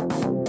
Thank you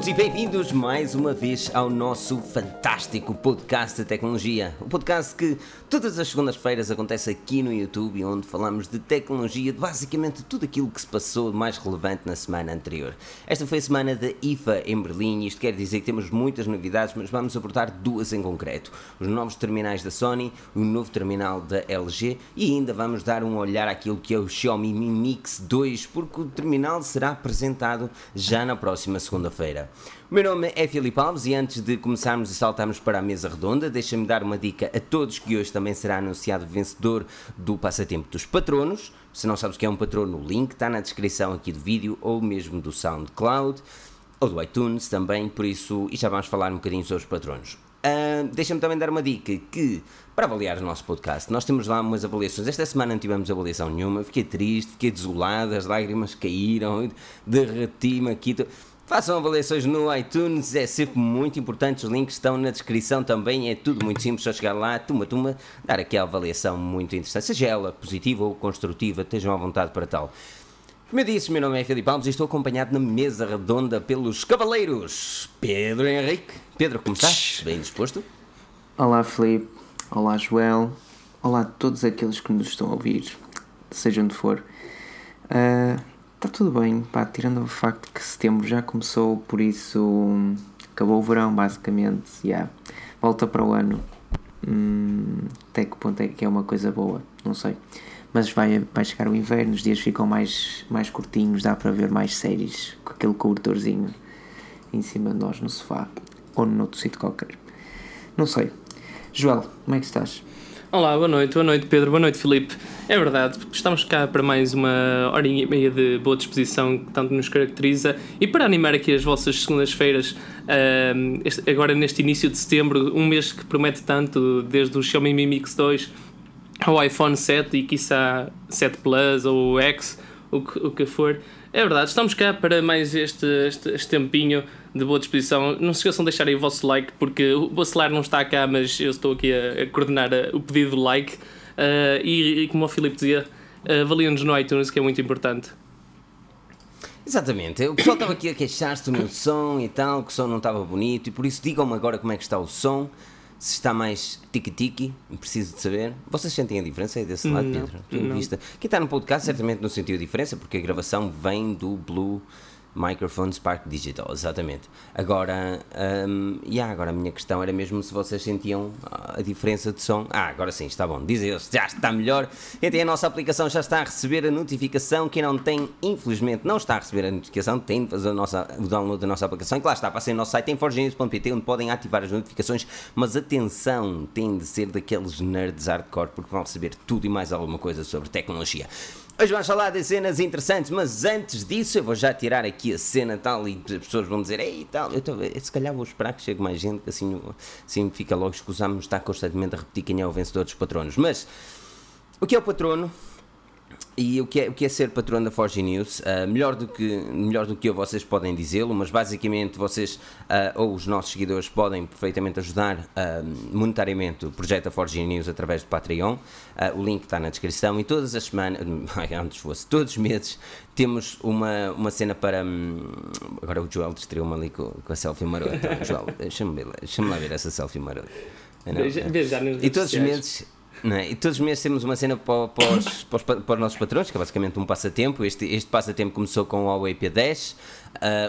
todos e bem-vindos mais uma vez ao nosso fantástico podcast de tecnologia. O podcast que todas as segundas-feiras acontece aqui no YouTube, onde falamos de tecnologia, de basicamente tudo aquilo que se passou mais relevante na semana anterior. Esta foi a semana da IFA em Berlim, isto quer dizer que temos muitas novidades, mas vamos abordar duas em concreto: os novos terminais da Sony, o novo terminal da LG e ainda vamos dar um olhar àquilo que é o Xiaomi Mi Mix 2, porque o terminal será apresentado já na próxima segunda-feira. O meu nome é Filipe Alves e antes de começarmos e saltarmos para a mesa redonda, deixa-me dar uma dica a todos que hoje também será anunciado vencedor do passatempo dos patronos. Se não sabes o que é um patrono, o link está na descrição aqui do vídeo ou mesmo do SoundCloud ou do iTunes também, por isso, e já vamos falar um bocadinho sobre os patronos. Uh, Deixa-me também dar uma dica que, para avaliar o nosso podcast, nós temos lá umas avaliações. Esta semana não tivemos avaliação nenhuma, fiquei triste, fiquei desolado, as lágrimas caíram, derreti-me aqui. Façam avaliações no iTunes, é sempre muito importante. Os links estão na descrição também. É tudo muito simples. Só chegar lá, tuma, tuma, dar aqui a avaliação muito interessante. Seja ela positiva ou construtiva, estejam à vontade para tal. Como eu disse, meu nome é Filipe Alves e estou acompanhado na mesa redonda pelos cavaleiros Pedro Henrique. Pedro, como estás? Bem disposto? Olá, Filipe. Olá, Joel. Olá a todos aqueles que nos estão a ouvir, seja onde for. Uh, Está tudo bem, pá, tirando o facto que setembro já começou, por isso acabou o verão, basicamente. Yeah. Volta para o ano. Hum, até que ponto é que é uma coisa boa? Não sei. Mas vai, vai chegar o inverno, os dias ficam mais, mais curtinhos, dá para ver mais séries com aquele cobertorzinho em cima de nós no sofá ou no outro sítio qualquer. Não sei. Joel, como é que estás? Olá, boa noite, boa noite Pedro, boa noite Filipe. É verdade, estamos cá para mais uma hora e meia de boa disposição que tanto nos caracteriza e para animar aqui as vossas segundas-feiras, agora neste início de setembro, um mês que promete tanto, desde o Xiaomi Mi Mix 2 ao iPhone 7 e quiçá 7 Plus ou X, o que, o que for. É verdade, estamos cá para mais este, este, este tempinho de boa disposição. Não se esqueçam de deixar aí o vosso like, porque o Bacelar não está cá, mas eu estou aqui a, a coordenar a, eh, o pedido de like. Uh, e, e, como o Filipe dizia, avaliem-nos no iTunes, que é muito importante. Exatamente, o pessoal estava aqui a queixar-se do meu som e tal, que o som não estava bonito, e por isso digam-me agora como é que está o som se está mais tiki-tiki, preciso de saber. Vocês sentem a diferença aí desse lado, não, Pedro? Não. Vista. Quem está no podcast certamente não sentiu a diferença, porque a gravação vem do Blue Microphone Spark Digital, exatamente. Agora, um, yeah, agora a minha questão era mesmo se vocês sentiam a diferença de som. Ah, agora sim, está bom. Dizem eles, já está melhor. Então a nossa aplicação já está a receber a notificação. Quem não tem, infelizmente, não está a receber a notificação, tem de fazer o, nosso, o download da nossa aplicação. E lá está, passem no nosso site em forgenews.pt onde podem ativar as notificações. Mas atenção, tem de ser daqueles nerds hardcore porque vão receber tudo e mais alguma coisa sobre tecnologia. Hoje vamos falar de cenas interessantes, mas antes disso eu vou já tirar aqui a cena tal e as pessoas vão dizer, ei tal, eu tô, se calhar vou esperar que chegue mais gente, assim, assim fica logo escusamos estar constantemente a repetir quem é o vencedor dos patronos. Mas o que é o patrono? E o que é, o que é ser patrono da Forge News? Uh, melhor, do que, melhor do que eu, vocês podem dizê-lo, mas basicamente vocês uh, ou os nossos seguidores podem perfeitamente ajudar uh, monetariamente o projeto da Forge News através do Patreon. o link está na descrição e todas as semanas, antes fosse, todos os meses, temos uma, uma cena para. Um, agora o Joel distraiu-me ali com, com a selfie marota. Joel, deixa-me deixa lá ver essa selfie marota. e todos os meses é? E todos os meses temos uma cena para, para, os, para, os, para, os, nossos patrões, que é basicamente um passatempo. Este, este passatempo começou com o Huawei P10.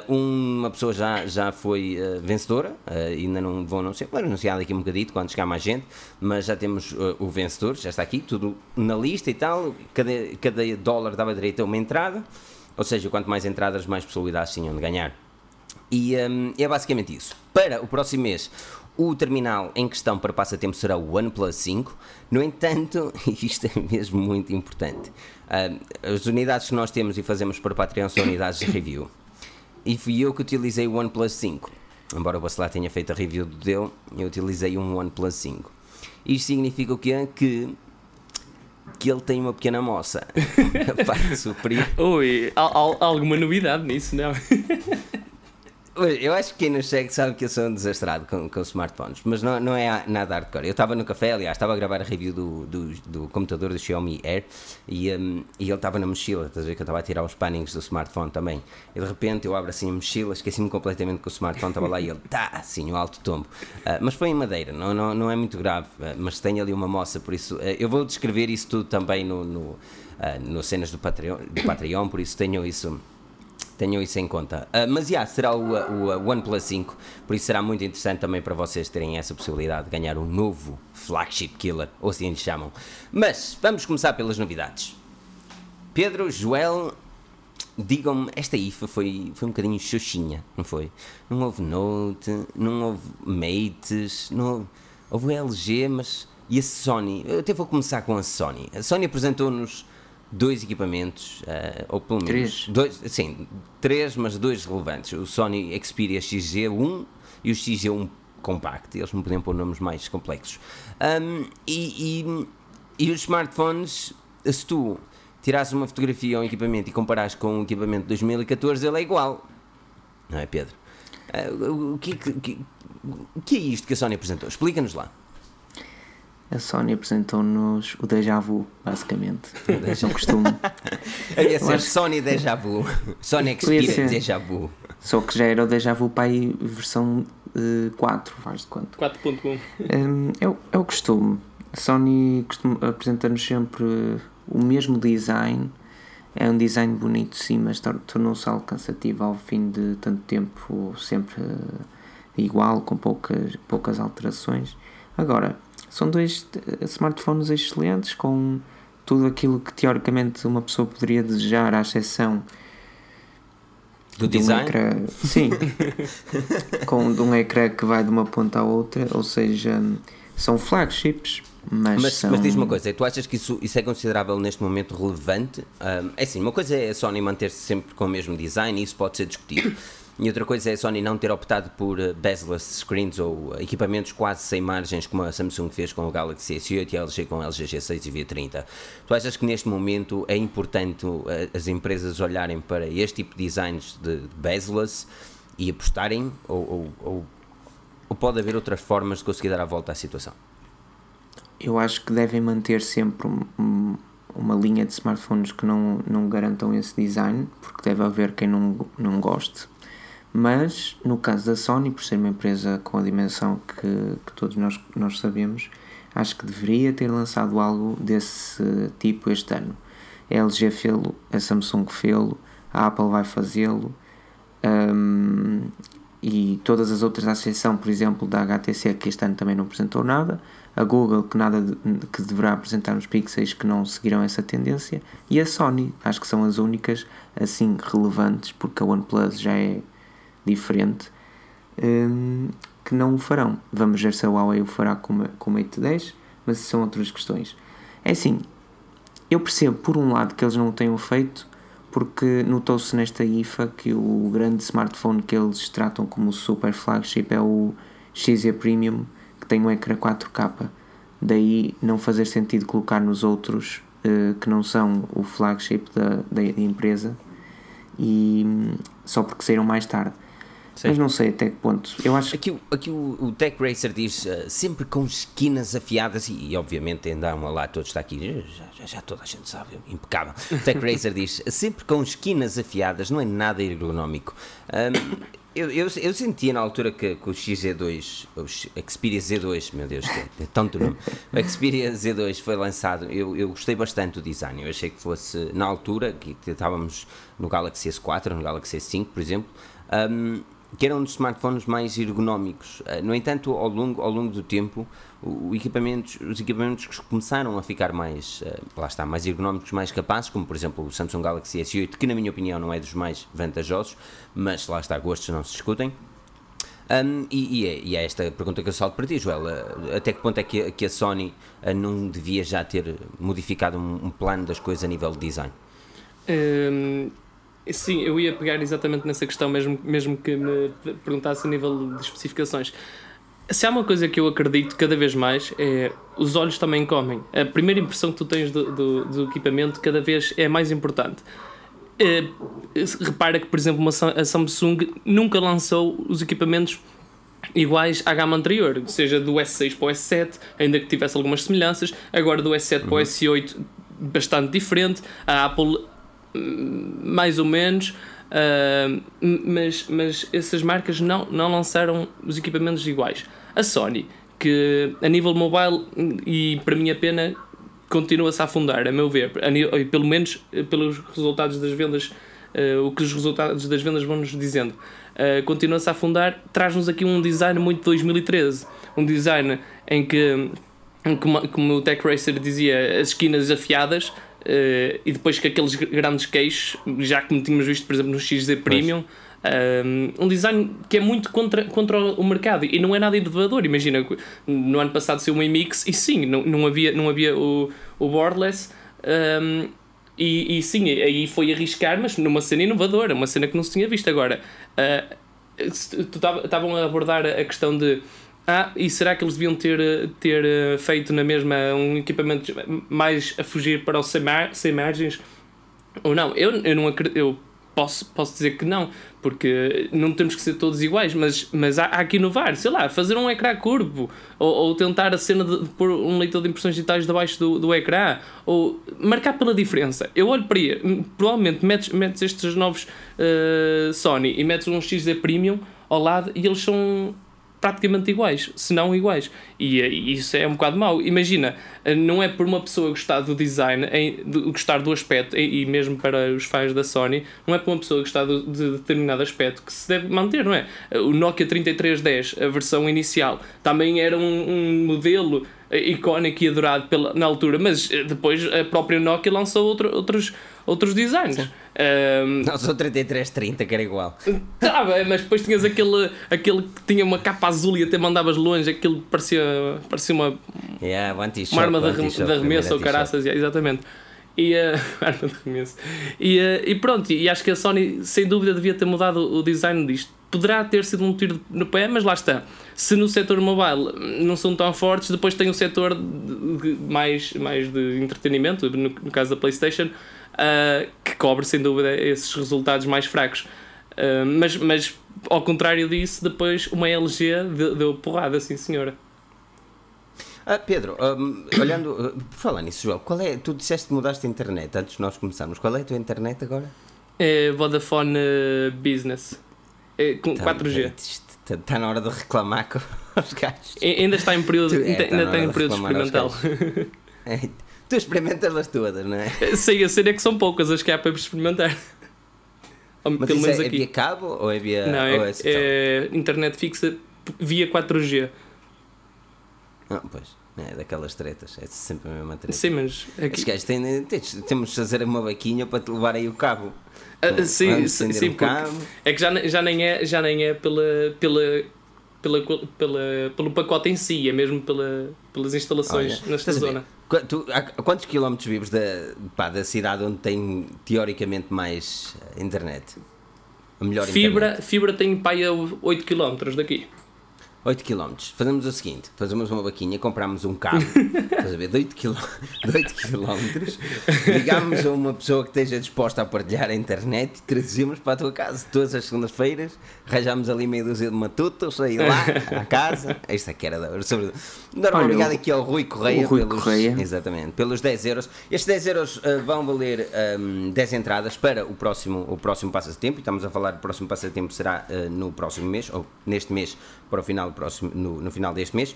Uh, uma pessoa já, já foi uh, vencedora, uh, ainda não vou anunciar, vou anunciar daqui um bocadito quando chegar mais gente, mas já temos o vencedor, já está aqui, tudo na lista e tal. Cada, cada dólar dava direito a uma entrada, ou seja, quanto mais entradas, mais possibilidades tinham de ganhar. E um, é basicamente isso. Para o próximo mês, o terminal em questão para passatempo será o OnePlus 5. No entanto, isto é mesmo muito importante. Uh, as unidades que nós temos e fazemos para Patreon são unidades de review. E fui eu que utilizei o OnePlus 5. Embora o Bacelar tenha feito a review dele, eu utilizei um OnePlus 5. Isto significa o quê? Que que ele tem uma pequena moça. a parte superior. Ui, há, há alguma novidade nisso, não? Eu acho que quem nos segue sabe que eu sou um desastrado com, com smartphones, mas não, não é nada hardcore. Eu estava no café, aliás, estava a gravar a review do, do, do computador do Xiaomi Air e, um, e ele estava na mochila, estás a ver que eu estava a tirar os pannings do smartphone também. E de repente eu abro assim a mochila, esqueci-me completamente que o smartphone estava lá e ele, tá, assim, o um alto tombo. Uh, mas foi em madeira, não, não, não é muito grave, uh, mas tem ali uma moça, por isso uh, eu vou descrever isso tudo também no, no, no cenas do Patreon, do Patreon, por isso tenham isso tenham isso em conta. Uh, mas já, yeah, será o, o OnePlus 5, por isso será muito interessante também para vocês terem essa possibilidade de ganhar um novo flagship killer, ou assim lhe chamam. Mas vamos começar pelas novidades. Pedro, Joel, digam-me, esta IFA foi, foi um bocadinho xoxinha, não foi? Não houve Note, não houve Mates, não houve, houve LG, mas. E a Sony? Eu até vou começar com a Sony. A Sony apresentou-nos dois equipamentos, uh, ou pelo menos. Três. Dois, sim, três, mas dois relevantes. O Sony Xperia XG1 e o XG1 Compact. Eles não podiam pôr nomes mais complexos. Um, e, e, e, os smartphones, se tu tirares uma fotografia ou um equipamento e comparares com o equipamento de 2014, ele é igual. Não é, Pedro? Uh, o, que, que, o que é isto que a Sony apresentou? Explica-nos lá. A Sony apresentou-nos o déjà vu, basicamente. É um costume. Ia ser Sony déjà vu. Sony Xperia déjà vu. Só que já era o déjà vu para aí versão uh, 4, faz de quanto? 4.1. Um, é, é o costume. A Sony apresenta-nos sempre o mesmo design. É um design bonito, sim, mas tornou-se algo cansativo ao fim de tanto tempo, sempre uh, igual, com poucas, poucas alterações. Agora, são dois eh, smartphones excelentes com tudo aquilo que teoricamente uma pessoa poderia desejar, à exceção do de design? Um ecrã, sim, com de um ecrã que vai de uma ponta à outra, ou seja, são flagships. Mas, mas, são... mas diz uma coisa, tu achas que isso, isso é considerável neste momento relevante? Um, é assim, uma coisa é a Sony manter-se sempre com o mesmo design e isso pode ser discutido. E outra coisa é a Sony não ter optado por eh, bezel-less screens ou equipamentos quase sem margens, como a Samsung fez com o Galaxy S8 e a LG com o LG G6 e V30. Tu achas que neste momento é importante eh, as empresas olharem para este tipo de designs de bezel-less e apostarem ou, ou, ou pode haver outras formas de conseguir dar a volta à situação? Eu acho que devem manter sempre um, uma linha de smartphones que não, não garantam esse design, porque deve haver quem não, não goste. Mas, no caso da Sony, por ser uma empresa com a dimensão que, que todos nós, nós sabemos, acho que deveria ter lançado algo desse tipo este ano. A LG fê-lo, a Samsung fê-lo, a Apple vai fazê-lo um, e todas as outras, à exceção, por exemplo, da HTC, que este ano também não apresentou nada, a Google, que nada de, que deverá apresentar nos Pixels, que não seguirão essa tendência, e a Sony, acho que são as únicas assim relevantes, porque a OnePlus já é diferente um, que não o farão. Vamos ver se a Huawei o fará com, com o Mate 10, mas são outras questões. É assim, eu percebo por um lado que eles não o tenham feito, porque notou-se nesta IFA que o grande smartphone que eles tratam como super flagship é o XZ Premium, que tem um ecrã 4K. Daí não fazer sentido colocar nos outros uh, que não são o flagship da, da empresa e um, só porque saíram mais tarde. Sim. Mas não sei até que ponto. Eu acho aqui, aqui o, o Tech Racer diz uh, sempre com esquinas afiadas e, e obviamente andam lá todos está aqui já, já, já, toda a gente sabe impecável. O Tech Racer diz sempre com esquinas afiadas não é nada ergonómico. Um, eu, eu, eu, sentia na altura que, que o XZ2, o Xperia Z2, meu Deus, é, é tanto nome, o Xperia Z2 foi lançado, eu, eu gostei bastante do design, eu achei que fosse, na altura, que, que estávamos no Galaxy S4, no Galaxy S5, por exemplo, um, que era um dos smartphones mais ergonómicos. Eh, no entanto, ao longo, ao longo do tempo, o, equipamentos, os equipamentos começaram a ficar mais, eh, lá está, mais ergonómicos, mais capazes, como por exemplo o Samsung Galaxy S8, que na minha opinião não é dos mais vantajosos, mas lá está, gostos não se discutem. Um, e, e, é, e, é, esta pergunta que eu salto para ti, Joel. Eh, até que ponto é que, que a Sony não devia já ter modificado um, um plano das coisas a nível de design? Sim, eu ia pegar exatamente nessa questão, mesmo, mesmo que me perguntasse a nível de especificações. se há uma coisa que eu acredito cada vez mais é os olhos também comem. A primeira impressão que tu tens do, do, do equipamento cada vez é mais importante. É, repara que, por exemplo, uma, a Samsung nunca lançou os equipamentos iguais à gama anterior, seja do S6 para o S7, ainda que tivesse algumas semelhanças, agora do S7 uhum. para o S8 bastante diferente, a Apple mais ou menos, uh, mas, mas essas marcas não, não lançaram os equipamentos iguais. A Sony, que a nível mobile, e para minha pena, continua-se a afundar, a meu ver, a, pelo menos eh, pelos resultados das vendas, uh, o que os resultados das vendas vão nos dizendo. Uh, continua-se a afundar, traz-nos aqui um design muito 2013. Um design em que, como, como o Tech Racer dizia, as esquinas afiadas uh, e depois com aqueles grandes queixos, já como tínhamos visto, por exemplo, no XZ Premium. Um, um design que é muito contra, contra o mercado e não é nada inovador. Imagina, no ano passado saiu uma Mix e sim, não, não havia, não havia o, o Boardless. Um, e, e sim, aí foi arriscar, mas numa cena inovadora, uma cena que não se tinha visto. Agora, uh, estavam a abordar a questão de ah, e será que eles deviam ter, ter ah, feito na mesma um equipamento mais a fugir para o sem, sem margens ou não? Eu, eu não acredito. Eu posso, posso dizer que não, porque não temos que ser todos iguais, mas, mas há, há que inovar, sei lá, fazer um ecrã curvo, ou, ou tentar a cena de, de pôr um leitor de impressões digitais debaixo do, do ecrã, ou marcar pela diferença. Eu olho para aí, provavelmente metes, metes estes novos uh, Sony e metes um XZ Premium ao lado e eles são praticamente iguais, se não iguais. E, e, isso é um bocado mau. Imagina, não é por uma pessoa gostar do design, em, de, gostar do aspecto, e, e, mesmo para os fãs da Sony, não é por uma pessoa gostar de, de determinado aspecto que se deve manter, não é? O Nokia 3310, a versão inicial, também era um, um modelo icónico e adorado pela, na altura, mas depois a própria Nokia lançou outro, outros, outros designs. Um, não, sou 3330, que era igual. Tá bem, mas depois tinhas aquele, aquele que tinha uma capa azul e até mandavas longe, aquilo parecia, parecia uma, yeah, uma arma de, arremesso ou caraças, yeah, exatamente. E, uh. E, uh, e pronto, e acho que a Sony sem dúvida devia ter mudado o design disto. Poderá ter sido um tiro no pé, mas lá está. Se no setor mobile não são tão fortes, depois tem o setor de, de, mais, mais de entretenimento, no, no caso da PlayStation uh, que cobre sem dúvida esses resultados mais fracos. Mas, mas ao contrário disso, depois uma LG deu, deu porrada, sim senhora. Ah, Pedro, um, olhando, uh, por falar nisso, João, qual é, tu disseste que mudaste a internet antes de nós começarmos, qual é a tua internet agora? É Vodafone Business, é, com tá, 4G. Está tá na hora de reclamar com os gajos. Ainda está em período, tu, é, tá ainda está em período experimental. Tu experimentas-las todas, não é? Sim, a cena é que são poucas as que há para experimentar. Mas Pelo menos é, aqui. é via cabo ou é via. Não, é, é, é internet fixa via 4G. Ah, pois. É daquelas tretas, é sempre a mesma treta. Sim, mas. Aqui... Gajos têm, temos de fazer uma vaquinha para te levar aí o cabo. Ah, sim, sim, sim cabo. é que já, já, nem é, já nem é pela, pela, pela, pela, pelo pacote em si, é mesmo pela, pelas instalações Olha, nesta zona. Tu, a quantos quilómetros vives da, pá, da cidade onde tem teoricamente mais internet? A melhor fibra, internet? Fibra tem pá, a 8 km daqui. 8 km. Fazemos o seguinte: fazemos uma vaquinha, compramos um cabo, estás a ver, de 8 km, de 8 km ligamos a uma pessoa que esteja disposta a partilhar a internet e trazemos para a tua casa. Todas as segundas-feiras, arranjamos ali meio dúzia de matutos, aí lá, à casa. Esta aqui era da hora. Olha, obrigado aqui ao Rui Correia. Rui pelos, Correia. Exatamente, pelos 10 euros. Estes 10 euros uh, vão valer um, ehm, 10 entradas para o próximo, o próximo passatempo. E estamos a falar do próximo passatempo será uh, no próximo mês, ou neste mês, para o final próximo, no, no final deste mês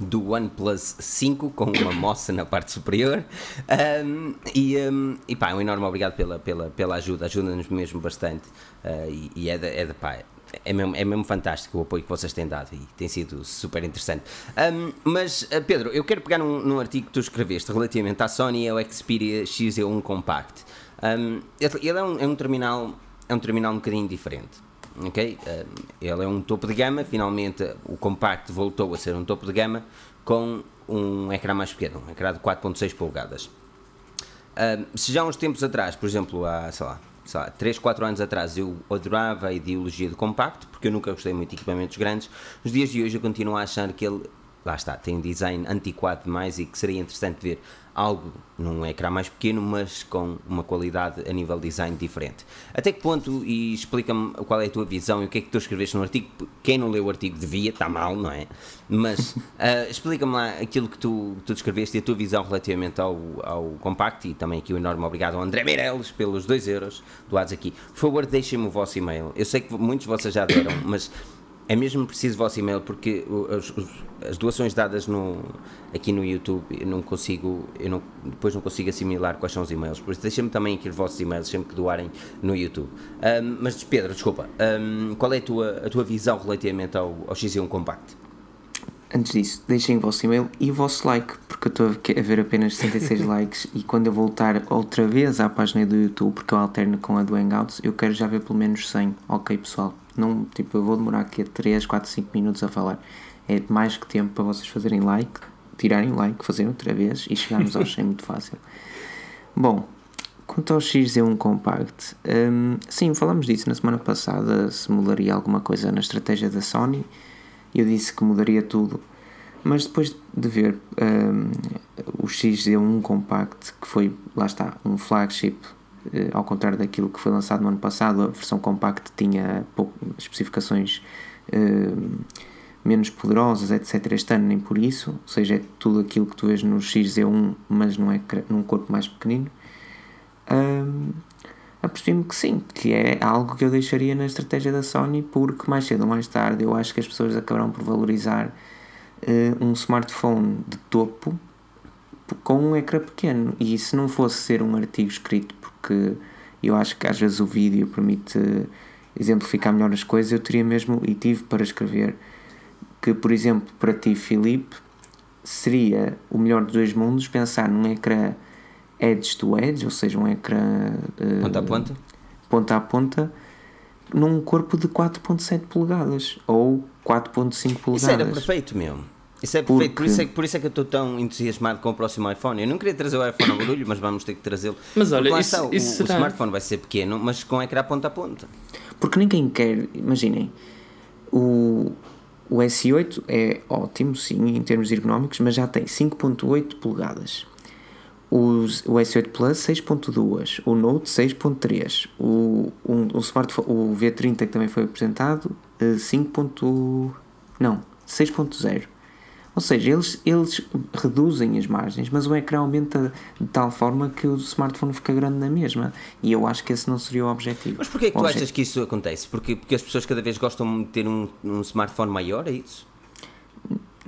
do OnePlus 5 com uma moça na parte superior um, e, um, e pá, um enorme obrigado pela, pela, pela ajuda, ajuda-nos mesmo bastante uh, e, e, é, de, é, pá, é, mesmo, é mesmo fantástico o apoio que vocês têm dado e tem sido super interessante. Um, mas, uh, Pedro, eu quero pegar num, num, artigo que tu escreveste relativamente à Sony ao Xperia XE1 Compact. ele é um, é um terminal é um terminal um bocadinho diferente ok? Eh, ele é um topo de gama, finalmente o compacto voltou a ser um topo de gama com um ecrã mais pequeno, um ecrã de 4.6 polegadas. Uh, se já há uns tempos atrás, por exemplo, há, sei lá, sei lá, 3, 4 anos atrás eu adorava a ideologia do compacto, porque eu nunca gostei muito de equipamentos grandes. Nos dias de hoje eu continuo a achar que ele, lá está, tem um design antiquado demais e que seria interessante ver algo num ecrã mais pequeno, mas com uma qualidade a nível design diferente. Até que ponto, e explica-me qual é a tua visão e o que é que tu escreveste no artigo, quem não leu o artigo devia, está mal, não é? Mas uh, explica-me lá aquilo que tu, tu descreveste e a tua visão relativamente ao, ao compacto e também aqui o enorme obrigado ao André Meirelles pelos 2 euros doados aqui. Por favor, deixem-me o vosso e-mail. Eu sei que muitos de vocês já deram, mas é mesmo preciso o vosso e-mail porque as, as, doações dadas no, aqui no YouTube eu não consigo, eu não, depois não consigo assimilar quais são os e-mails, por isso deixem-me também aqui os vossos e-mails sempre que doarem no YouTube. Um, mas Pedro, desculpa, um, qual é a tua, a tua visão relativamente ao, ao X1 Compact? Antes disso, deixem o vosso e-mail e o vosso like, porque eu estou a ver apenas 66 likes e quando eu voltar outra vez à página do YouTube, porque eu alterno com a do Hangouts, eu quero já ver pelo menos 100. Ok, pessoal, não, tipo, eu vou demorar aqui a 3, 4, 5 minutos a falar. É mais que tempo para vocês fazerem like, tirarem like, fazerem outra vez e chegarmos aos 100 muito fácil. Bom, quanto ao XZ1 Compact, um, sim, falamos disso na semana passada, se mudaria alguma coisa na estratégia da Sony. Eu disse que mudaria tudo, mas depois de ver um, o XZ1 Compact, que foi, lá está, um flagship ao contrário daquilo que foi lançado no ano passado, a versão compact tinha especificações eh, menos poderosas, etc. Este ano nem por isso, ou seja, é tudo aquilo que tu vês no XZ1, mas não é num corpo mais pequenino. Um, que sim, que é algo que eu deixaria na estratégia da Sony, porque mais cedo ou mais tarde eu acho que as pessoas acabarão por valorizar uh, um smartphone de topo com um ecrã pequeno. E se não fosse ser um artigo escrito porque eu acho que às vezes o vídeo permite exemplificar melhor as coisas. Eu teria mesmo, e tive para escrever, que por exemplo, para ti, Filipe, seria o melhor dos dois mundos pensar num ecrã edge to edge, ou seja, um ecrã uh, ponta a ponta, ponta a ponta, num corpo de 4.7 polegadas ou 4.5 polegadas. Isso era perfeito mesmo. Isso é perfeito, por isso é, por isso é que eu estou tão entusiasmado com o próximo iPhone. Eu não queria trazer o iPhone ao barulho, mas vamos ter que trazê-lo. Mas olha, isso, está, isso o, será... o, smartphone vai ser pequeno, mas com ecrã ponta a ponta. Porque ninguém quer, imaginem, o, o S8 é ótimo, sim, em termos ergonómicos, mas já tem 5.8 polegadas. Os, o S8 Plus 6.2, o Note 6.3, o, um, o smartphone, o V30 que também foi apresentado 5. Eh, não, 6.0 ou seja, eles, eles reduzem as margens, mas o ecrã aumenta de tal forma que o smartphone fica grande na mesma. E eu acho que esse não seria o objetivo. Mas porquê é que tu achas que isso acontece? Porque, porque as pessoas cada vez gostam de ter um, um smartphone maior, é isso?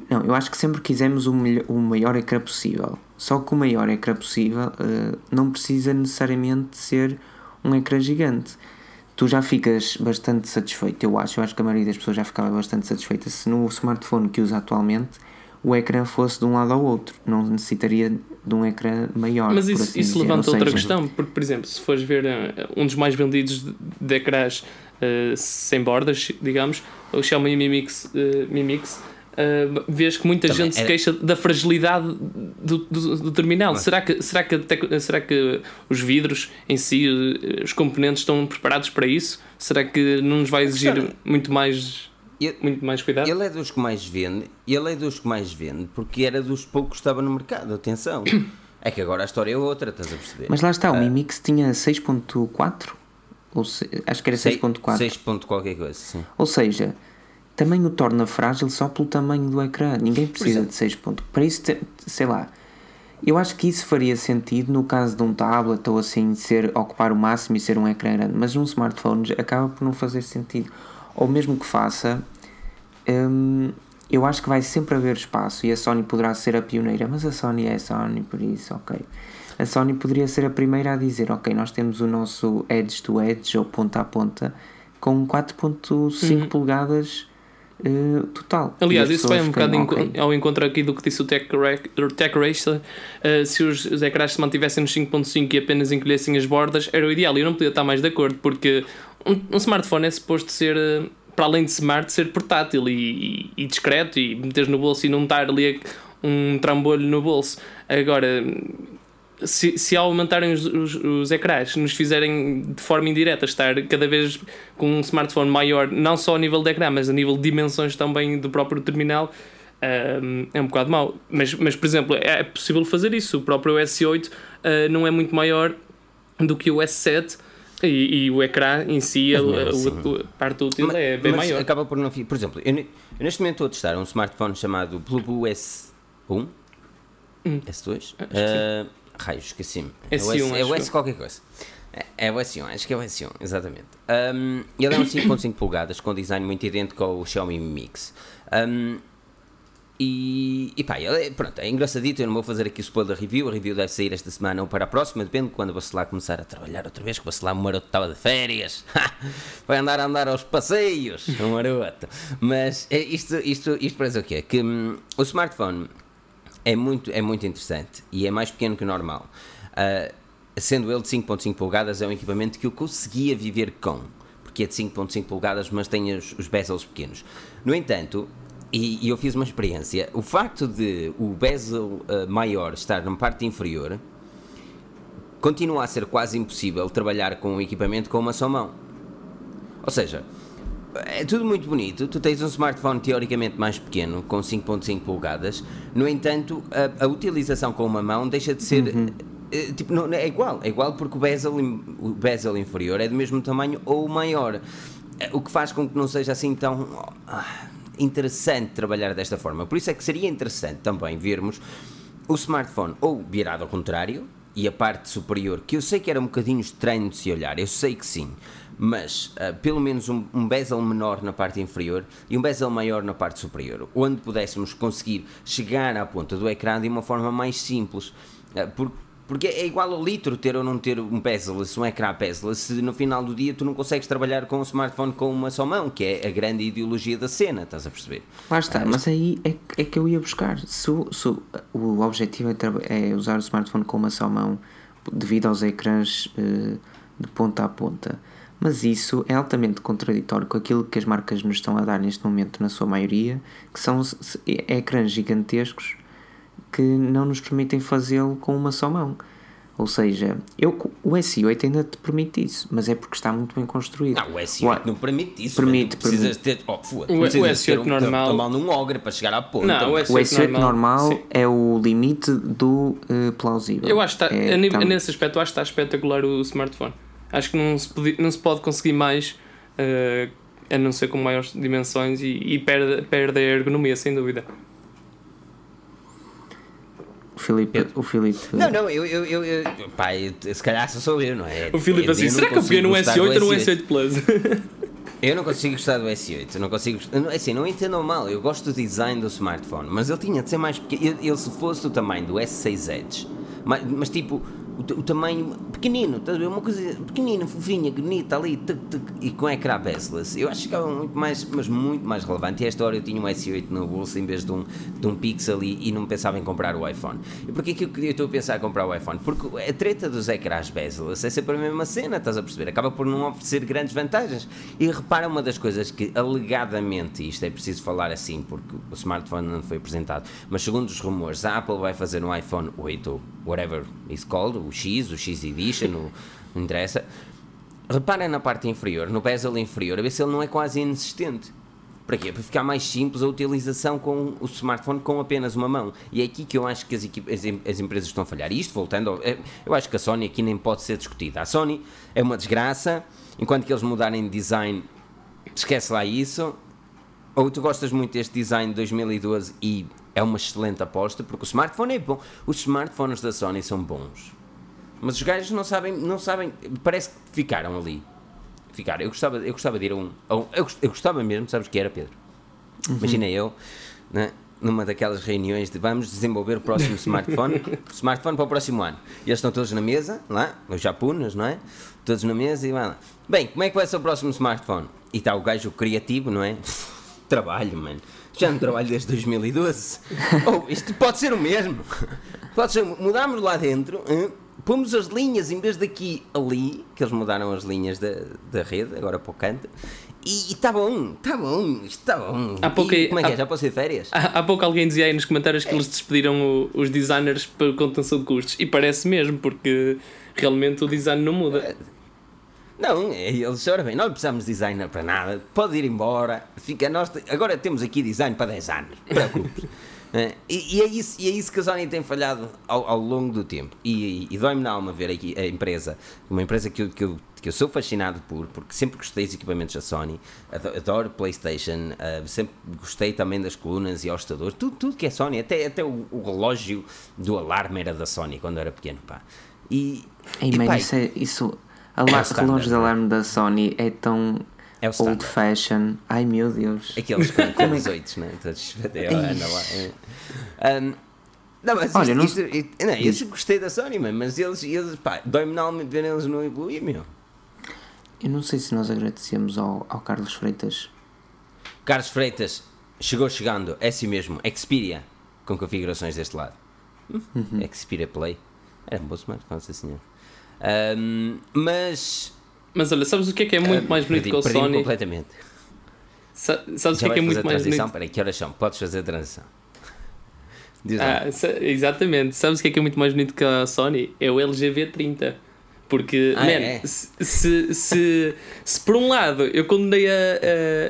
Não, eu acho que sempre quisemos o, melhor, o maior ecrã possível. Só que o maior ecrã possível uh, não precisa necessariamente ser um ecrã gigante tu já ficas bastante satisfeito, eu acho. Eu acho que a maioria das pessoas já ficava bastante satisfeita se no smartphone que usa atualmente o ecrã fosse de um lado ao outro, não necessitaria de um ecrã maior. Mas isso, assim isso levanta outra seja, questão, porque, por exemplo, se fores ver uh, um dos mais vendidos de, de ecrãs uh, sem bordas, digamos, o Xiaomi Mi Mix, uh, Mi Mix Uh, vês que muita Também gente se queixa da fragilidade do, do, do terminal. Será que, será, que, será que os vidros em si, os componentes estão preparados para isso? Será que não nos vai exigir muito mais ele, muito mais cuidado. Ele é dos que mais vende, ele é dos que mais vende porque era dos poucos que estava no mercado, atenção. é que agora a história é outra, estás a perceber? Mas lá está, o uh, Mi Mix tinha 6.4 ou se, acho que era 6.4. 6. qualquer coisa, sim. Ou seja, também o torna frágil só pelo tamanho do ecrã. Ninguém precisa de 6 pontos. Para isso, sei lá, eu acho que isso faria sentido no caso de um tablet ou assim, ser, ocupar o máximo e ser um ecrã grande, mas num smartphone acaba por não fazer sentido. Ou mesmo que faça, Hum, eu acho que vai sempre haver espaço e a Sony poderá ser a pioneira, mas a Sony é a Sony, por isso, ok. A Sony poderia ser a primeira a dizer: Ok, nós temos o nosso edge to edge ou ponta a ponta com 4,5 uhum. polegadas uh, total. Aliás, isso vai um bocado okay. ao encontro aqui do que disse o Tech, Tech Racer. Uh, se os, os ecrãs se mantivessem nos 5.5 e apenas encolhessem as bordas, era o ideal. E eu não podia estar mais de acordo, porque um, um smartphone é suposto ser. Uh, para além de smart, ser portátil e, e, e discreto e meteres no bolso e não estar ali um trambolho no bolso. Agora, se, se ao aumentarem os, os, os ecrãs nos fizerem de forma indireta estar cada vez com um smartphone maior, não só a nível de ecrã, mas a nível de dimensões também do próprio terminal, um, é um bocado mau. Mas, mas, por exemplo, é possível fazer isso. O próprio S8 uh, não é muito maior do que o S7. E, e o ecrã em si, a, assim, a, a, parte útil mas, é bem maior. Acaba por não. Por exemplo, eu, eu neste momento estou a testar um smartphone chamado Bluetooth S1, hum. S2. Uh, raios, esqueci-me. S1, é o S, é o S qualquer coisa. É, é o S1, acho que é o S1, exatamente. Um, ele é um 5.5 polegadas com design muito idêntico ao Xiaomi Mix. Um, e, e pá, ele, pronto, é engraçadito, eu não vou fazer aqui spoiler review, a review deve sair esta semana ou para a próxima, depende de quando o Bacelar começar a trabalhar outra vez, que Bacelar, o maroto estava de férias, vai andar a andar aos passeios, o maroto. Mas é, isto, isto, isto dizer o quê? Que hum, o smartphone é muito, é muito interessante e é mais pequeno que o normal. Uh, sendo ele de 5.5 polegadas, é um equipamento que eu conseguia viver com, porque é de 5.5 polegadas, mas tem os, os bezels pequenos. No entanto, e, e, eu fiz uma experiência. O facto de o bezel uh, maior estar na parte inferior continua a ser quase impossível trabalhar com o equipamento com uma só mão. Ou seja, é tudo muito bonito. Tu tens um smartphone teoricamente mais pequeno, com 5.5 polegadas. No entanto, a, a, utilização com uma mão deixa de ser. Uhum. Uh, tipo, não, é igual, é igual porque o bezel, o bezel inferior é do mesmo tamanho ou maior. O que faz com que não seja assim tão. Oh, interessante trabalhar desta forma. Por isso é que seria interessante também vermos o smartphone ou virado ao contrário e a parte superior, que eu sei que era um bocadinho estranho de se olhar, eu sei que sim, mas uh, pelo menos um, um, bezel menor na parte inferior e um bezel maior na parte superior, onde pudéssemos conseguir chegar à ponta do ecrã de uma forma mais simples. Uh, porque porque é igual ao litro ter ou não ter um bezel, um ecrã bezel, se no final do dia tu não consegues trabalhar com o smartphone com uma só mão, que é a grande ideologia da cena, estás a perceber? Lá está, ah, mas aí é, é que eu ia buscar. Se, se o objetivo é, é, usar o smartphone com uma só mão devido aos ecrãs uh, de ponta a ponta. Mas isso é altamente contraditório com aquilo que as marcas nos estão a dar neste momento, na sua maioria, que são ecrãs gigantescos que não nos permitem fazê-lo com uma só mão. Ou seja, eu, o S8 ainda te permite isso, mas é porque está muito bem construído. Não, o S8 o, não permite isso. Permite, precisas permite. ter. Oh, foda, o, o S8 ter um, normal. Tomar num ogre para chegar à ponta. Não, o S8, o S8 normal, normal é o limite do uh, plausível. Eu acho que está, é, nível, nesse aspecto, acho que está espetacular o smartphone. Acho que não se, pode, não se pode conseguir mais, uh, a não ser com maiores dimensões, e, e perde, perde a ergonomia, sem dúvida. Filipe, eu... o Filipe. Não, não, eu, eu, eu, eu pá, se calhar sou eu, não é? O Filipe assim, será que eu peguei no S8 ou no S8 Plus? Eu não consigo gostar do S8, não consigo. Assim, não entendam mal, eu gosto do design do smartphone, mas ele tinha de ser mais pequeno. Ele, ele se fosse do tamanho do S6 Edge, mas, mas tipo, o, o tamanho pequenino, estás a ver? Uma coisa pequenina, fofinha, bonita ali, tuc, tuc, e com ecrã bezel-less. Eu acho que ficava muito mais, mas muito mais relevante. E esta hora eu tinha um S8 na bolsa em vez de um, de um Pixel e, e não pensava em comprar o iPhone. E porquê que eu, eu estou a pensar em comprar o iPhone? Porque a treta dos ecrãs bezel-less é sempre a mesma cena, estás a perceber? Acaba por não oferecer grandes vantagens. E repara uma das coisas que alegadamente, isto é preciso falar assim porque o smartphone não foi apresentado, mas segundo os rumores, a Apple vai fazer um iPhone 8 ou whatever it's called, o X, o X Edition, o, não interessa. Reparem na parte inferior, no bezel inferior, a ver se ele não é quase inexistente. Para quê? Para ficar mais simples a utilização com o smartphone com apenas uma mão. E é aqui que eu acho que as, as, as empresas estão a falhar. E isto, voltando, é, eu acho que a Sony aqui nem pode ser discutida. A Sony é uma desgraça, enquanto que eles mudarem de design, esquece lá isso. Ou tu gostas muito deste design de 2012 e é uma excelente aposta, porque o smartphone é bom. Os smartphones da Sony são bons. Mas os gajos não sabem, não sabem, parece que ficaram ali. Ficaram. Eu gostava, eu gostava de ir a um. A um eu, eu gostava mesmo, sabes o que era, Pedro? Uhum. Imagina eu, né, numa daquelas reuniões de vamos desenvolver o próximo smartphone, smartphone para o próximo ano. E eles estão todos na mesa, lá, os japoneses, não é? Todos na mesa e vai lá. Bem, como é que vai ser o próximo smartphone? E está o gajo criativo, não é? Trabalho, mano já não trabalho desde 2012. oh, isto pode ser o mesmo. Pode ser, mudámos lá dentro, hein? Pomos as linhas em vez daqui ali, que eles mudaram as linhas da, da rede, agora para o canto, E está bom, está bom, está bom. Há pouco, e, como é que há, é? Já posso ir férias? Há, há, pouco alguém dizia aí nos comentários que eles despediram o, os designers para contenção de custos. E parece mesmo, porque realmente o design não muda. Não, é, eles, ora bem, não precisamos de designer para nada, pode ir embora, fica nós, agora temos aqui design para 10 anos, preocupes. É, e, e, é isso, e é isso que a Sony tem falhado ao, ao longo do tempo. E, e, e dói-me na alma ver aqui a empresa, uma empresa que eu, que, eu, que eu sou fascinado por, porque sempre gostei dos equipamentos da Sony, adoro PlayStation, uh, sempre gostei também das colunas e ajustadores, tudo, tudo que é Sony, até, até o, o, relógio do alarme era da Sony quando era pequeno. Pá. E, Ei, e, man, pá, isso, é, isso a é relógio de alarme da Sony é tão é o old fashion. Ai meu Deus. Aqueles com, com os oitos, né? Todos anda lá. É. Um, não, mas Olha, isto, não... Isto, não, eu gostei da Sony, mas eles, eles pá, dói-me na alma ver eles não evoluir, meu. Eu não sei se nós agradecemos ao, ao Carlos Freitas. Carlos Freitas chegou chegando, é assim mesmo, Xperia, com configurações deste lado. Uhum. Xperia Play. Era um bom smartphone, sim senhor. Um, mas mas olha, sabes o que é que é muito uh, mais bonito que o Sony? completamente. Sa sabes o que é que é muito mais bonito? Peraí, que horas são? Podes fazer a transição. ah, exatamente. Sabes o que é que é muito mais bonito que a Sony? É o LG V30. Porque, ah, man, é? se, se, se, se, por um lado eu condenei a,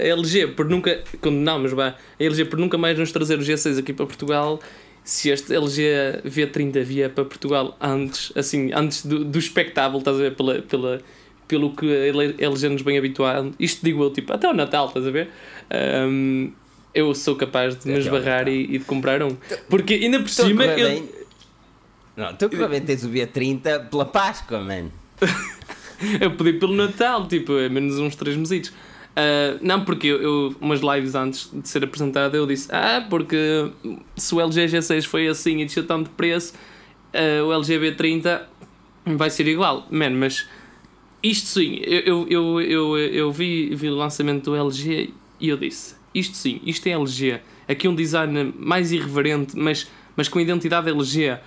a, LG por nunca. Condenamos, vá. A LG por nunca mais nos trazer o G6 aqui para Portugal. Se este LG V30 vier para Portugal antes, assim, antes do, do espectáculo, estás a ver? Pela, pela, pelo que a LG nos bem habituado, isto digo eu, tipo, até o Natal, estás a ver? Um, eu sou capaz de me esbarrar e, e, de comprar um. Porque ainda por cima. Eu... Bem. Não, tu provavelmente tens o B30 pela Páscoa, mano. eu pedi pelo Natal, tipo, é menos uns 3 mesitos. Uh, não, porque eu, eu, umas lives antes de ser apresentado, eu disse: Ah, porque se o LG G6 foi assim e desceu tanto de preço, uh, o LG B30 vai ser igual. Man, mas isto sim, eu, eu, eu, eu, vi, vi o lançamento do LG e eu disse: isto sim, isto é LG. Aqui um design mais irreverente, mas, mas com identidade LG.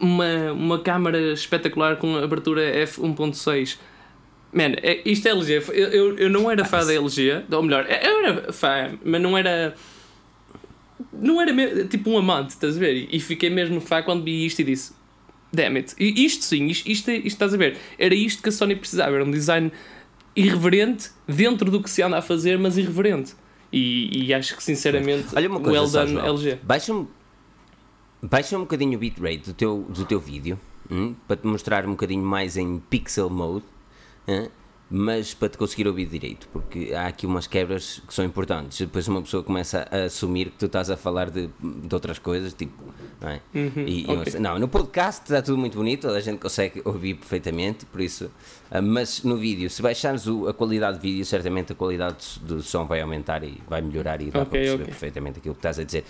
Uma, uma câmara espetacular com abertura f1.6. Man, é, isto é LG. Eu, eu, eu não era fã da LG, ou melhor, eu era fã, mas não era. Não era tipo um amante, estás a ver? E fiquei mesmo fã quando vi isto e disse: Damn it. E isto sim, isto, isto, isto estás a ver. Era isto que a Sony precisava. Era um design irreverente dentro do que se anda a fazer, mas irreverente. E, e acho que sinceramente Olha uma coisa, well done LG. Baixa-me baixa um bocadinho o bitrate do teu, do teu vídeo hum, para te mostrar um bocadinho mais em pixel mode. Hum, mas para te conseguir ouvir direito, porque há aqui umas quebras que são importantes. Depois uma pessoa começa a assumir que tu estás a falar de, de outras coisas, tipo, não é? Uhum, e, okay. eu, não, no podcast está tudo muito bonito, a gente consegue ouvir perfeitamente, por isso, uh, mas no vídeo, se baixares o, a qualidade do vídeo, certamente a qualidade do, do, som vai aumentar e vai melhorar e dá okay, para perceber okay. perfeitamente aquilo que estás a dizer.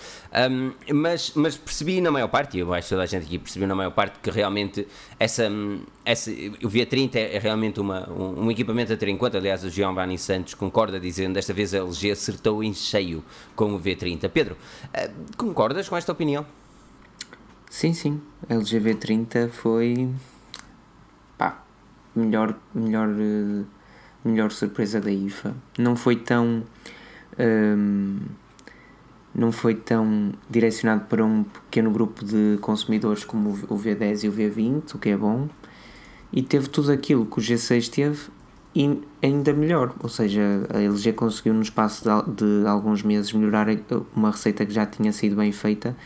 Um, mas, mas percebi na maior parte, e eu acho que toda a gente aqui percebeu na maior parte que realmente essa, essa o V30 é, é realmente uma, um, um equipamento a ter em conta, aliás, o Giovanni Santos concorda dizendo desta vez a LG acertou em cheio com o V30. Pedro, uh, concordas com esta opinião? Sim, sim. A LG V30 foi pá, melhor, melhor, uh, melhor surpresa da IFA. Não foi tão um, não foi tão direcionado para um pequeno grupo de consumidores como o V10 e o V20, o que é bom. E teve tudo aquilo que o G6 teve e ainda melhor, ou seja, a LG conseguiu no espaço de, de, alguns meses melhorar uma receita que já tinha sido bem feita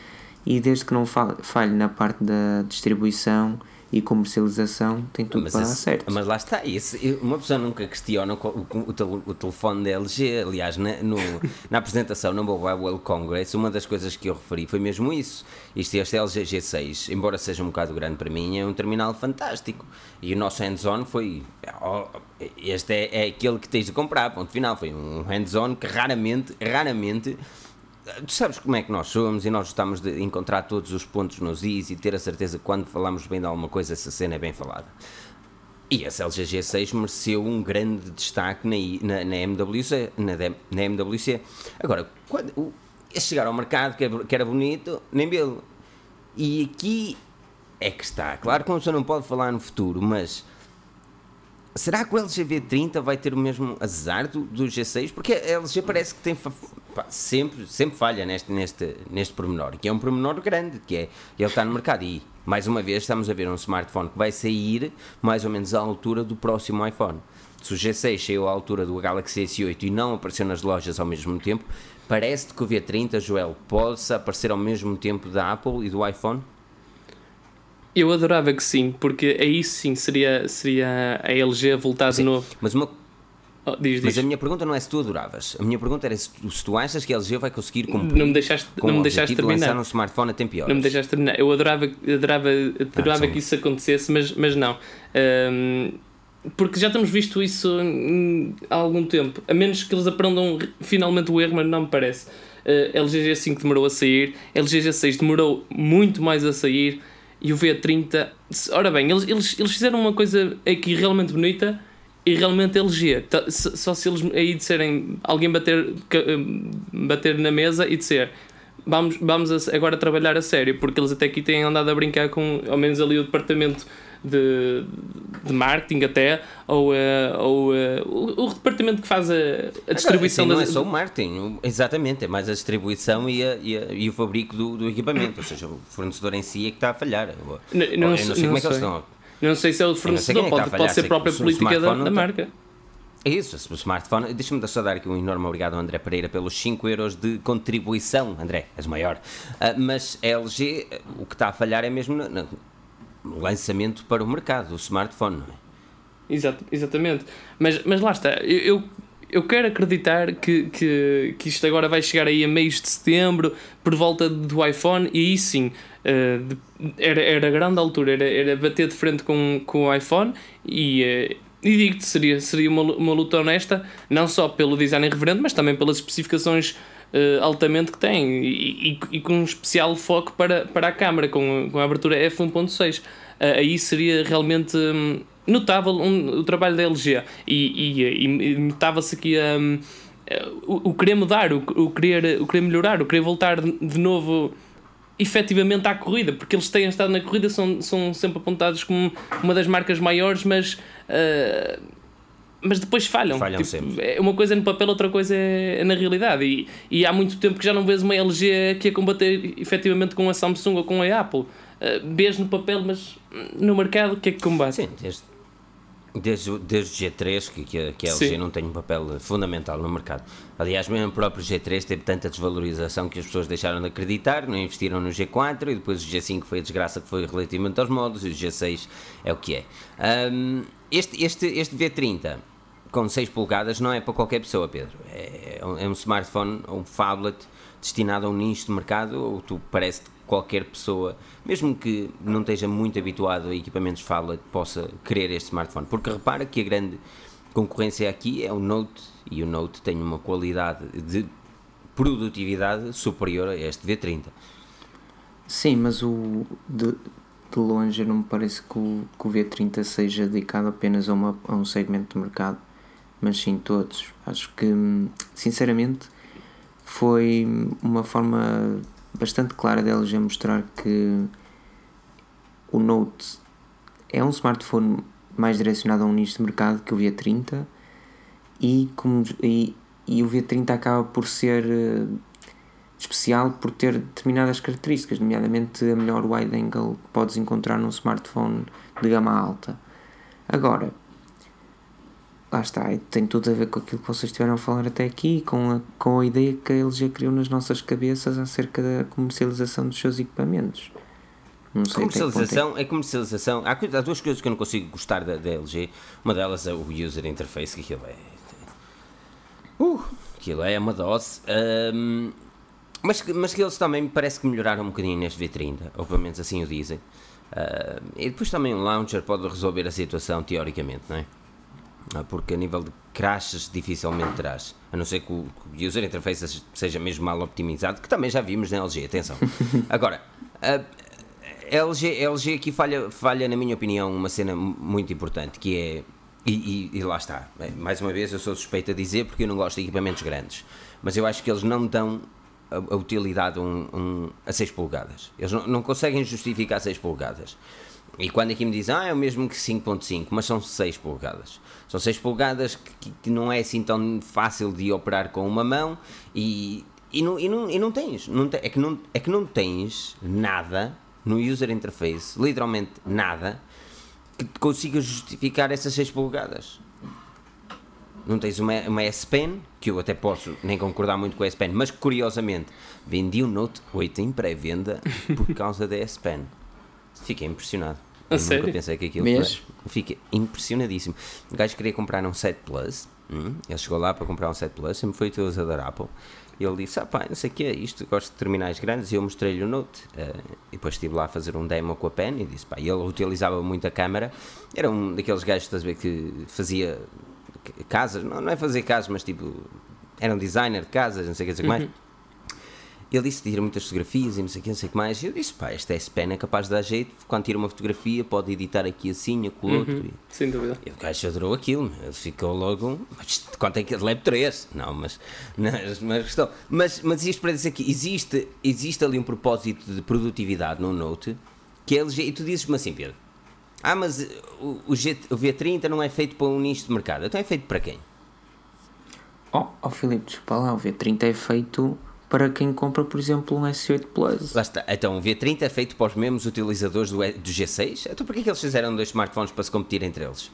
e desde que não falhe na parte da distribuição e comercialização tem tudo mas para esse, dar certo. Mas lá está, esse, uma pessoa nunca questiona o, o, o telefone da LG. Aliás, na, no, na apresentação no Mobile World Congress, uma das coisas que eu referi foi mesmo isso. Isto, este LG G6, embora seja um bocado grande para mim, é um terminal fantástico. E o nosso hands-on foi. Oh, este é, é aquele que tens de comprar, ponto final. Foi um hands-on que raramente, raramente tu sabes como é que nós somos e nós gostamos de encontrar todos os pontos nos is e ter a certeza que quando falamos bem de alguma coisa essa cena é bem falada. E a LG G6 mereceu um grande destaque na, na, na MWC, na, na, MWC. Agora, quando o, chegar ao mercado que, que era bonito, nem belo. E aqui é que está. Claro que uma pessoa não pode falar no futuro, mas será que o LG V30 vai ter o mesmo azar do, do G6? Porque a LG parece que tem pá, sempre, sempre falha neste, neste, neste pormenor, que é um pormenor grande, que é ele está no mercado e mais uma vez estamos a ver um smartphone que vai sair mais ou menos à altura do próximo iPhone. Se o G6 saiu à altura do Galaxy S8 e não apareceu nas lojas ao mesmo tempo, parece que o V30, Joel, possa aparecer ao mesmo tempo da Apple e do iPhone? Eu adorava que sim, porque aí sim seria, seria a LG voltar de novo. Mas, uma... oh, diz, mas diz. a minha pergunta não é se tu adoravas. A minha pergunta era se tu, se tu achas que a LG vai conseguir cumprir não me deixaste, não me deixaste terminar. lançar um smartphone a tempo e horas. Não me deixaste terminar. Eu adorava, adorava, adorava ah, que isso acontecesse, mas, mas não. Um, porque já temos visto isso há algum tempo. A menos que eles aprendam finalmente o erro, mas não me parece. Uh, LG G5 demorou a sair, LG G6 demorou muito mais a sair e o V30. Ora bem, eles, eles, eles fizeram uma coisa aqui realmente bonita e realmente LG. Só se eles aí disserem alguém bater, bater na mesa e dizer vamos, vamos agora trabalhar a sério, porque eles até aqui têm andado a brincar com, ao menos ali, o departamento de, de marketing até, ou, uh, ou uh, o, o, departamento que faz a, a distribuição Agora, assim, das... Não é só o marketing, exatamente, é mais a distribuição e, a, e, a, e o fabrico do, do, equipamento, ou seja, o fornecedor em si é que está a falhar. Não, não, não sei como é que eles estão. Não sei se é o fornecedor, é pode, pode ser a própria política da, da marca. É isso, o smartphone. Deixa-me só dar aqui um enorme obrigado ao André Pereira pelos 5 euros de contribuição. André, és maior. Uh, mas a LG, o que está a falhar é mesmo lançamento para o mercado, o smartphone, é? Exato, exatamente. Mas, mas lá está, eu, eu quero acreditar que, que, que isto agora vai chegar aí a meios de setembro, por volta do iPhone, e aí sim, uh, era, era grande altura, era, era bater de frente com, com o iPhone, e, uh, e digo-te, seria, seria uma, uma luta honesta, não só pelo design irreverente, mas também pelas especificações uh, altamente que tem e, e, e, com um especial foco para, para a câmara, com, com a abertura f1.6. Uh, aí seria realmente um, notável um, o trabalho da LG e, e, e notava-se aqui um, o, o, querer mudar, o, o, querer, o querer melhorar, o querer voltar de novo efetivamente à corrida, porque eles têm estado na corrida, são, são sempre apontados como uma das marcas maiores, mas uh, mas depois falham. Falham tipo, sempre. É uma coisa é no papel, outra coisa é, na realidade. E, e há muito tempo que já não vês uma LG aqui a combater efetivamente com a Samsung ou com a Apple. Uh, vês no papel, mas no mercado o que é que combate? Sim, desde, desde, desde o G3 que, que, a, que a LG Sim. não tem um papel fundamental no mercado. Aliás, mesmo o próprio G3 teve tanta desvalorização que as pessoas deixaram de acreditar, não investiram no G4 e depois o G5 foi a desgraça que foi relativamente aos modos e o G6 é o que é. Um, este, este, este V30 com 6 polegadas não é para qualquer pessoa, Pedro. É, é um smartphone, um phablet destinado a um nicho de mercado, ou tu parece que qualquer pessoa, mesmo que não esteja muito habituado a equipamentos phablet, possa querer este smartphone. Porque repara que a grande concorrência aqui é o Note, e o Note tem uma qualidade de produtividade superior a este V30. Sim, mas o de, de longe não me parece que o, que o V30 seja dedicado apenas a, uma, a um segmento de mercado, mas sim todos. Acho que, sinceramente, foi uma forma bastante clara de LG mostrar que o Note é um smartphone mais direcionado a um nicho de mercado que o V30 e, como, e, e o V30 acaba por ser especial por ter determinadas características, nomeadamente a melhor wide angle que podes encontrar num smartphone de gama alta. Agora, lá está, tem tudo a ver com aquilo que vocês estiveram a falar até aqui, com a, com a ideia que a LG criou nas nossas cabeças acerca da comercialização dos seus equipamentos. Não sei comercialização é, é comercialização. Há, há, duas coisas que eu não consigo gostar da, da LG. Uma delas é o user interface, que aquilo é. Uh, aquilo é uma dose. Um, mas, mas que eles também parece que melhoraram um bocadinho neste V30, ou pelo menos assim o dizem. Uh, e depois também um launcher pode resolver a situação teoricamente, não é? Uh, porque a nível de crashes dificilmente terás, a não ser que o, que o user interface seja mesmo mal optimizado, que também já vimos na LG, atenção. Agora, uh, a LG, a LG aqui falha, falha, na minha opinião, uma cena muito importante, que é, e, e, e lá está, mais uma vez eu sou suspeito a dizer porque eu não gosto de equipamentos grandes, mas eu acho que eles não dão a, utilidade um, um, a 6 polegadas. Eles não, não, conseguem justificar 6 polegadas. E quando aqui me dizem, ah, é o mesmo que 5.5, mas são 6 polegadas. São 6 polegadas que, que, não é assim tão fácil de operar com uma mão e, e, não, e, não, e não tens. Não te, é, que não, é que não tens nada no user interface, literalmente nada, que consiga justificar essas 6 polegadas. Não tens uma, uma S Pen, que eu até posso nem concordar muito com a S Pen, mas curiosamente vendi um Note 8 em pré-venda por causa da S Pen. Fiquei impressionado. A eu sério? nunca pensei que aquilo Mesmo? Fiquei impressionadíssimo. O gajo queria comprar um 7 Plus. hum, Ele chegou lá para comprar um 7 Plus, sempre foi utilizador Apple. E ele disse: Ah, pá, não sei o que é isto, gosto de terminais grandes. E eu mostrei-lhe o Note. eh, e depois estive lá a fazer um demo com a pen. E disse: Pá, ele utilizava muito a câmera. Era um daqueles gajos, estás a ver, que fazia casas. Não, não é fazer casas, mas tipo, era um designer de casas, não sei o que, não sei que mais. Ele disse que tira muitas fotografias e não sei o que, não sei o que mais. E eu disse, pá, esta S-Pen é capaz de dar jeito. Quando tira uma fotografia, pode editar aqui assim, aqui o outro. E, Sem dúvida. e o gajo adorou aquilo. Ele ficou logo. Mas quanto é que leve 3? Não, mas. Mas, mas, questão. mas, mas isto para dizer que existe, existe ali um propósito de produtividade no Note que é LG. E tu dizes-me assim, Pedro. Ah, mas o, o, G, o V30 não é feito para um nicho de mercado. Então é feito para quem? Oh, oh Filipe, desculpa lá, o V30 é feito para quem compra, por exemplo, um S8 Plus. Lá está. Então, o V30 é feito para os mesmos utilizadores do, do G6? Então, porquê que eles fizeram dois smartphones para se competir entre eles?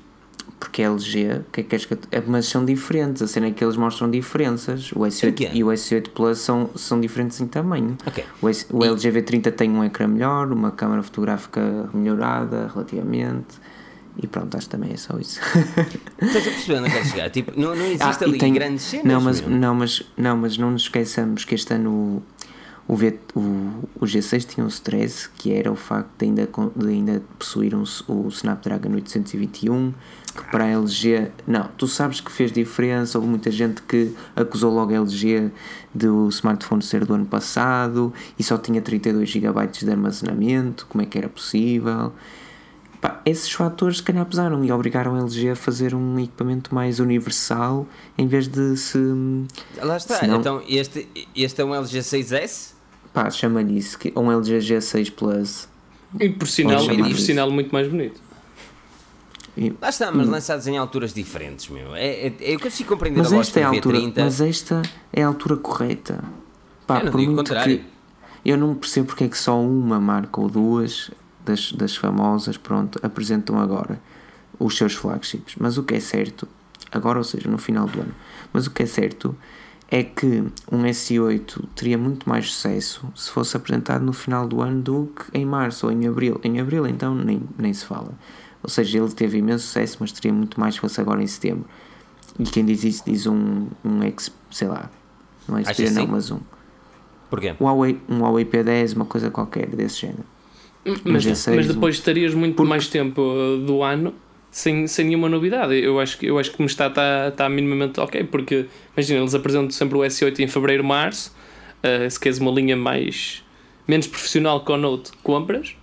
Porque é LG, que é que queres que é, mas são diferentes, a cena é que eles mostram diferenças. O Em S8 quê? e o S8 Plus são, são diferentes em tamanho. Ok. O, S, o LG V30 tem um ecrã melhor, uma câmara fotográfica melhorada relativamente. E pronto, acho que também é só isso. Estás a perceber onde quero chegar? Tipo, não, não existe Ah, ali tem- grandes cenas. Não mas, não, mas, não, mas não nos esqueçamos que este ano o, v, o, o G6 tinha um stress que era o facto de ainda, de ainda possuir um, o Snapdragon 821 que para a LG, não, tu sabes que fez diferença, houve muita gente que acusou logo a LG de o smartphone ser do ano passado e só tinha 32 GB de armazenamento, como é que era possível? Pá, esses fatores se calhar pesaram e obrigaram a LG a fazer um equipamento mais universal em vez de se. Lá está. Senão- Então, este, este é um LG 6S? pá, chama-lhe isso, que- um LG G6 Plus. E por sinal, e por sinal muito mais bonito. E- Lá está, mas lançados em alturas diferentes, meu. É, é, eu consigo compreender mas a esta é a altura, V30. mas esta é a altura correta. Pá, Eu não por digo o muito contrário. que eu não percebo porque é que só uma marca ou duas das, das famosas, pronto, apresentam agora os seus flagships. Mas o que é certo, agora, ou seja, no final do ano, mas o que é certo é que um S8 teria muito mais sucesso se fosse apresentado no final do ano do que em março ou em abril. Em abril, então, nem, nem se fala. Ou seja, ele teve imenso sucesso, mas teria muito mais se fosse agora em setembro. E quem diz isso diz um, um X, sei lá, não é Xperia não, sim? mas um. Porquê? Um Huawei, um Huawei P10, uma coisa qualquer desse género. Mas, G6, mas depois estarias muito porque- mais tempo uh, do ano sem, sem nenhuma novidade. Eu acho que, eu acho que me está, está, está minimamente ok, porque imagina, eles apresentam sempre o S8 em fevereiro, março. Uh, se queres uma linha mais menos profissional que o Note, compras.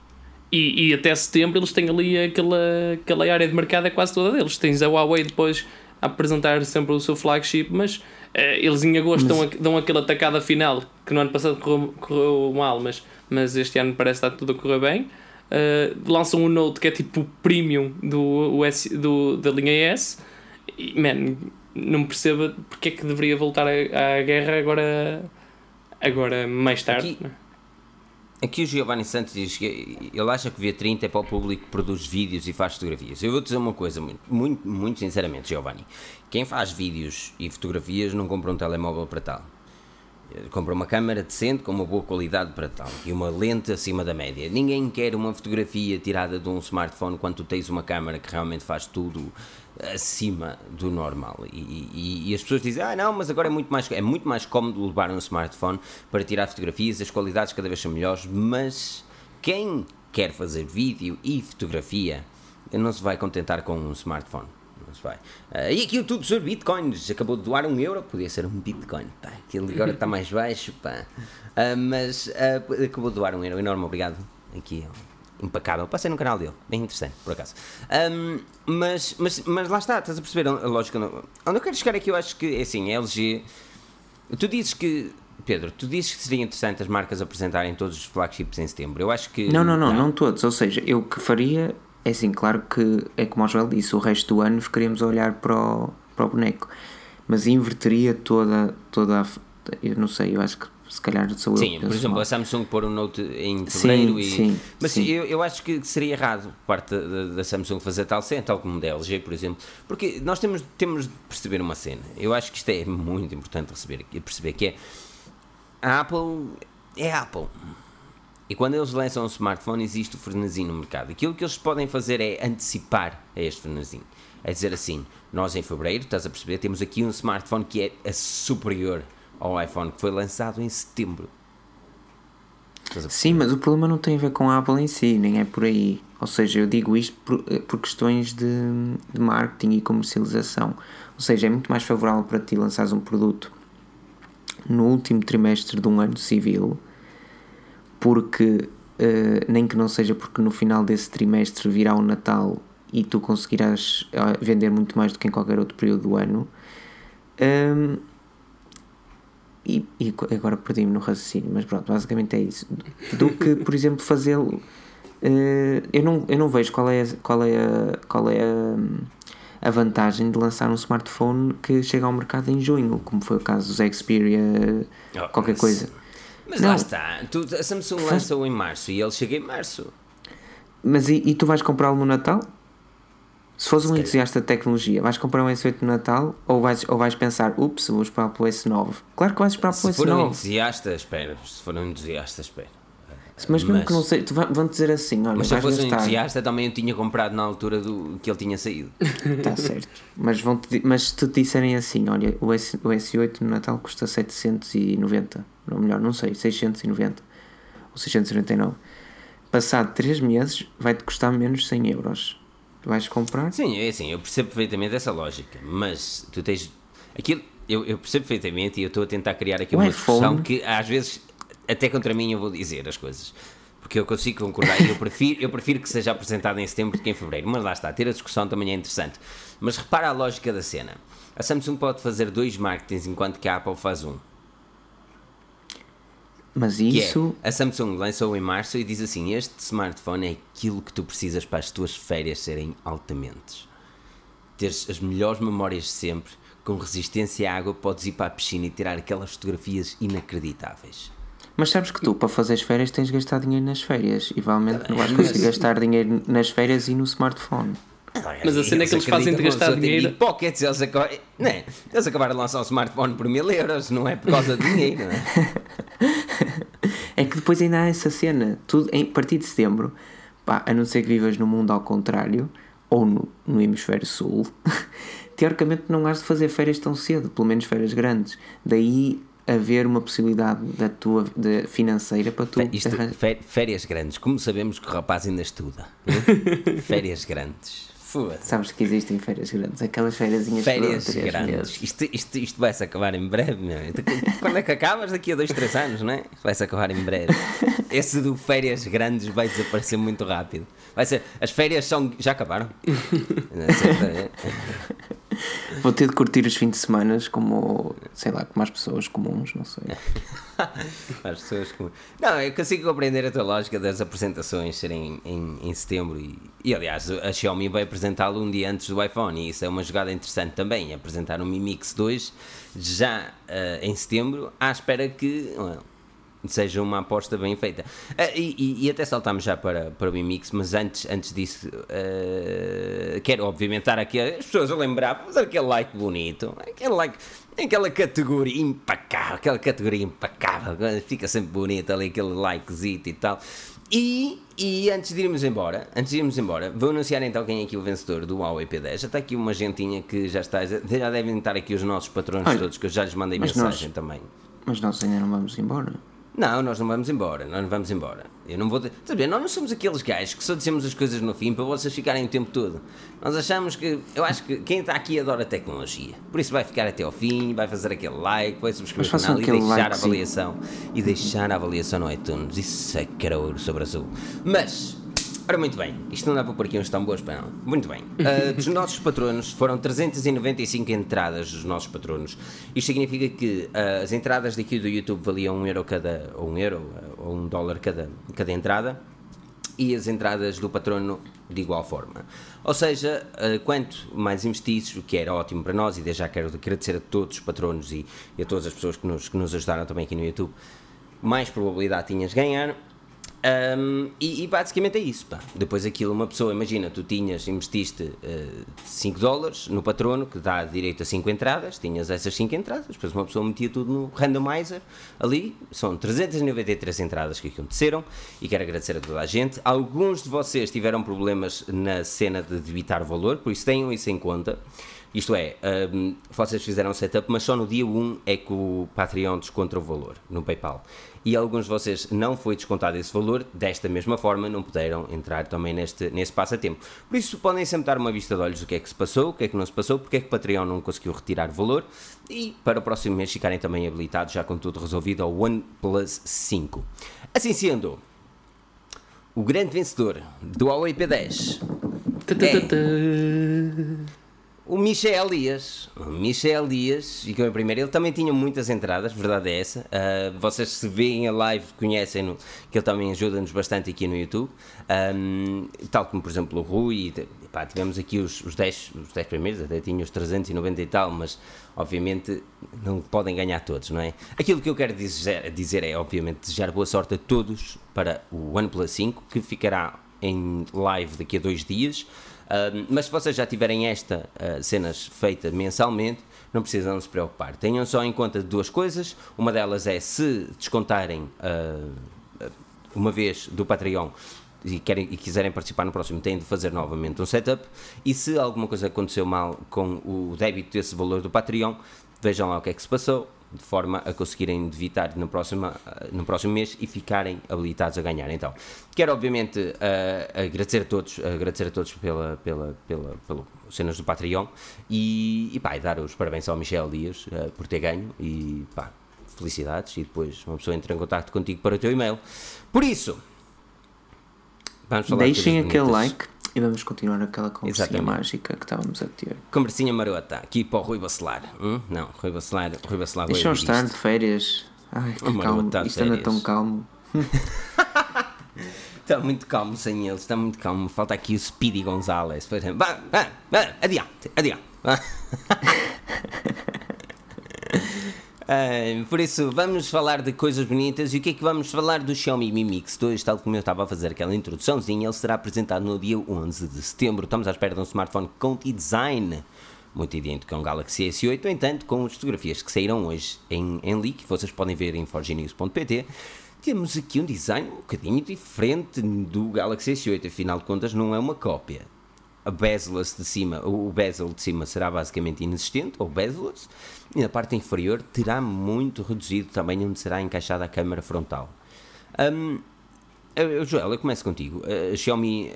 E, e até setembro eles têm ali aquela, aquela área de mercado, é quase toda deles. Tens a Huawei depois a apresentar sempre o seu flagship, mas eh, eles em agosto Mas- dão, a- dão aquela tacada final que no ano passado correu, correu mal, mas, mas este ano parece estar tudo a correr bem. Eh, lançam um Note que é tipo o premium do, o S, do, da linha S. E, man, não percebo porque é que deveria voltar à, guerra agora, agora mais tarde. Aqui-? Aqui o Giovanni Santos diz que ele acha que o V30 é para o público que produz vídeos e faz fotografias. Eu vou dizer uma coisa, muito, muito, muito sinceramente, Giovanni. Quem faz vídeos e fotografias não compra um telemóvel para tal. Compra uma câmera decente com uma boa qualidade para tal e uma lente acima da média. Ninguém quer uma fotografia tirada de um smartphone quando tu tens uma câmera que realmente faz tudo acima do normal. E, e- e as pessoas dizem: Ah, não, mas agora é muito mais, é muito mais cómodo levar um smartphone para tirar fotografias, as qualidades cada vez são melhores. Mas quem quer fazer vídeo e fotografia não se vai contentar com um smartphone. Não se vai. Ah, e aqui o tudo sobre bitcoins. Acabou de doar um euro, podia ser um bitcoin. Pá, aquilo agora está mais baixo. Pá. Ah, mas ah, acabou de doar um euro. Enorme obrigado. Aqui, impecável. Passei no canal dele. Bem interessante, por acaso. Ahm, mas, mas, mas lá está, estás a perceber a lógica. Onde eu quero chegar aqui, eu acho que é assim, a LG. Tu dizes que Pedro, tu dizes que seria interessante as marcas apresentarem todos os flagships em setembro. Eu acho que. Não, não, não, não todos. Ou seja, eu que faria, é assim, claro que é como o Joel disse, o resto do ano ficaríamos a olhar para o, para o boneco. Mas inverteria toda, toda a. Eu não sei, eu acho que se calhar sou eu. Sim, por exemplo, a Samsung pôr um Note em fevereiro e. sim, mas sim. Eu, eu acho que seria errado parte da, da- Samsung fazer tal cena, tal como da LG, por exemplo, porque nós temos, temos de perceber uma cena. Eu acho que isto é muito importante receber, perceber que é a Apple é a Apple. E quando eles lançam um smartphone, existe o frenesim no mercado. Aquilo que eles podem fazer é antecipar a este frenesim. É dizer assim: nós em fevereiro, estás a perceber, temos aqui um smartphone que é superior ao iPhone que foi lançado em setembro. Sim, mas o problema não tem a ver com a Apple em si, nem é por aí. Ou seja, eu digo isto por, eh, por questões de, de marketing e comercialização. Ou seja, é muito mais favorável para ti lançares um produto no último trimestre de um ano civil, porque eh, nem que não seja porque no final desse trimestre virá o Natal e tu conseguirás eh, vender muito mais do que em qualquer outro período do ano. Hum, e, e agora perdi-me no raciocínio, mas pronto, basicamente é isso. Do que, por exemplo, fazê-lo. eh, eu, não, eu não vejo qual é, a- qual é, a, qual é a, a vantagem de lançar um smartphone que chega ao mercado em junho, como foi o caso dos Xperia, Oh, qualquer mas- coisa. Mas Não. lá está, tu, a Samsung Faz- lançou em março e ele chega em março. Mas e, e tu vais comprá-lo no Natal? Se fores um entusiasta de tecnologia, vais comprar um S8 no Natal ou vais, ou vais pensar, ups, vou esperar pelo S9? Claro que vais esperar pelo Se for um S9. entusiasta, espera. Se for um entusiasta, espera. Mas mesmo Mas- que não sei, tu vão-te dizer assim: olha, Mas se eu fosse um gastar. entusiasta, também eu tinha comprado na altura do que ele tinha saído. Está certo. Mas, vão -te, mas se te disserem assim, olha, o, S, o S8 no Natal custa 790, ou melhor, não sei, 690 ou 699. Passado 3 meses, vai-te custar menos 100 euros. Vais comprar? Sim, é assim, eu percebo perfeitamente essa lógica, mas tu tens. Aquilo, eu, eu percebo perfeitamente e eu estou a tentar criar aqui O uma iPhone- discussão que às vezes, até contra mim, eu vou dizer as coisas. Porque eu consigo concordar e eu prefiro, eu prefiro que seja apresentado em setembro do que em fevereiro. Mas lá está, ter a discussão também é interessante. Mas repara a lógica da cena. A Samsung pode fazer dois marketings enquanto que a Apple faz um. Mas Que isso. é, a Samsung lançou em março e diz assim: Este smartphone é aquilo que tu precisas para as tuas férias serem altamente. Teres as melhores memórias de sempre, com resistência à água, podes ir para a piscina e tirar aquelas fotografias inacreditáveis. Mas sabes que tu, para fazer as férias, tens de gastar dinheiro nas férias. E provavelmente não vais Mas- conseguir gastar dinheiro nas férias e no smartphone. Mas a cena é que eles fazem de gastar dinheiro- Pockets, eles, não é? eles acabaram de lançar um smartphone por mil euros, não é por causa de dinheiro, não é? É que depois ainda há essa cena. Tudo, em, a partir de setembro, pá, a não ser que vivas no mundo ao contrário, ou no, no hemisfério sul, teoricamente não has de fazer férias tão cedo, pelo menos férias grandes. Daí haver uma possibilidade da tua de, financeira para tu Isto, férias grandes, como sabemos que o rapaz ainda estuda? hein? férias grandes. Foda-se. Sabes que existem férias grandes, aquelas férias Férias três grandes. meses. Isto, isto, isto vai-se acabar em breve, meu. Quando é que acabas? Daqui a dois, três anos, não é? Vai-se acabar em breve. Esse do férias grandes vai desaparecer muito rápido. Vai ser. As férias são. Já acabaram? Não sei, é. Vou ter de curtir os fins de semana como, sei lá, como as pessoas comuns, não sei. As pessoas como... Não, eu consigo compreender a tua lógica das apresentações serem em, em setembro e, e aliás a Xiaomi vai apresentá-lo um dia antes do iPhone e isso é uma jogada interessante também, apresentar o Mi Mix 2 já eh, em setembro à espera que seja uma aposta bem feita. Ah, e, e- até saltamos já para, para o Mi Mix, mas antes, antes disso eh, quero obviamente estar aqui as pessoas a lembrar, fazer aquele like bonito, aquele like aquela categoria impecável, aquela categoria impecável, fica sempre bonito ali aquele likezito e tal. E, e antes de irmos embora, antes de irmos embora, vou anunciar então quem é aqui o vencedor do Huawei P10. Já está aqui uma gentinha que já está, já devem estar aqui os nossos patrões Olha, todos, que eu já lhes mandei mensagem nós- também. Mas nós ainda não vamos embora. Não, nós não vamos embora, nós não vamos embora. Eu não vou. A ver? Nós não somos aqueles gajos que só dizemos as coisas no fim para vocês ficarem o tempo todo. Nós achamos que. Eu acho que quem está aqui adora tecnologia. Por isso vai ficar até ao fim, vai fazer aquele like, vai subscrever o canal e deixar a likezinho. avaliação. E deixar a avaliação no iTunes. Isso é que era ouro sobre azul. Mas. Ora, muito bem, isto não dá para pôr aqui uns tambores para não. Muito bem. Uh, dos nossos patronos foram 395 entradas dos nossos patronos. Isto significa que uh, as entradas daqui do YouTube valiam um euro cada, ou um euro, ou um dólar cada, cada entrada, e as entradas do patrono de igual forma. Ou seja, quanto mais investidos, o que era ótimo para nós, e desde já quero agradecer a todos os patronos e, e a todas as pessoas que nos, que nos ajudaram também aqui no YouTube, mais probabilidade tinhas de ganhar. Um, e, e, basicamente é isso. Pá. Depois aquilo, uma pessoa, imagina, tu tinhas, investiste uh, 5 dólares no patrono, que dá direito a 5 entradas, tinhas essas 5 entradas, depois uma pessoa metia tudo no randomizer ali, são 393 entradas que aconteceram e quero agradecer a toda a gente. Alguns de vocês tiveram problemas na cena de debitar valor, por isso tenham isso em conta. Isto é, um, vocês fizeram setup, mas só no dia 1 é que o Patreon desconta o valor no PayPal e alguns de vocês não foi descontado esse valor, desta mesma forma não puderam entrar também neste, nesse passatempo. Por isso podem sempre dar uma vista de olhos do que é que se passou, o que é que não se passou, porque é que o Patreon não conseguiu retirar valor e para o próximo mês ficarem também habilitados já com tudo resolvido ao OnePlus 5. Assim sendo, o grande vencedor do Huawei P10 é o Michel Dias. O Michel Dias ficou em primeiro. Ele também tinha muitas entradas, verdade é essa. Uh, vocês se veem a live conhecem-no, que ele também ajuda-nos bastante aqui no YouTube. Um, tal como, por exemplo, o Rui. Pá, tivemos aqui os, os, 10, os 10 primeiros, até tinha os 390 e tal, mas obviamente não podem ganhar todos, não é? Aquilo que eu quero dizer, dizer é, obviamente, desejar boa sorte a todos para o OnePlus 5, que ficará em live daqui a dois dias mas se vocês já tiverem esta uh, cenas feitas mensalmente, não precisam se preocupar. Tenham só em conta duas coisas. Uma delas é se descontarem uh, uma vez do Patreon e, querem, e quiserem participar no próximo, têm de fazer novamente um setup. E se alguma coisa aconteceu mal com o débito desse valor do Patreon, vejam lá o que é que se passou de forma a conseguirem evitar no próximo, no próximo mês e ficarem habilitados a ganhar. Então, quero obviamente uh, agradecer a todos, agradecer a todos pela, pela, pela, pelo cenas do Patreon e, e, pá, e dar os parabéns ao Michel Dias uh, por ter ganho e pá, felicidades e depois uma pessoa entra em contato contigo para o teu e-mail. Por isso, Deixem aquele like e vamos continuar aquela conversinha Exatamente. mágica que estávamos a ter. Conversinha marota, aqui para o Rui Bacelar. Hum? Não, Rui Bacelar, Rui Bacelar Deixam estar de férias. Ai, que calmo. Isto anda tão calmo. está muito calmo sem eles, está muito calmo. Falta aqui o Speedy Gonzalez. Por exemplo. Vá, vá, vá, adiante, adiante. Uh, por isso, vamos falar de coisas bonitas. E o que é que vamos falar do Xiaomi Mi Mix 2? Tal como eu estava a fazer aquela introduçãozinha, ele será apresentado no dia 11 de setembro. Estamos à espera de um smartphone com design muito idêntico a um Galaxy S8. No entanto, com as fotografias que saíram hoje em, em leak, vocês podem ver em forgenews.pt, temos aqui um design um bocadinho diferente do Galaxy S8. Afinal de contas, não é uma cópia a bezel de cima, o bezel de cima será basicamente inexistente, ou bezel e na parte inferior terá muito reduzido também onde será encaixada a câmara frontal. Um, Joel, eu começo contigo. A Xiaomi,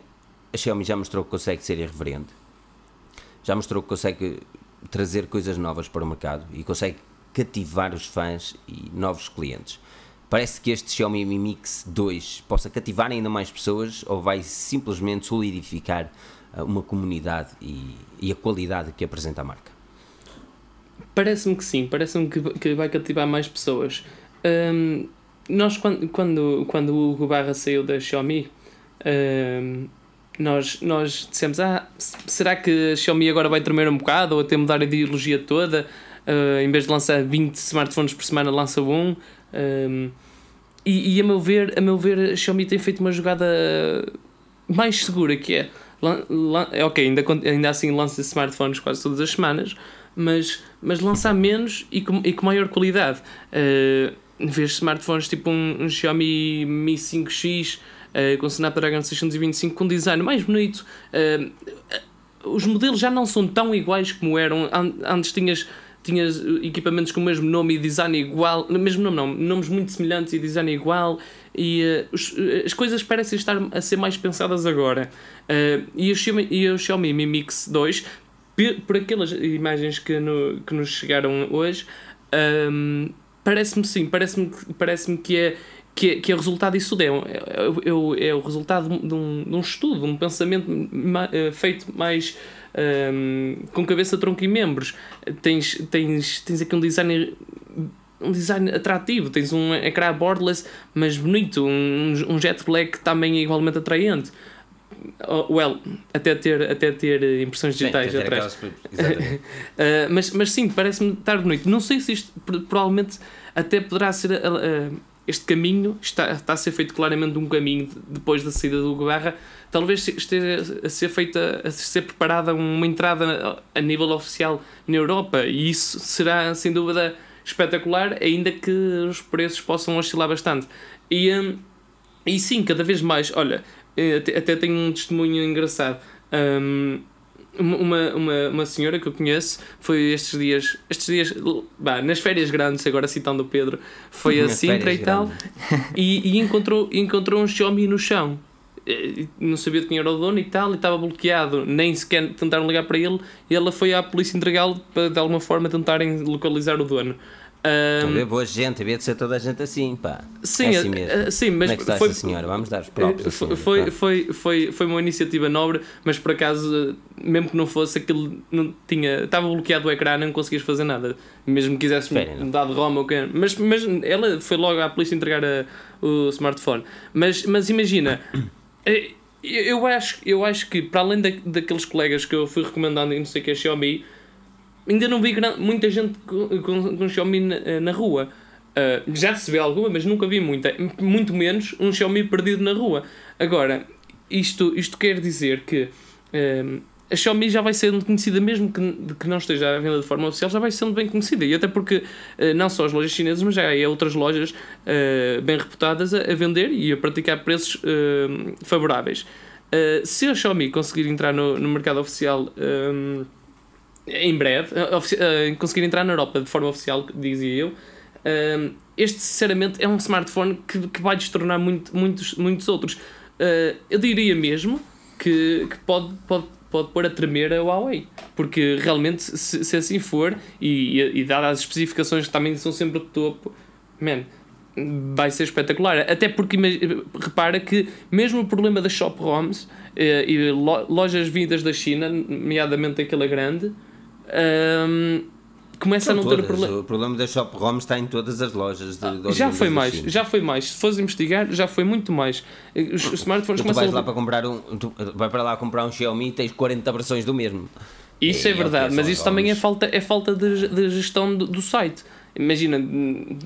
a Xiaomi já mostrou que consegue ser irreverente, já mostrou que consegue trazer coisas novas para o mercado e consegue cativar os fãs e novos clientes. Parece que este Xiaomi Mi Mix 2 possa cativar ainda mais pessoas ou vai simplesmente solidificar uma comunidade e, e a qualidade que apresenta a marca? Parece-me que sim, parece-me que, que vai cativar mais pessoas. Um, nós, quando, quando, quando o Hugo Barra saiu da Xiaomi, um, nós, nós dissemos: ah, será que a Xiaomi agora vai tremer um bocado ou até mudar a ideologia toda? Uh, em vez de lançar 20 smartphones por semana, lança um. um e, e, a meu ver, a meu ver, a Xiaomi tem feito uma jogada mais segura que é é ok, ainda, ainda assim lança smartphones quase todas as semanas, mas, mas lançar menos e com, e com maior qualidade. Uh, em vez de smartphones tipo um, um Xiaomi Mi 5X uh, eh, com Snapdragon 625 com design mais bonito. Uh, os modelos já não são tão iguais como eram. Antes tinhas tinhas equipamentos com o mesmo nome e design igual, mesmo nome não, nomes muito semelhantes e design igual, e uh, os, as coisas parecem estar a ser mais pensadas agora. Uh, e, o Xiaomi, e o Xiaomi Mi Mix 2, por aquelas imagens que, no, que nos chegaram hoje, um, parece-me sim, parece-me parece que é que é, que é o resultado disso. É, é, é, é o resultado de um, de um estudo, de um pensamento ma, uh, feito mais um, com cabeça, tronco e membros. Tens, tens, tens aqui um design um design atrativo, tens um ecrã borderless mas bonito, um, um jet black também é igualmente atraente. Oh, well, até ter, até ter impressões digitais sim, atrás. uh, mas, mas sim, parece-me estar bonito. Não sei se isto provavelmente até poderá ser uh, este caminho, está, está a ser feito claramente um caminho depois da saída do Guerra, talvez esteja a ser feita, a ser preparada uma entrada a nível oficial na Europa e isso será sem dúvida espetacular, ainda que os preços possam oscilar bastante. E, um, e sim, cada vez mais, olha, até, até tenho um testemunho engraçado. Um, uma, uma, uma senhora que eu conheço foi estes dias, estes dias, bah, nas férias grandes, agora citando o Pedro, foi a Sintra e tal, e, e, encontrou, encontrou um Xiaomi no chão. Não sabia de quem era o dono e tal, e estava bloqueado, nem sequer tentaram ligar para ele, e ela foi à polícia entregá-lo para de alguma forma tentarem localizar o dono. Um, então, boa gente, havia de ser toda a gente assim, pá. Sim, é assim mesmo. Uh, sim mas Como é que está foi, senhora? Vamos dar os próprios. Foi, assim, foi, foi, foi, foi, uma iniciativa nobre, mas por acaso, mesmo que não fosse, aquilo não tinha. Estava bloqueado o ecrã, não conseguias fazer nada. Mesmo que quisesse mudar de ROM ou que. Mas, mas ela foi logo à polícia entregar a, o smartphone. Mas, mas imagina. Eh, eu acho, eu acho que, para além da, daqueles colegas que eu fui recomendando e não sei o que é Xiaomi, ainda não vi muita gente com, com, com Xiaomi na, na rua. Uh, já se vê alguma, mas nunca vi muita. Muito menos um Xiaomi perdido na rua. Agora, isto, isto quer dizer que uh, a Xiaomi já vai sendo conhecida, mesmo que, que não esteja à venda de forma oficial, já vai sendo bem conhecida. E até porque uh, não só as lojas chinesas, mas já há outras lojas bem reputadas a, a, vender e a praticar preços favoráveis. se a Xiaomi conseguir entrar no, no mercado oficial em breve, uh, conseguir entrar na Europa de forma oficial, dizia eu. Uh, este, sinceramente, é um smartphone que, que vai destornar muito, muitos, muitos outros. Uh, eu diria mesmo que, que pode, pode, pode pôr a tremer a Huawei, porque realmente, se, se assim for, e, e, dadas as especificações que também são sempre do topo, man, vai ser espetacular. Até porque repara que, mesmo o problema das shop ROMs e lojas vindas da China, nomeadamente aquela grande um, começa a não todas. ter problema. O problema da Shop ROM está em todas as lojas. De, de já foi mais, já foi mais. Se fores investigar, já foi muito mais. Os, os smartphones tu começam vais lá para comprar um, tu vai para lá comprar um Xiaomi e tens 40 versões do mesmo. Isso é, é verdade, é mas isso também é falta, é falta de, de gestão do, do site. Imagina.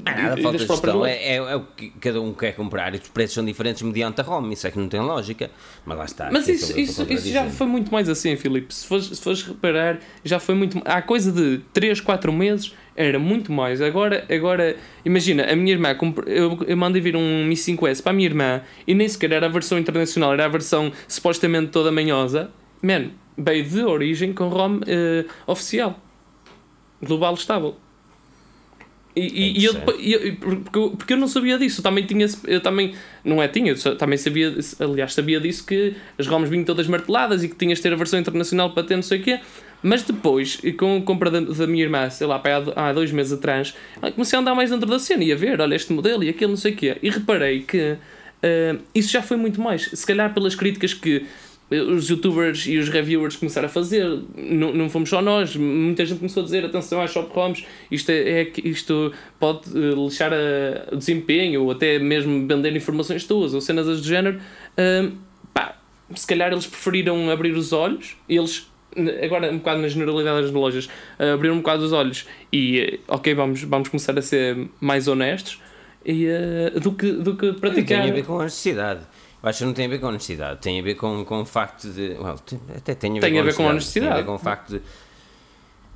Ah, nada, falta de gestão. É, é, é, o que cada um quer comprar e os preços são diferentes mediante a ROM. Isso é que não tem lógica. Mas lá está. Mas isso, isso, isso já foi muito mais assim, Filipe. Se fores, se fores reparar, já foi muito. Há coisa de 3, 4 meses era muito mais. Agora, agora imagina, a minha irmã, eu, eu mandei vir um Mi 5S para a minha irmã e nem sequer era a versão internacional, era a versão supostamente toda manhosa. Man, veio de origem com ROM uh, oficial, global estável. E, e, eu, porque, eu, porque eu não sabia disso, eu também tinha, eu também, não é tinha, eu também sabia, aliás, sabia disso que as ROMs vinham todas marteladas e que tinhas de ter a versão internacional para ter não sei o quê, mas depois, com a compra da, da minha irmã, sei lá, há dois meses atrás, comecei a andar mais dentro da cena e a ver, olha, este modelo e aquele não sei o quê, e reparei que uh, isso já foi muito mais, se calhar pelas críticas que os youtubers e os reviewers começaram a fazer, não, não fomos só nós, muita gente começou a dizer atenção às shop ROMs, isto, é, é, isto pode eh, lixar a, o desempenho ou até mesmo vender informações tuas ou cenas do género. Uh, pá, se calhar eles preferiram abrir os olhos, eles agora um bocado na generalidade das lojas, uh, abriram um bocado os olhos e ok, vamos, vamos começar a ser mais honestos e, uh, do, que, do que praticar. Tem a ver com a honestidade. Eu acho que não tem a ver com honestidade, tem a ver com, com o facto de. Well, até tem a ver, tem com, a ver com honestidade. Tem a ver com o facto de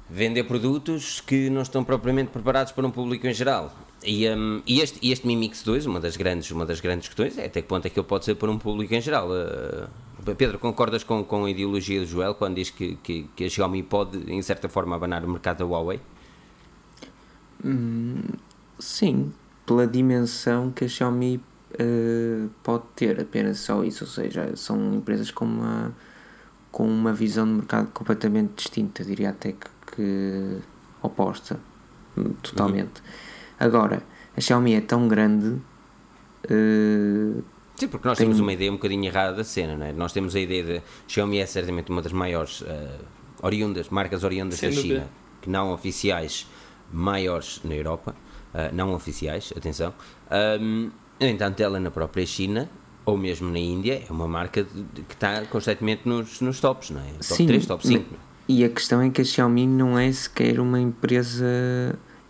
vender produtos que não estão propriamente preparados para um público em geral. E, um, e este, e este Mi Mix 2, uma das, grandes, uma das grandes questões é até que ponto é que ele pode ser para um público em geral. Uh, Pedro, concordas com, com a ideologia do Joel quando diz que, que, que a Xiaomi pode, em certa forma, abanar o mercado da Huawei? Hum, sim, pela dimensão que a Xiaomi uh, pode ter apenas só isso, ou seja, são empresas com uma, com uma visão de mercado completamente distinta, diria até que, que oposta, totalmente. Uhum. Agora, a Xiaomi é tão grande Uh, Sim, porque nós tem... temos uma ideia um bocadinho errada da cena, não é? Nós temos a ideia de Xiaomi é certamente uma das maiores uh, oriundas, marcas oriundas Sem da dúvida. China, que não oficiais, maiores na Europa, uh, não oficiais, atenção. Um, no entanto, ela na própria China, ou mesmo na Índia, é uma marca que está constantemente nos, nos tops, não é? Top Sim, 3, top 5. E a questão é que a Xiaomi não é sequer uma empresa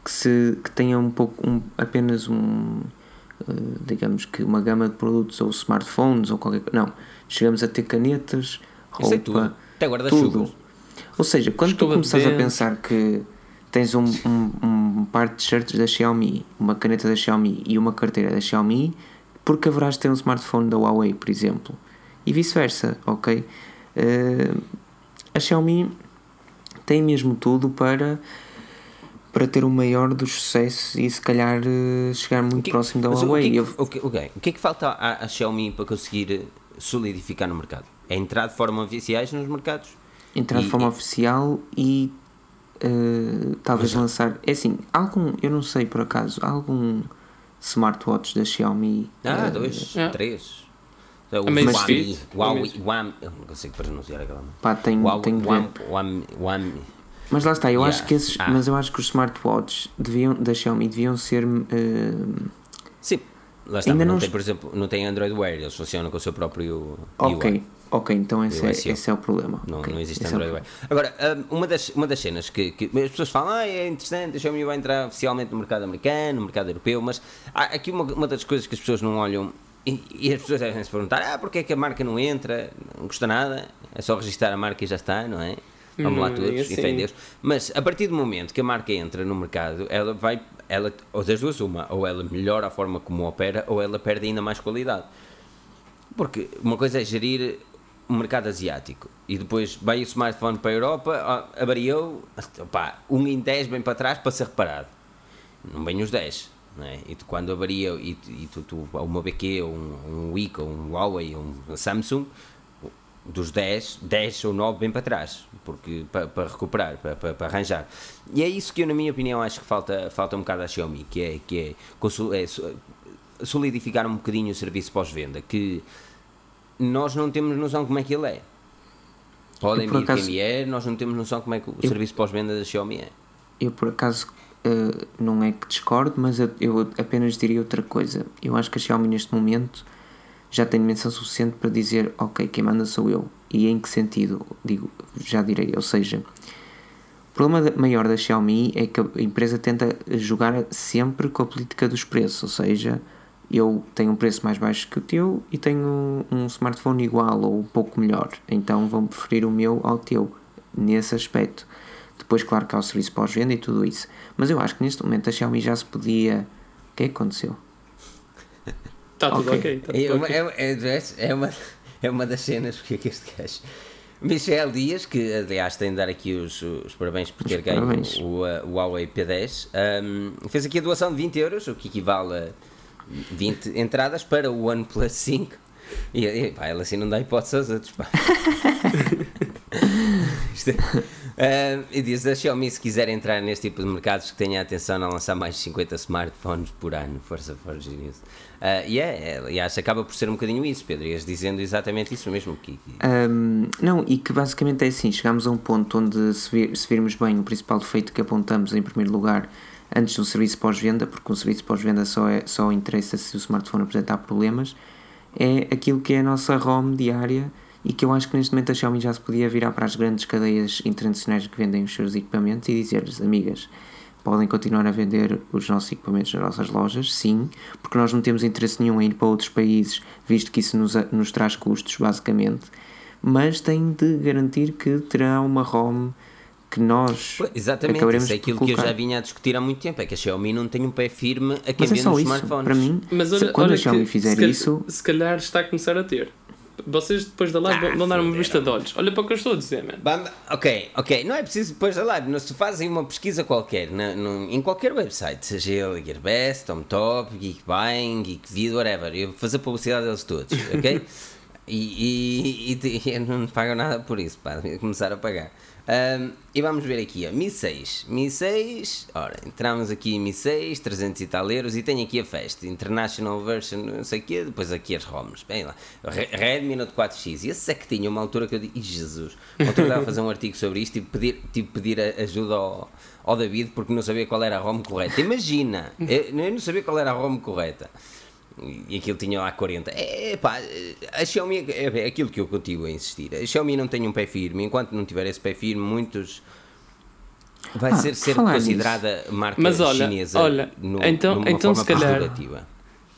que, se, que tenha um pouco, um, apenas um eh, digamos que uma gama de produtos ou smartphones ou qualquer coisa. Não, chegamos a ter canetas, roupa, tudo. Até tudo. Ou seja, quando tu começas a pensar que tens um, um, um par de t-shirts da Xiaomi, uma caneta da Xiaomi e uma carteira da Xiaomi, porque haverás de ter um smartphone da Huawei, por exemplo, e vice-versa, ok? Uh, a Xiaomi tem mesmo tudo para para ter o maior dos sucessos e se calhar eh, chegar muito que, próximo da Huawei. O que, é que, o, que, o que é que falta à, à, Xiaomi para conseguir eh, solidificar no mercado? É entrar de forma oficiais nos mercados? Entrar e, de forma e, oficial e uh, talvez mas, lançar. É assim, algum, eu não sei por acaso, algum smartwatch da Xiaomi. Ah, uh, dois, é. três. O Huawei, Huawei, Huawei, eu não consigo pronunciar aquela. Pá, tem, Huawei, tem Huawei, Huawei, mas lá está, eu yeah. acho que esses, ah. mas eu acho que os smartwatches deviam, da Xiaomi deviam ser. Uh, Sim, lá está, ainda não, tem, por exemplo, não tem Android Wear, eles funcionam com o seu próprio. Ok, UI. Ok, então esse, é, esse é o problema. Não, okay. não existe esse Android é Wear. Agora, uma das, uma das cenas que, que as pessoas falam, ah, é interessante, a Xiaomi vai entrar oficialmente no mercado americano, no mercado europeu, mas há aqui uma, uma das coisas que as pessoas não olham e, e as pessoas devem se perguntar, ah, porque é que a marca não entra? Não custa nada, é só registrar a marca e já está, não é? Vamos lá todos, assim. fé em Deus. Mas a partir do momento que a marca entra no mercado, ela vai, ela, ou das duas, uma, ou ela melhora a forma como opera, ou ela perde ainda mais qualidade. Porque uma coisa é gerir o mercado asiático e depois vai o smartphone para a Europa, avariou, opá, um em 10 bem para trás para ser reparado. Não vem os 10. Não é? E tu, quando avaria e, e tu, tu, uma BQ, um, um Wii, ou um Huawei, um Samsung, dos 10, 10 ou 9 bem para trás, porque para, para recuperar, para, para, para, arranjar. E é isso que eu, na minha opinião, acho que falta, falta um bocado à Xiaomi, que é, que é, é solidificar um bocadinho o serviço pós-venda, que nós não temos noção como é que ele é. Podem vir acaso, quem é, nós não temos noção como é que o eu, serviço pós-venda da Xiaomi é. Eu, por acaso, uh, não é que discordo, mas eu, eu apenas diria outra coisa. Eu acho que a Xiaomi, neste momento já tenho dimensão suficiente para dizer, ok, quem manda sou eu. E em que sentido? Digo, já direi, ou seja, o problema maior da Xiaomi é que a empresa tenta jogar sempre com a política dos preços, ou seja, eu tenho um preço mais baixo que o teu e tenho um smartphone igual ou um pouco melhor, então vão preferir o meu ao teu, nesse aspecto. Depois, claro que há o serviço pós-venda e tudo isso. Mas eu acho que neste momento a Xiaomi já se podia. O que é que aconteceu? Está tudo ok. okay. Tá tudo é, uma, é, é, é, uma, é uma das cenas que este gajo. Michel Dias, que aliás tem de dar aqui os, os parabéns por ter ganho o, o, Huawei P10, um, fez aqui a doação de 20 euros, o que equivale a 20 entradas para o OnePlus 5. E, e pá, ele assim não dá hipótese aos outros. Pá. É, Uh, e diz a Xiaomi se quiser entrar neste tipo de mercados que tenha atenção a lançar mais de 50 smartphones por ano, força força nisso. Uh, e é, é, e acho que acaba por ser um bocadinho isso, Pedro, ias dizendo exatamente isso mesmo que. Um, não, e que basicamente é assim, chegamos a um ponto onde se, vir, se virmos bem o principal defeito que apontamos em primeiro lugar antes do serviço pós-venda, porque o serviço pós-venda só, é, só interessa se o smartphone apresentar problemas, é aquilo que é a nossa ROM diária e que eu acho que neste momento a Xiaomi já se podia virar para as grandes cadeias internacionais que vendem os seus equipamentos e dizer-lhes, amigas, podem continuar a vender os nossos equipamentos nas nossas lojas, sim, porque nós não temos interesse nenhum em ir para outros países, visto que isso nos, nos traz custos, basicamente, mas têm de garantir que terá uma ROM que nós Exatamente, acabaremos isso é aquilo que eu já vinha a discutir há muito tempo, é que a Xiaomi não tem um pé firme a quem vende é smartphones. Para mim, mas olha, quando olha a Xiaomi fizer se isso... Se calhar está a começar a ter. Vocês depois da live ah, vão dar uma vista de olhos. Olha para o que eu estou a dizer, mano. Ok, ok. Não é preciso depois da live. Se fazem uma pesquisa qualquer, na, no, em qualquer website, seja ele Gearbest, TomTop, Geekbuying, Geekvid, whatever, eu vou fazer publicidade deles todos, ok? E, e, e, e não pagam nada por isso, pá, começar a pagar. Um, e vamos ver aqui a Mi 6. Mi 6, ora, entramos aqui em Mi 6, 300 e tal euros, e tenho aqui a festa, International Version, não sei o quê, depois aqui as ROMs. Bem lá, Redmi Note 4X. E esse é que tinha uma altura que eu disse, Jesus, uma altura estava a fazer um artigo sobre isto e pedir, tive pedir ajuda ao, ao David porque não sabia qual era a ROM correta. Imagina, eu, eu não sabia qual era a ROM correta e aquilo tinha lá 40. É pá, a Xiaomi é aquilo que eu continuo a insistir. A Xiaomi não tem um pé firme, enquanto não tiver esse pé firme, muitos. Vai ah, ser ser considerada nisso. marca Mas olha, chinesa olha, no, então, então se calhar,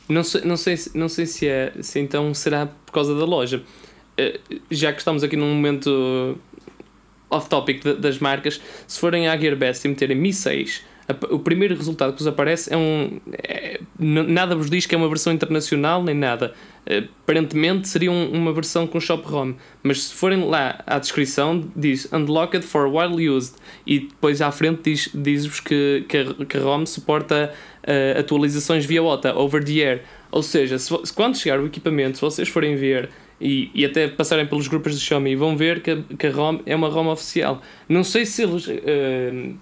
não sei, não sei, não sei se é, se então será por causa da loja. Eh, já que estamos aqui num momento off-topic das marcas, se forem à Gearbest e meterem Mi 6 o primeiro resultado que vos aparece é um. É, nada vos diz que é uma versão internacional nem nada. Aparentemente seria um, uma versão com Shop ROM, mas se forem lá à descrição, diz Unlocked for While Used e depois à frente diz, diz-vos que, que, a, que a ROM suporta uh, atualizações via OTA, over the air. Ou seja, se, quando chegar o equipamento, se vocês forem ver e, e até passarem pelos grupos de Xiaomi, vão ver que que a ROM é uma ROM oficial. Não sei se eles. Uh,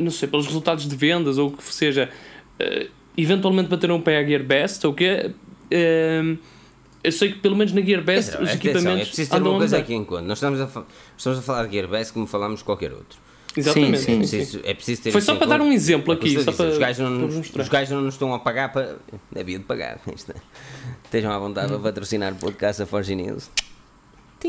não sei, pelos resultados de vendas ou o que seja, uh, eventualmente bater um pé à Gearbest ou o quê? Uh, eu sei que pelo menos na Gearbest os equipamentos. É preciso ter uma coisa aqui em conta. Nós estamos a, estamos a falar de Gearbest como falamos de qualquer outro. Exatamente. Sim, sim, é preciso, é preciso ter Foi só para dar um exemplo aqui. Só para, os, gajos não, os gajos não nos estão a pagar para. Havia de pagar. Estejam à vontade para patrocinar o podcast a Forge News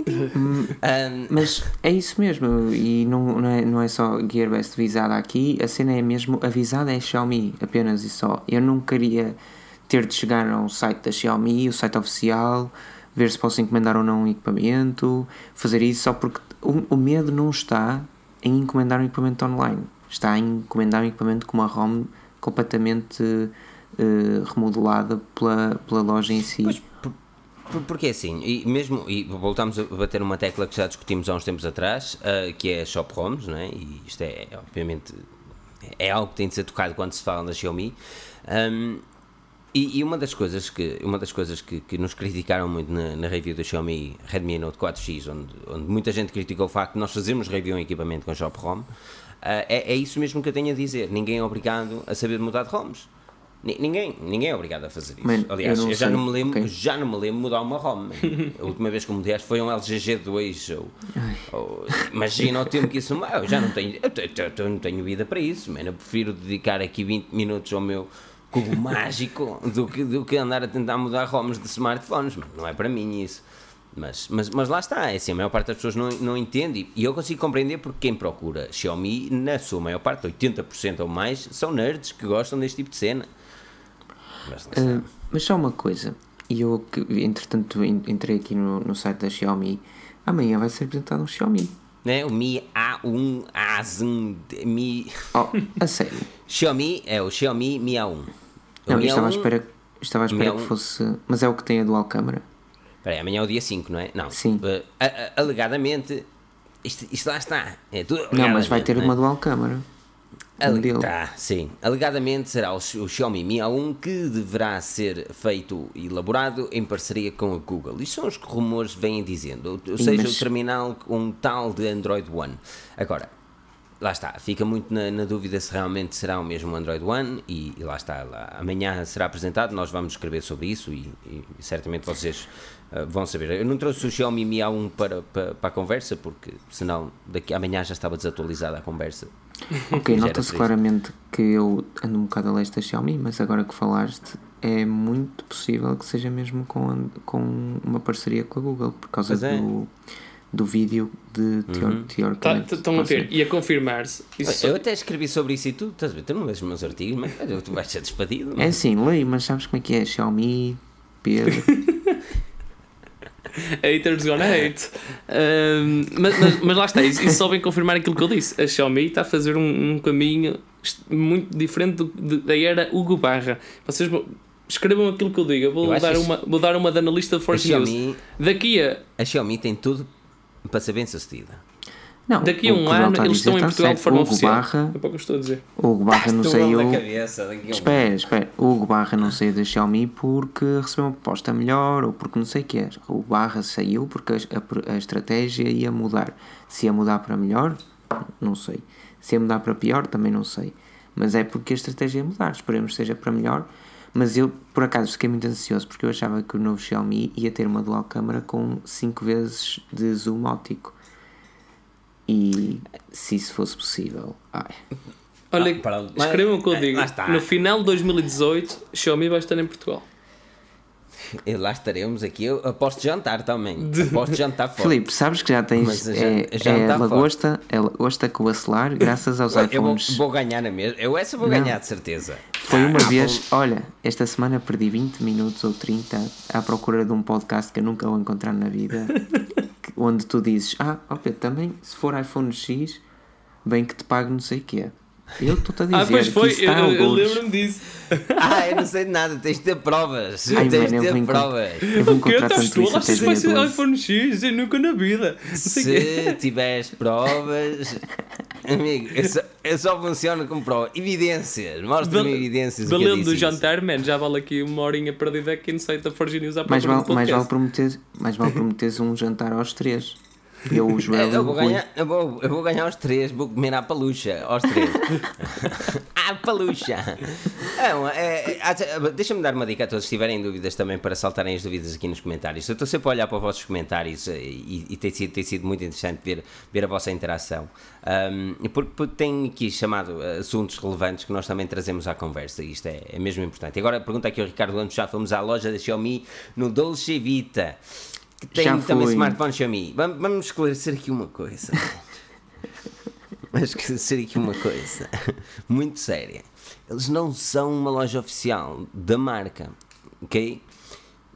um, mas é isso mesmo, e não, não, é, não é só Gearbest visada aqui, a cena é mesmo avisada é Xiaomi, apenas e só. Eu não queria ter de chegar ao site da Xiaomi, o site oficial, ver se posso encomendar ou não um equipamento, fazer isso só porque o, o medo não está em encomendar um equipamento online, está em encomendar um equipamento com uma ROM completamente uh, remodelada pela, pela loja em si. Pois, porque é assim, e mesmo, e voltamos a bater uma tecla que já discutimos há uns tempos atrás, uh, que é Shop ROMs, não é? e isto é, obviamente, é algo que tem de ser tocado quando se fala da Xiaomi. Um, e, e, uma das coisas que, uma das coisas que, que nos criticaram muito na, na, review da Xiaomi Redmi Note 4X, onde, onde muita gente criticou o facto de nós fazermos review em equipamento com Shop ROM, uh, é, é isso mesmo que eu tenho a dizer. Ninguém é obrigado a saber mudar de ROMs. Ninguém, ninguém é obrigado a fazer isso. Man, Aliás, eu, eu já, não me lembro, okay. já não me lembro mudar uma ROM. a última vez que eu mudei foi um LG G2. Ou, ou, imagina o tempo que isso. Eu já não tenho, eu, eu, eu, não tenho vida para isso. Man. Eu prefiro dedicar aqui 20 minutos ao meu cubo mágico do que, do que andar a tentar mudar ROMs de smartphones. Man. Não é para mim isso. Mas, mas, mas lá está, é assim, a maior parte das pessoas não, não entende e eu consigo compreender porque quem procura Xiaomi, na sua maior parte, 80% ou mais, são nerds que gostam deste tipo de cena. Mas, uh, mas só uma coisa, e eu que entretanto entrei aqui no, no site da Xiaomi, amanhã vai ser apresentado um Xiaomi. Né? O Mi A1 A1 Mi. Oh, a sério? Xiaomi é o Xiaomi Mi A1. O não, Mi estava, A1, à espera, estava à espera que fosse. Mas é o que tem a dual câmara. Espera aí, amanhã é o dia 5, não é? Não. Sim. Uh, alegadamente, isto, isto lá está. É tudo não, mas vai ter é? uma dual câmara. Ali, tá, sim. Alegadamente será o, o, Xiaomi Mi A1 que deverá ser feito e elaborado em parceria com a Google. Isto são os que rumores vêm dizendo, ou seja, Mas... o terminal um tal de Android One. Agora, lá está, fica muito na, na, dúvida se realmente será o mesmo Android One e, e lá está, lá, amanhã será apresentado, nós vamos escrever sobre isso e, e certamente vocês uh, vão saber. Eu não trouxe o Xiaomi Mi A1 para, para, para a conversa porque senão daqui amanhã já estava desatualizada a conversa Ok, nota-se claramente que eu ando um bocado a leste da Xiaomi, mas agora que falaste, é muito possível que seja mesmo com, com uma parceria com a Google, por causa é. do, do vídeo de teor, uhum. teoricamente. Tá, estão a ver, e a confirmar-se. Eu até escrevi sobre isso e tu, estás a ver, tu não lês os meus artigos, mas tu vais ser despedido. É sim, leio, mas sabes como é que é? Xiaomi, Pedro. Haters gonna hate. Um, mas, mas, mas, lá está, isso, só vem confirmar aquilo que eu disse. A Xiaomi está a fazer um, um caminho muito diferente do, da era Hugo Barra. Vocês escrevam aquilo que eu digo. Vou, eu dar, uma, vou dar uma de analista de Force News. Daqui a. A Xiaomi tem tudo para ser bem sucedida. Não, Daqui a um ano eles estão em está Portugal de forma Hugo oficial. Barra, É para o que eu estou a dizer. o Hugo Barra não saiu. um Espera, espera. O Hugo Barra não saiu da Xiaomi porque recebeu uma proposta melhor ou porque não sei o que é. O Barra saiu porque a, a- a estratégia ia mudar. Se ia mudar para melhor, não sei. Se ia mudar para pior, também não sei. Mas é porque a estratégia ia mudar. Esperemos que seja para melhor. Mas eu, por acaso, fiquei muito ansioso porque eu achava que o novo Xiaomi ia ter uma dual câmera com 5 vezes de zoom óptico. E se isso fosse possível. Ai, Olha, Ah, escrevam o que eu eh, digo. No final de 2018, Xiaomi vai estar em Portugal. E lá estaremos aqui. Eu aposto jantar também. Aposto jantar fora. Filipe, sabes que já tens Mas é, é lagosta, é lagosta com o acelar graças aos Eu vou, iPhones. vou ganhar na mesma. Eu essa vou Não. ganhar de certeza. Foi Ah, uma Apple- vez, olha, esta semana perdi 20 minutos ou 30 à procura de um podcast que eu nunca vou encontrar na vida, que- onde tu dizes, ah, ó Pedro, também se for iPhone X, bem que te pago não sei o quê. Eu estou-te a dizer Ah, pois que foi, isso eu, está eu lembro-me disso. Ah, eu não sei de nada. Tens de ter provas. Ai, tens mano, de eu ter encont- provas. Eu vou O quê? encontrar Estás tanto isso tu? até que vai dia ser 12. iPhone X? Eu nunca na vida. Se tiveres provas, amigo, eu só, eu só funciono com provas. Evidências. Mostra-me evidências. eu Valendo do isso. jantar, man, já vale aqui uma horinha perdida aqui no site da Forge News à Mais vale, mais, vale prometer, mais vale prometeres um jantar aos três. Eu, Joel e Eu vou, ganhar, eu, vou, eu vou ganhar aos três, vou comer à palucha, aos três. à palucha! Não, é, é, há- Deixa-me dar uma dica a todos, se tiverem dúvidas também, para saltarem as dúvidas aqui nos comentários. Eu estou sempre a olhar para os vossos comentários eh, e, e tem, sido, tem sido muito interessante ver, ver a vossa interação. Um, porque, porque tem aqui chamado eh, assuntos relevantes que nós também trazemos à conversa, e isto é, é mesmo importante. Agora pergunta aqui ao Ricardo Lemos, já fomos à loja da Xiaomi no Dolce Vita. Que tem Já também fui. smartphone Xiaomi. Vamos, vamos esclarecer aqui uma coisa. vamos esclarecer aqui uma coisa muito séria. Eles não são uma loja oficial da marca, ok?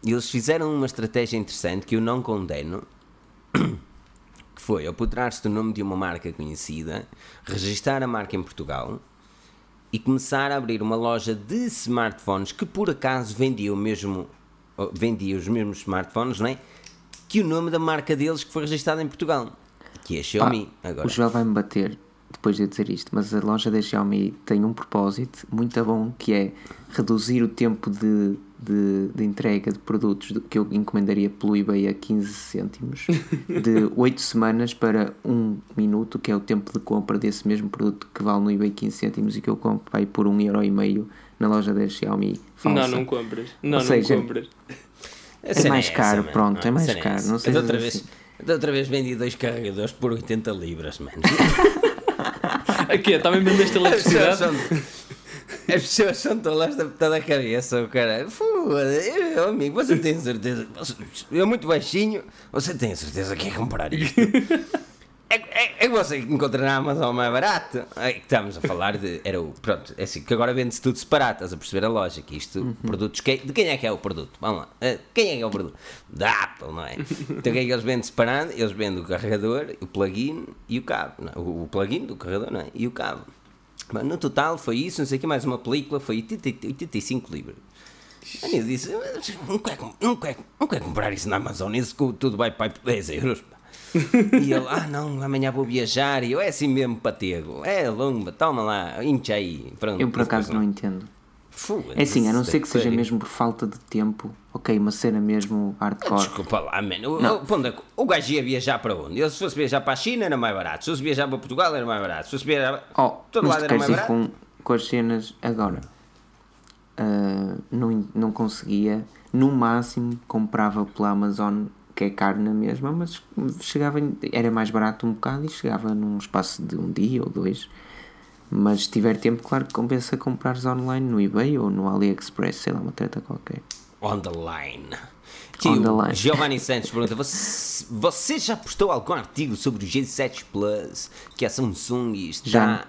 Eles fizeram uma estratégia interessante que eu não condeno, que foi apoderar-se do nome de uma marca conhecida, registar a marca em Portugal e começar a abrir uma loja de smartphones que por acaso vendia o mesmo vendia os mesmos smartphones, não é? Que o nome da marca deles que foi registada em Portugal, que é Xiaomi. Pá, Agora, O Joel vai-me bater depois de eu dizer isto, mas a loja da Xiaomi tem um propósito muito bom que é reduzir o tempo de, de, de entrega de produtos que eu encomendaria pelo eBay a 15 cêntimos de 8 semanas para 1 minuto, que é o tempo de compra desse mesmo produto que vale no eBay 15 cêntimos e que eu compro aí por 1,5€ na loja da Xiaomi falsa. Não, não compras. Não, Ou seja, não compras. É cena mais essa, caro, pronto, é a mais caro, não sei da outra é vez, assim. da outra vez vendi dois carregadores por 80 libras, mano. Aqui, é, também vendeste As pessoas eletricidade? as pessoas são tolas da puta da cabeça, o cara. Foda-se, amigo, você tem certeza. Eu muito baixinho, você tem certeza que é comprar isto? É, é, é que você encontra na Amazon mais barato. É estamos a falar de. Era o. Pronto, é assim, que agora vende-se tudo separado, estás a perceber a lógica. Isto, produtos. Que, de quem é que é o produto? Vamos lá. eh, Quem é que é o produto? Da Apple, não é? Então o que é que eles vendem separado? Eles vendem o carregador, o plugin e o cabo. não? O, o plugin do carregador, não é? E o cabo. Mas no total foi isso, não sei o que, mais uma película, foi 80 85 libras. Aí eu disse, não quero, não, quero, não quero comprar isso na Amazon, isso tudo vai para 10 euros. pá." e ele, ah não, amanhã vou viajar, e eu, é assim mesmo patego, é lumba, toma lá, incha aí. Pronto, Eu por acaso não entendo. É assim, a não ser que seja sério. mesmo por falta de tempo, ok, uma cena mesmo hardcore. Desculpa lá, mano. O, é o gajo ia viajar para onde? Ele, se fosse viajar para a China era mais barato. Se fosse viajar para Portugal era mais barato. Se fosse viajar Oh, todo lado era mais barato. com, com as cenas agora. Ah, não, não conseguia, no máximo comprava pela Amazon, que é caro na mesma, mas chegava, era mais barato um bocado e chegava num espaço de um dia ou dois. Mas se tiver tempo, claro que compensa comprares online no eBay ou no AliExpress, sei lá, uma treta qualquer. On the line. On the line. Giovanni Santos pergunta: você, você já postou algum artigo sobre o G7 Plus que a Samsung está Já.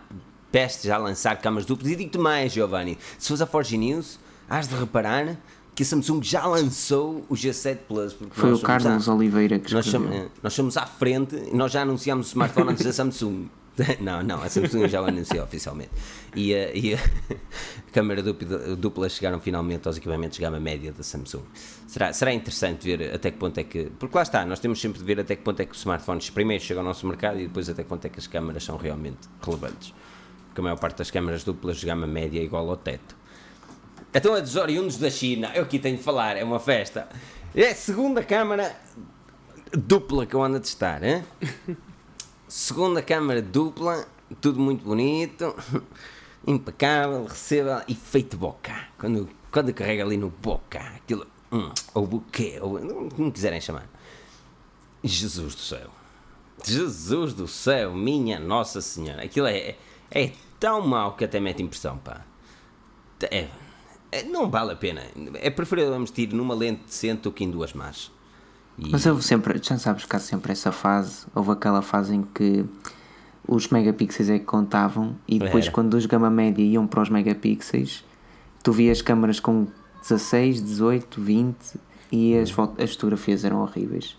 prestes a lançar câmaras duplas? E digo-te mais, Giovanni: se fores a Forge News, has de reparar que a Samsung já lançou o G7 Plus. Foi o Carlos à- Oliveira que nós escreveu. somos, nós somos à frente e nós já anunciamos o smartphone antes da Samsung. Não, não, a Samsung já o anunciou oficialmente. E, a- e a câmara dupla, dupla chegaram finalmente aos equipamentos de gama média da Samsung. Será, será interessante ver até que ponto é que. Porque lá está, nós temos sempre de ver até que ponto é que os smartphones primeiro chegam ao nosso mercado e depois até que ponto é que as câmaras são realmente relevantes. Porque a maior parte das câmaras duplas de gama média é igual ao teto. Então a dos oriundos da China, eu aqui tenho de falar, é uma festa. É a segunda câmara dupla que eu ando a testar, hein? Segunda câmara dupla, tudo muito bonito, impecável, receba e feito boca. Quando, quando carrega ali no boca, aquilo, hum, ou buquê, ou como quiserem chamar. Jesus do céu. Jesus do céu, minha Nossa Senhora. Aquilo é, é tão mau que até mete impressão, pá. É, é- não vale a pena. É preferível investir numa lente decente do que em duas más. E- Mas houve sempre, já sabes que há sempre essa fase, houve aquela fase em que os megapixels é que contavam e depois Era. quando os gama média iam para os megapixels, tu vias câmaras com 16, 18, 20 e as, foto- as fotografias eram horríveis.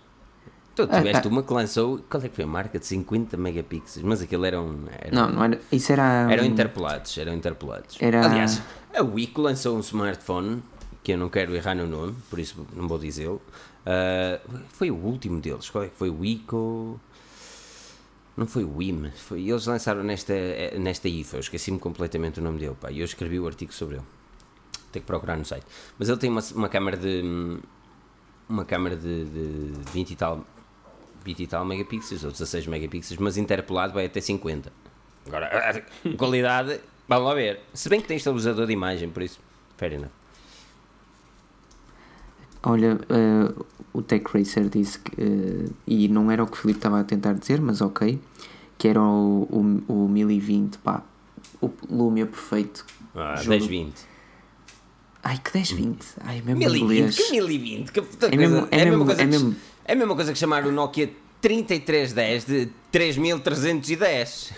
Tu tiveste Ah, ah. uma que lançou, qual é que foi a marca? De 50 megapixels, mas aquilo eram. eram Não, não era, isso era... Eram hum, interpolados, eram interpolados. Era- Aliás, a Wiko lançou um smartphone, que eu não quero errar no nome, por isso não vou dizê-lo. Ah, foi o último deles, qual é que foi? O Wiko. Não foi o WIM, foi, eles lançaram nesta, nesta IFA, eu esqueci-me completamente o nome dele, e eu escrevi o artigo sobre ele. Tenho que procurar no site. Mas ele tem uma, uma câmera de. Uma câmera de, de 20 e tal 20 e tal megapixels ou 16 megapixels, mas interpolado vai até 50. Agora, qualidade, vamos lá ver. Se bem que tem estabilizador de imagem, por isso, enough. Olha, eh, o Tech Racer disse que, eh, e não era o que o Filipe estava a tentar dizer, mas ok, que era o, o, o 1020, pá, o Lumia perfeito. Ah, Juro. 10, 20. Ai, que 1020, ai, mesmo 1020, inglês. que 1020? Que puta É mesmo- coisa- é mesma mesmo- coisa é que- mesmo- é a mesma coisa que chamar o Nokia 3310 de 3310.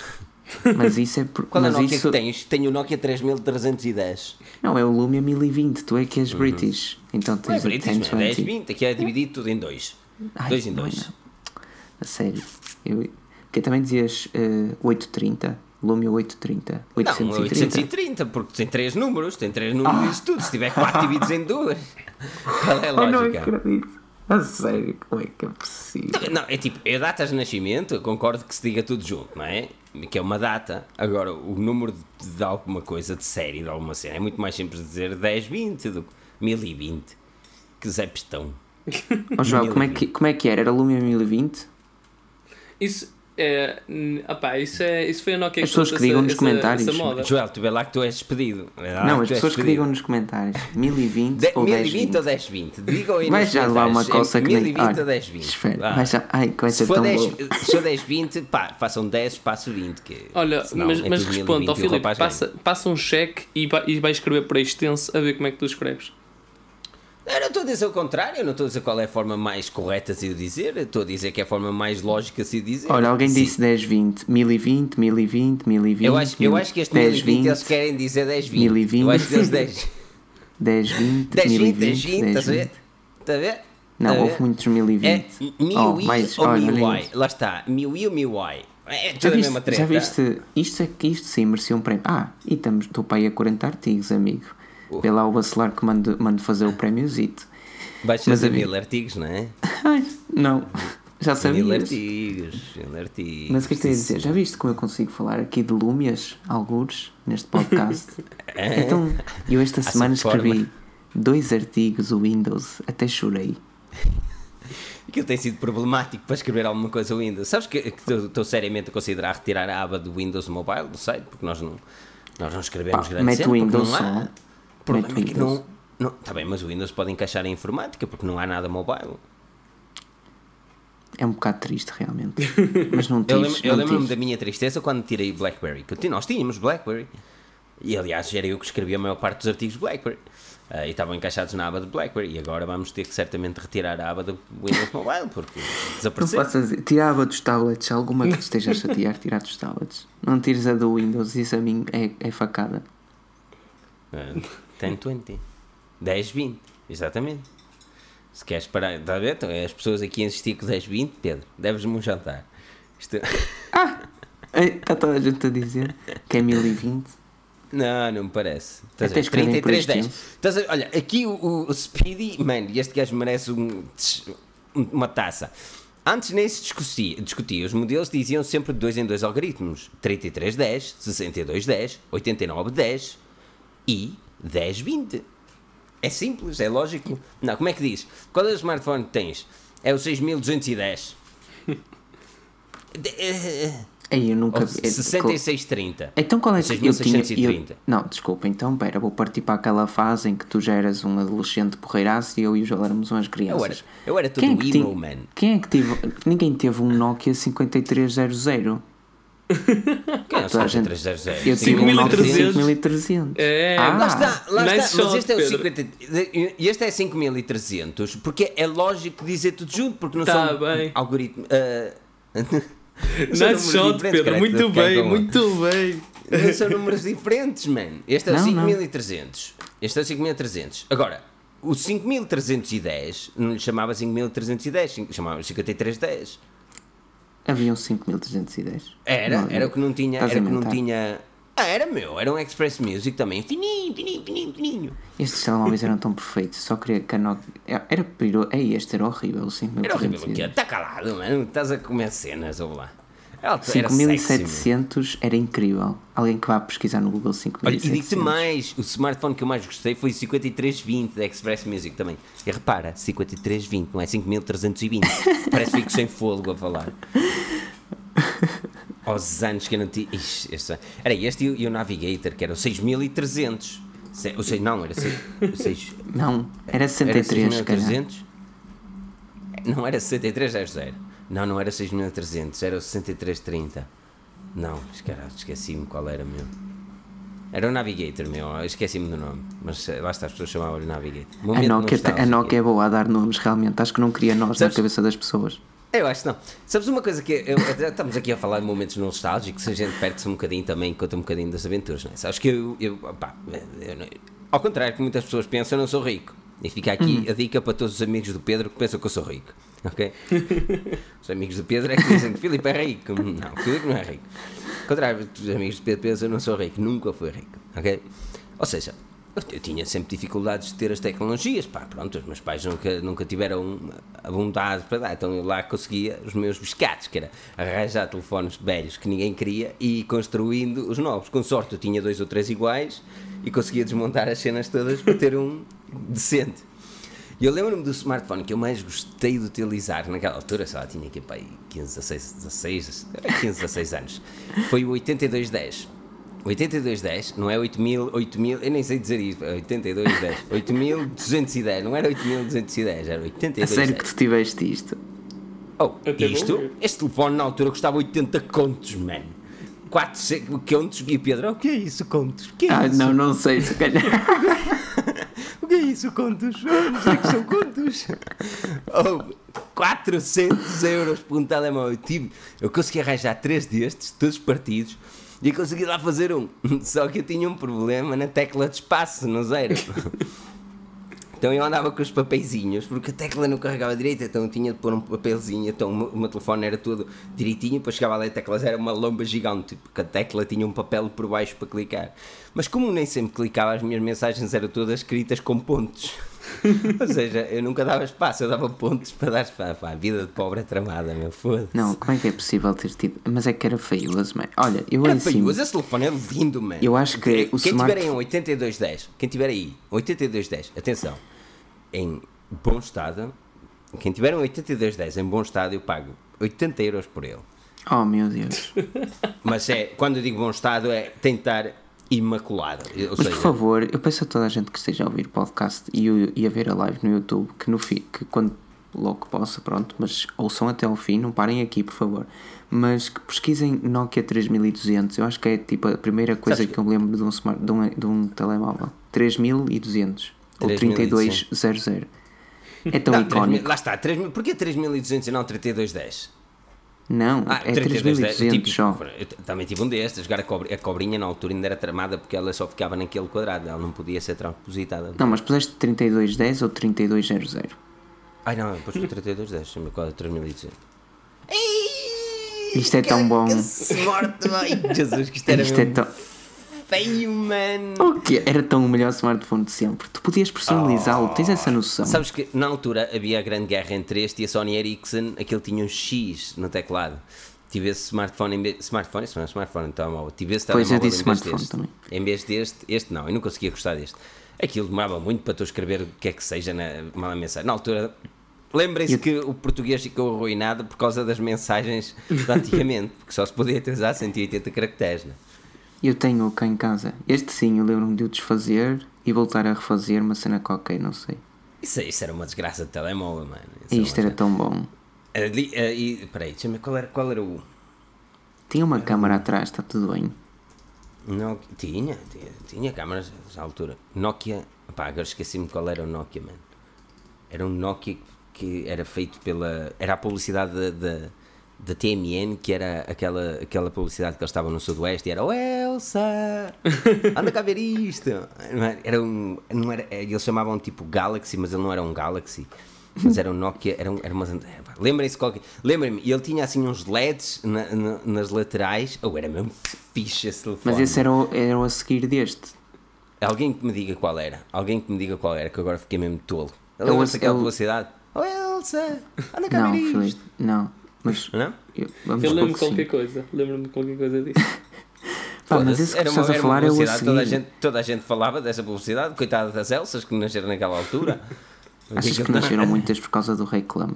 Mas isso é por, Qual é o mas Nokia isso, que tens? Tenho o Nokia 3310. Não, é o Lumia 1020, tu é que és British. Então Uhum. Não é tens o British, man, 10, 1020. 20. Aqui é dividido tudo em dois. Ai, dois em não é dois. não. A sério. Eu, porque também dizias eh, 830, Lumia 830, Não, 830. 830, porque tem três números, tem três números e isso tudo. Se tiver 4 divididos em duas, qual é a Ai, não lógica? acredito. A sério, como é que é possível? Não, é tipo, é datas de nascimento, eu concordo que se diga tudo junto, não é? Que é uma data. Agora, o número de, de alguma coisa, de série, de alguma cena, é muito mais simples dizer 10, 20 do que 1020. Que Zé Pistão. Ó João, como é, que, como é que era? Era Lumia 1020? Isso, é, opá, isso, é, isso foi a Nokia As pessoas que digam essa- nos essa- comentários. essa. Joel, tu vê lá que tu és despedido. Lá não, que as és pessoas que digam nos comentários 1020 De, ou 1020 ou 1020. 1020? Digam aí Vai já levar uma coça é que nem... 1020 ou Olha, 1020? Espera, Ah. vai já... Ai, que vai ser Se for, tão 10, bom. se for 10, 20, pá, façam 10, espaço 20. Que, Olha, senão mas, é mas responde 1020 ao Filipe, passa, passa um cheque e vai, e vai escrever por extenso a ver como é que tu escreves. Eu não estou a dizer o contrário, eu não estou a dizer qual é a forma mais correta de se o dizer, eu estou a dizer que é a forma mais lógica de se dizer. Olha, alguém Sim. disse 1020, 1020, 1020, 1020. Eu acho, eu acho que este 1020 eles querem dizer 1020. 1020. Eu acho que eles 10, 1020, 1020, 1020, 1020, estás a ver? Está a ver? Não, houve muitos É 1020. MIUI Oh, mais- ou olha, MIUI? Lá está, MIUI ou MIUI? É Já viste, mesma treta. já viste, isto, é, isto sim merecia um prémio. Ah, e estamos, estou para aí a 40 artigos, amigo. Vê lá o bacelar que mando, mando fazer o prémiozito. Vais fazer a mim- mil artigos, não é? Ai, não, já Mil sabias. artigos, mil artigos. Mas o que é que tenho a dizer? Já viste como eu consigo falar aqui de lúmias, algures, neste podcast? então, eu esta semana escrevi forma. dois artigos, o Windows, até chorei. Aquilo tem sido problemático para escrever alguma coisa Windows. Sabes que estou estou seriamente a considerar retirar a aba do Windows Mobile do site, porque nós não, nós não escrevemos Pá, grande mete o Windows não há. só. O problema é que Windows. não... não Está bem, mas o Windows pode encaixar em informática, porque não há nada mobile. É um bocado triste, realmente. Mas não lembro- eu não lembro-me da minha tristeza quando tirei BlackBerry. Que nós tínhamos BlackBerry. E aliás, era eu que escrevia a maior parte dos artigos de BlackBerry. Ah, e estavam encaixados na aba de BlackBerry. E agora vamos ter que certamente retirar a aba do Windows Mobile, porque Não desapareceu. faças tirar a aba dos tablets, alguma que te esteja a chatear, tirar dos tablets. Não tires a do Windows, isso a mim é, é facada. Ah, 1020. 1020, exatamente. Se queres parar, está a ver? Então, é as pessoas aqui a insistir com 1020, Pedro, deves-me um jantar. Isto... Está toda a gente a dizer que é 1020. Não, não me parece. Estás Até ver? escrevem por 3310. estilo. Estás a? Olha, aqui o, o- o Speedy, mano, este gajo merece um- uma taça. Antes nem se discutia, discutia. Os modelos diziam sempre de dois em dois algoritmos: 3310, 6210, 8910 e 1020. É simples, é lógico. Não, como é que diz? Qual é o smartphone que tens? É o 6210. De- eh, Aí eu nunca vi. é- 6630. Então qual é que eu tinha. 6630. Eu, não, desculpa, então pera, vou partir para aquela fase em que tu já eras um adolescente porreiraço e eu e o Joel éramos umas crianças. Eu era, eu era todo Quem é que emo, man. Quem é que teve. Ninguém teve um Nokia 5300. Quem é o Toda a gente- 5300? Eu tive um Nokia 5300. 5300. É, Ah, Lá está, lá Nice está. Mas este é o Pedro. 50. e Este é 5300, porque é lógico dizer tudo junto, porque não Tá são bem. algoritmos. ah, são Nice números shot, diferentes, Pedro. Muito bem, muito bem. Não são números diferentes, man. Este é o Não, não. 5300. Este é o 5300. Agora, o 5310 não lhe chamava 5310, chamava 5310. Havia um 5310. Era, era o que não tinha. estás Era o que não tinha. Ah, era meu, era um Express Music também, fininho, fininho, fininho, fininho. Estes telemóveis eram tão perfeitos, só queria que a Nokia. Era piro. Ei, este era horrível, o Era horrível o que 5310. Está calado, mano. Estás a comer cenas, ou lá. Era, era sexy, meu. 5700 era incrível. Alguém que vá pesquisar no Google Olha, e digo-te 5700. mais: o smartphone que eu mais gostei foi o 5320 da Express Music também. E repara, 5320, não é 5320. Parece que fico sem fôlego a falar. Aos anos que eu não tinha. Ixi, este- Era este e o, Navigator, que era o 6300. Se- Ou seja, não, era 6. Não, era Era 63, se calhar. 6300? Não era 6300. Não, não era 6300, era o 6330. Não, caralho, esqueci-me qual era meu. Era o Navigator, meu, eu esqueci-me do nome. Mas eh, lá está, as pessoas chamavam-lhe Navigator. A Nokia, a. Nokia é boa a dar nomes, realmente. Acho que não queria nós Sabes- na cabeça das pessoas. Eu acho que não. Sabes uma coisa que eu- estamos aqui a falar de momentos nostálgicos, a gente perde-se um bocadinho também, conta um bocadinho das aventuras, não é? Sabes que eu, eu, pá, eu não- ao contrário que muitas pessoas pensam, eu não sou rico. E fica aqui a dica para todos os amigos do Pedro que pensam que eu sou rico, ok? os amigos do Pedro é que dizem que Filipe é rico. Não, Filipe não é rico. Ao contrário, os amigos do Pedro que eu não sou rico, nunca fui rico, ok? Ou seja, eu, tinha sempre dificuldades de ter as tecnologias, pá, pronto, os meus pais nunca, nunca tiveram a vontade para dar, então eu lá conseguia os meus biscates, que era arranjar telefones velhos que ninguém queria e construindo os novos. Com sorte eu tinha dois ou três iguais e conseguia desmontar as cenas todas para ter um decente. E eu lembro-me do smartphone que eu mais gostei de utilizar naquela altura, sei lá, tinha aqui aí 15, 16, 16, 15, 16 anos. Foi o 8210. 8210, não é 8000, 8000, eu nem sei dizer isso, é 8210. 8210, não era 8210, era A 8210. sério que tu tiveste isto? Oh, isto, este telefone na altura custava 80 contos, man. 4 contos e o Pedro, o que é isso, contos? O que é Ah, isso? não, não sei, se calhar. Que é isso, contos? Não sei que são contos. Oh, 400 euros por um telemóvel. Eu, eu consegui arranjar três destes, todos partidos, e consegui lá fazer um. Só que eu tinha um problema na tecla de espaço, no zero. Então eu andava com os papeizinhos, porque a tecla não carregava direito, então tinha de pôr um papelzinho, então o meu, telefone era todo direitinho, depois chegava lá a tecla era uma lomba gigante, porque a tecla tinha um papel por baixo para clicar. Mas como nem sempre clicava, as minhas mensagens eram todas escritas com pontos. Ou seja, eu nunca dava espaço, eu dava pontos para dar espaço. Pá, a vida de pobre é tramada, meu, foda-se. Não, como é que é possível ter tido? Mas é que era feioso, mano. Olha, eu Era cima- feioso, esse telefone é lindo, mano. Eu acho que o Quem smart- tiver aí um 8210, quem tiver aí, 8210, atenção, em bom estado, quem tiver um 8210 em bom estado, eu pago 80 euros por ele. Oh meu Deus. Mas é, quando eu digo bom estado, é tentar imaculado. Ou Mas seja, por favor, eu peço a toda a gente que esteja a ouvir o podcast e, e a ver a live no YouTube que, no fi, que quando logo possa, pronto, mas ouçam até ao fim, não parem aqui, por favor. Mas que pesquisem Nokia 3200, eu acho que é tipo a primeira coisa Sabes que eu me lembro de um, smart, de um, de um telemóvel. 3200 ou 3200. 3200. É tão não, 3.000 icónico. lá está, 3.000 porquê 3200 e não 3210? Não, Ah, é 3210, 3200 tipo, só. eu t- também tive um destes, a jogar a, cobri- a cobrinha na altura ainda era tramada porque ela só ficava naquele quadrado, ela não podia ser transpositada. Não, mas puseste 3210 ou 3200? Ai não, foi 3210, chama qual é 3200. Isto é tão bom. Que smart, ai, Jesus, que isto era Isto é mesmo tão. Feio, mano. O quê? Era tão o melhor smartphone de sempre. Tu podias personalizá-lo, tens essa noção. Sabes que na altura havia a grande guerra entre este e a Sony Ericsson, aquele tinha um X no teclado. Tive esse smartphone em vez. Smartphone? Isso não é smartphone, então Tive esse Pois, eu telemóvel disse em vez smartphone deste. também. Em vez deste, este não, eu não conseguia gostar deste. Aquilo demorava muito para tu escrever o que é que seja na uma mensagem. Na altura, lembrem-se Eu- que o português ficou arruinado por causa das mensagens de antigamente, porque só se podia utilizar 180 caracteres. Né? Eu tenho cá em casa. Este sim, eu lembro-me de o desfazer e voltar a refazer uma cena qualquer, não sei. Isso, isso era uma desgraça de telemóvel, mano. Isso E isto uma- era tão bom. Ali, eh, e, peraí, deixa-me qual era, qual era o. Tinha uma câmara atrás, está tudo bem. Nokia, tinha, tinha, tinha câmaras nessa altura. Nokia, pá, agora esqueci-me qual era o Nokia, mano. Era um Nokia que era feito pela. Era a publicidade da, da, TMN, que era aquela, aquela publicidade que eles estavam no Sudoeste e era Oh Elsa! Anda cá ver isto! Era- um. Não era, eles chamavam tipo Galaxy, mas ele não era um Galaxy. Mas era um Nokia, era, um, era umas. Lembrem-se qualquer. Lembrem-me, e ele tinha assim uns LEDs na- na- nas laterais. Ou era mesmo fixe esse telefone. Mas esse era o, era o a seguir deste. Alguém que me diga qual era. Alguém que me diga qual era, que agora fiquei mesmo tolo. É o- Lembra-se é daquela o- velocidade? Oh Elsa! Anda cá Não, ver isto! Filipe, não. Mas Não? eu, vamos Eu supor lembro de que sim. qualquer coisa. Lembro-me de qualquer coisa disso. Pá, mas esse que era tu uma, estás a falar é o a publicidade, toda a, gente, toda a gente falava dessa publicidade, coitada das Elsas que nasceram naquela altura. Achas que nasceram muitas por causa do reclame?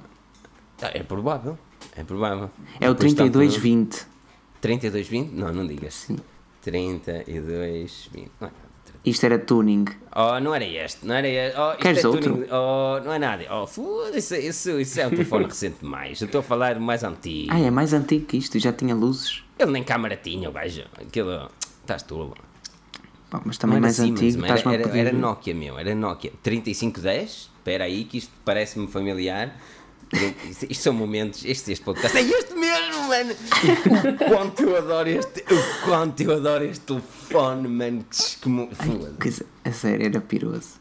Ah, É provável, é provável. É o Depois tanto- 3220. 3220? Não, não digas. Sim. 3220. Não, é nada. Isto era tuning. Oh, não era este, não era este. Oh, Queres é outro? tuning. Oh, não é nada. Oh, foda-se, isso, isso é um telefone recente demais. Eu estou a falar mais antigo. Ah, é mais antigo que isto, já tinha luzes. Ele nem câmara tinha, gajo. Aquilo. Estás tolo. Pá, mas também mais Siemens, antigo, era, era, pedir. era Nokia, meu. Era Nokia. 3510. Espera aí, que isto parece-me familiar. Isto, são momentos. Este, este podcast. É este mesmo, mano! O quanto eu adoro este. O quanto eu adoro este telefone, mano. Que. Coisa- A sério, era piroso.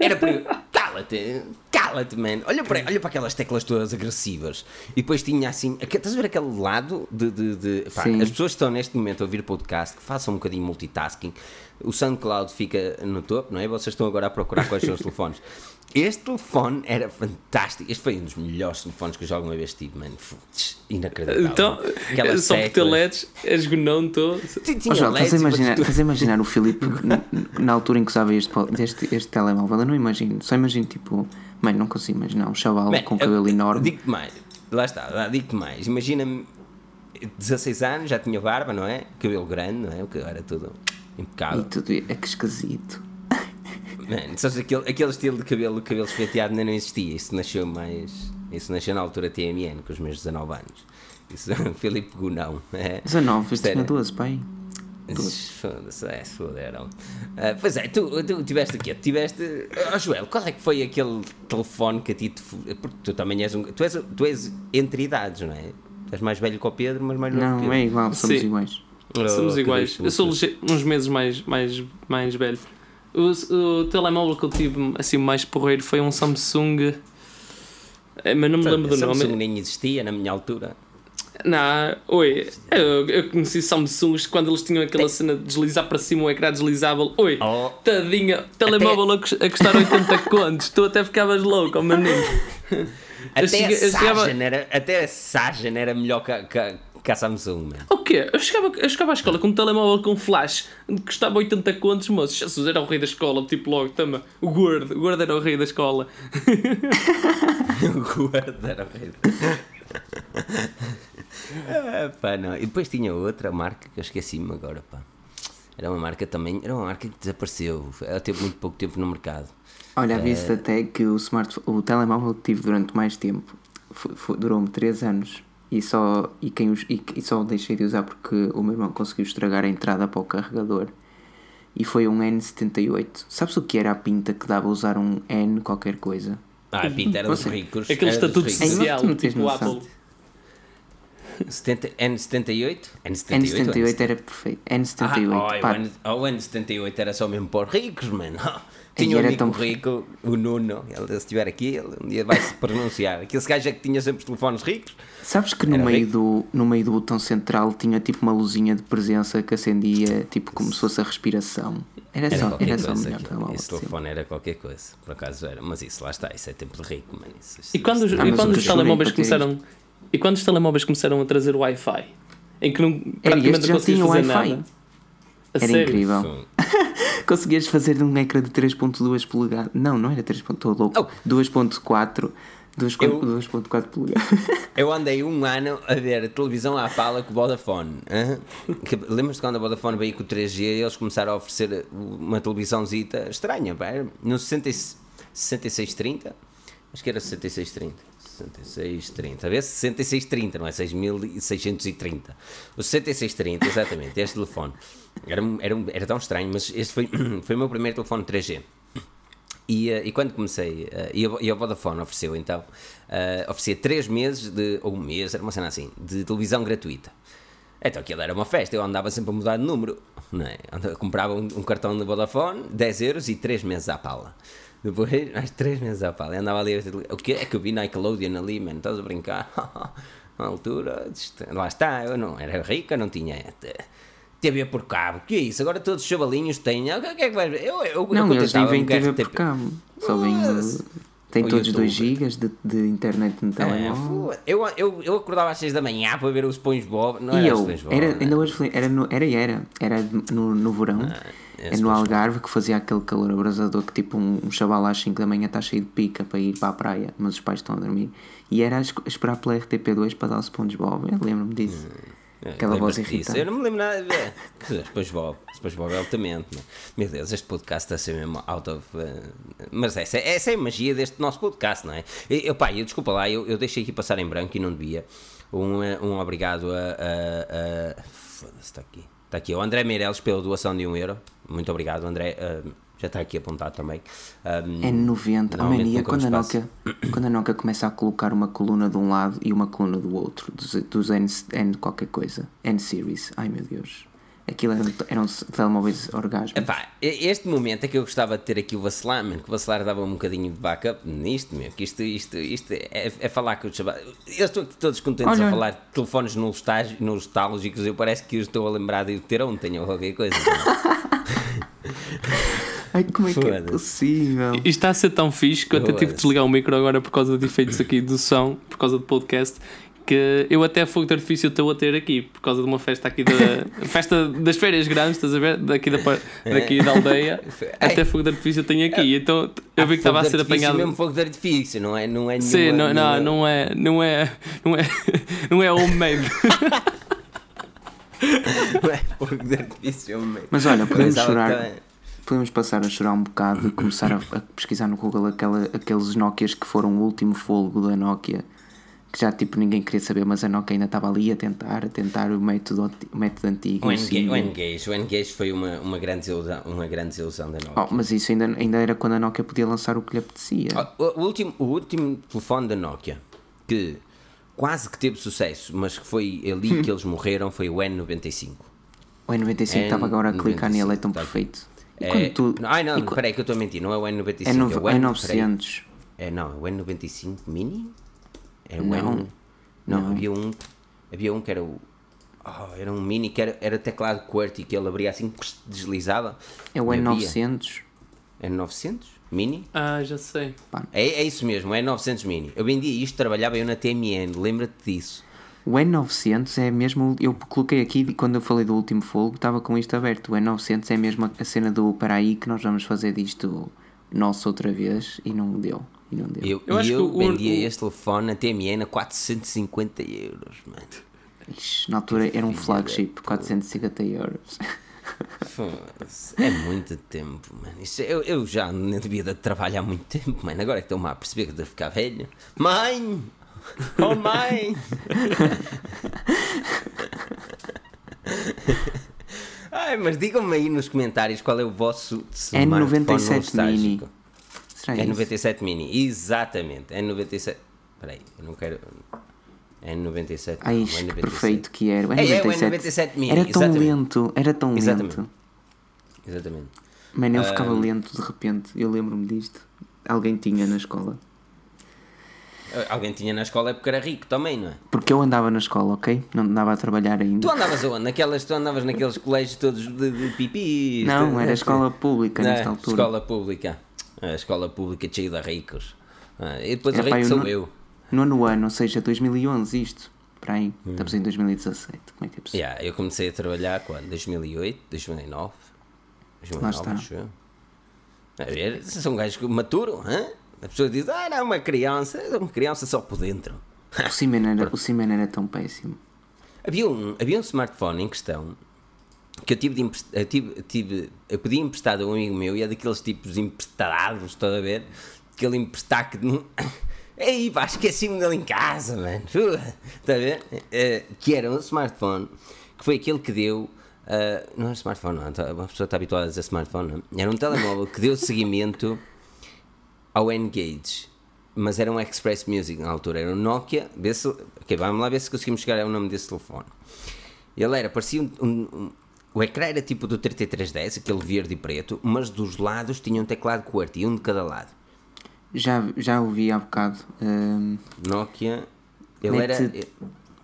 Era para. Cala-te, cala-te, man. Olha para, olha para aquelas teclas todas agressivas. E depois tinha assim. Estás a ver aquele lado de. de, de- pá, as pessoas que estão neste momento a ouvir podcast, que façam um bocadinho multitasking. O SoundCloud fica no topo, não é? Vocês estão agora a procurar quais são os telefones. Este telefone era fantástico. Este foi um dos melhores telefones que eu já alguma vez tive, mano. Futs, Inacreditável. Então, Aquelas só por ter. LEDs, és gonão todo. João, estás a, e imaginar, tu- imaginar o Filipe na altura em que usava este, este, este telemóvel? Eu não imagino. Só imagino tipo. Mãe, não consigo imaginar um chaval Man, com cabelo enorme. Digo-te mais, lá está, digo-te mais. Imagina-me, 16 anos, já tinha barba, não é? Cabelo grande, não é? O que era tudo E impecável. tudo. É que esquisito. Mano, sabes, aquele, aquele estilo de cabelo, cabelo esfeteado ainda não existia. Isso nasceu mais. Isso nasceu na altura TMN, com os meus 19 anos. Isso, Filipe Gunão. É. 19, eu Isto era- tinha 12, pai. Foda-se, é, se foderam. Ah, pois é, tu, tu tiveste o quê? Tiveste. Oh, Joel, qual é que foi aquele telefone que a ti te. Porque tu também és um. Tu és, tu és entre idades, não é? Tu és mais velho que o Pedro, mas mais novo que Não, é igual, somos Sim. iguais. Oh, Somos iguais. Eu sou uns meses mais, mais, mais velho. O, o telemóvel que eu tive assim mais porreiro foi um Samsung. É, mas não me lembro do Samsung nome. nem existia na minha altura. Não, oi, eu, eu conheci Samsungs quando eles tinham aquela cena de deslizar para cima o ecrã deslizável. Oi, Oh. tadinha, telemóvel a cus- a custar 80 contos, tu até ficavas louco, oh menino. Até, cheguei- a chegava- Sajan era, até a Sajan era melhor que, a- que, a Samsung, mano. O quê? Eu chegava, eu chegava à escola com um telemóvel com flash que custava 80 contos, moço. Jesus, era o rei da escola, tipo logo, tama. O gordo, o gordo era o rei da escola. o guarda era horrível. ah, pá, não. E depois tinha outra marca que eu esqueci-me agora, pá. Era uma marca também, era uma marca que desapareceu. Ela teve muito pouco tempo no mercado. Olha, havia-se até que o, smartphone, o telemóvel que tive durante mais tempo durou-me 3 anos e só, e, quem os, e, e só deixei de usar porque o meu irmão conseguiu estragar a entrada para o carregador e foi um N78. Sabes o que era a pinta que dava a usar um N qualquer coisa? Ah, a pinta era dos Você- ricos. Aquele era dos estatuto social, não tens tipo. Apple. 70, N78? N78 era perfeito. N78, Ah, oh, pá, o N- oh, o N78 era só mesmo para os ricos, mano. Tinha um amigo tão- rico, o Nuno, ele, se estiver aqui, ele um dia vai se pronunciar. Aquele gajo é que tinha sempre os telefones ricos. Sabes que no meio, rico. do, no meio do botão central tinha tipo uma luzinha de presença que acendia tipo como se fosse a respiração. Era, Era só, era só melhor aquilo. Esse sempre. telefone era qualquer coisa, por acaso era. Mas isso lá está, isso é tempo de rico, mano. Isso, isso- E quando, os- isso- e quando os telemóveis começaram. E quando os telemóveis começaram a trazer o Wi-Fi? Em que não, praticamente não conseguias tinha fazer Wi-Fi. nada. A Era sério? incrível. Conseguias fazer um ecrã de 3.2 polegadas. Não, não era 3.2, estou louco. Oh. 2.4. 2.4 Eu- 2.4 polegadas. Eu andei um ano a ver a televisão à pala com o Vodafone. Lembras-te quando a Vodafone veio com o 3G e eles começaram a oferecer uma televisãozita estranha, pá, era no 60 e- 6630? Acho que era 6630. 6630. A ver, 6630, não é? 6630. O 6630, exatamente, este telefone. Era, era, era tão estranho, mas este foi, foi o meu primeiro telefone 3G. E, eh, e quando comecei, eh, e, a, Vodafone ofereceu então, eh, oferecia 3 meses, de, ou um mês, era uma cena assim, de televisão gratuita. Então aquilo era uma festa, eu andava sempre a mudar de número, não é? Comprava um, um cartão de Vodafone, 10 euros e 3 meses à pala. Depois, mais 3 meses à pala, eu andava ali o que é que eu vi Nickelodeon ali, mano, estás a brincar? Na altura, lá está, eu não era rica, não tinha TV por cabo, que é isso? Agora todos os chavalinhos têm, o que é que vai ver? Eu, eu, Não, eu eles nem vêm TV por cabo. Só vêm. Tem todos 2 YouTube. GB de, de internet no É, telemóvel. fu- eu, eu, eu acordava às 6 da manhã para ver os SpongeBob. Não E era eu, SpongeBob. era, né? ainda hoje falei- era, no, era, e era, era no, no verão, é é no. Algarve que fazia aquele calor abrasador que tipo um, um chaval às 5 da manhã está cheio de pica para ir para a praia, mas os pais estão a dormir. E era a esperar pela RTP2 para dar o SpongeBob, eu lembro-me disso. É, Aquela voz irritante. Eu não me lembro nada de SpongeBob. SpongeBob é altamente. né? Meu Deus, este podcast está a ser mesmo out of. eh, mas essa, essa é a magia deste nosso podcast, não é? Eu, pá, eu, desculpa lá, eu, eu deixei aqui passar em branco e não devia. Um, eh, um obrigado a. a, a Foda-se, está aqui. Está aqui. O André Meireles pela doação de um euro. Muito obrigado, André. eh, já está aqui apontado também. Um, É 90. A mania quando a. Nokia, quando a Nokia começa a colocar uma coluna de um lado e uma coluna do outro, dos, dos N, N qualquer coisa, N-Series. Ai meu Deus. Aquilo eram, eram telemóveis orgásmicos. Epá, este momento é que eu gostava de ter aqui o vacilar, mano, que o vacilar dava um bocadinho de backup nisto, meu, que isto, isto, isto é, é falar com os chavalos. Eu estou aqui todos contentes Olha. a falar de telefones nostálgicos, nostálgicos, eu parece que eu estou a lembrar de ter ontem ou qualquer coisa. Ai, como é que é possível? Isto está a ser tão fixe que eu até tive de desligar o micro agora por causa de efeitos aqui do som, por causa do podcast. Que eu até fogo de artifício estou a ter aqui por causa de uma festa aqui da festa das férias grandes, estás a ver? Daqui da, daqui da aldeia, até fogo de artifício tenho aqui. Então eu vi que estava a ser apanhado. mesmo fogo de artifício, não é? Não é nenhuma, Sim, não, não, nenhuma- não é, não é, não é, não é homemade. não é fogo de artifício, meio. Mas olha, podemos chorar. Podemos passar a chorar um bocado e começar a, a pesquisar no Google aquela, aqueles Nokias que foram o último folgo da Nokia. Que já tipo ninguém queria saber, mas a Nokia ainda estava ali a tentar, a tentar o método, o método antigo. O assim. o Engage, o Engage foi uma, uma, grande desilusão, uma grande desilusão da Nokia. Oh, mas isso ainda, ainda era quando a Nokia podia lançar o que lhe apetecia. Ah, O, o último, o último telefone da Nokia que quase que teve sucesso, mas que foi ali que eles morreram, foi o N95. O N95 É estava agora a clicar nele, é tão tá perfeito. E É, quando tu. não, ai não, e qu- peraí que eu estou a mentir, não é o N95, é, é, no, o é N, 900. peraí. É, não, é o N95 Mini? É o Não. N... Não, Não. havia um, havia um que era o... oh, era um Mini que era, era teclado QWERTY que ele abria assim, deslizava. É o E havia- N900. N900? Mini? Ah, já sei. É, é isso mesmo, é 900 Mini. Eu vendia isto, trabalhava eu na TMN, lembra-te disso. O N900 é mesmo. Eu coloquei aqui quando eu falei do último fogo, estava com isto aberto. O N900 é mesmo a cena do para aí que nós vamos fazer disto nosso outra vez e não deu. E não deu. Eu, Eu acho eu que o- vendia o- este telefone na TMN a 450 euros, mano. Ixi, na altura era um flagship, 450 euros. É muito tempo, mano. Isto, eu, eu já não devia de trabalhar há muito tempo, mano. Agora é que estou-me a perceber que devo ficar velho. Mãe! Oh, mãe! Ai, mas digam-me aí nos comentários qual é o vosso smartphone N97 nostálgico. Mini. Será É isso? 97 Mini, exatamente. É 97. Espera aí, eu não quero. É 97. Ai, não, é isto que 97. perfeito que era. O É, é o N97 N97 Mini, Era tão exatamente. lento, era tão Exatamente. lento. Exatamente. Mano, ele ficava lento de repente. Eu lembro-me disto. Alguém tinha na escola. Alguém tinha na escola é porque era rico também, não é? Porque eu andava na escola, ok? Não andava a trabalhar ainda. Tu andavas onde? Naquelas, tu andavas naqueles colégios todos de, de pipis? Não, de- era escola pública Não, nesta altura. Escola pública. A escola pública cheia de ricos. Ah, e depois É, o rico eu sou eu. Nono ano, ou seja, 2011 isto. Para aí. Estamos em 2017. Como é que é possível? Hum. Yeah, eu comecei a trabalhar quando? 2008, 2009? 2009, Lá está. acho eu. A ver, são gajos que maturam, hã? A pessoa diz, ah, não, uma criança, é uma criança só por dentro. O Simen era, o era tão péssimo. Havia um, havia um smartphone em questão que eu tive, de emprest- eu tive, tive- eu pedi emprestado a um amigo meu e é daqueles tipos emprestados, estás a ver? Que ele emprestar que. Ei, pá, esqueci-me dele em casa, mano. Está a ver? Eh, que era um smartphone que foi aquele que deu. ah, não era smartphone, não. tá- Uma pessoa está habituada a dizer smartphone, não. Era um telemóvel que deu seguimento ao N-Gage, mas era um Express Music na altura, era um Nokia. Se, ok, vamos lá ver se conseguimos chegar ao nome desse telefone. Ele era, parecia um, um- um- o ecrã era tipo do 3310, aquele verde e preto, mas dos lados tinha um teclado QWERTY, um de cada lado. Já, já ouvi há bocado. hum, Nokia, ele era.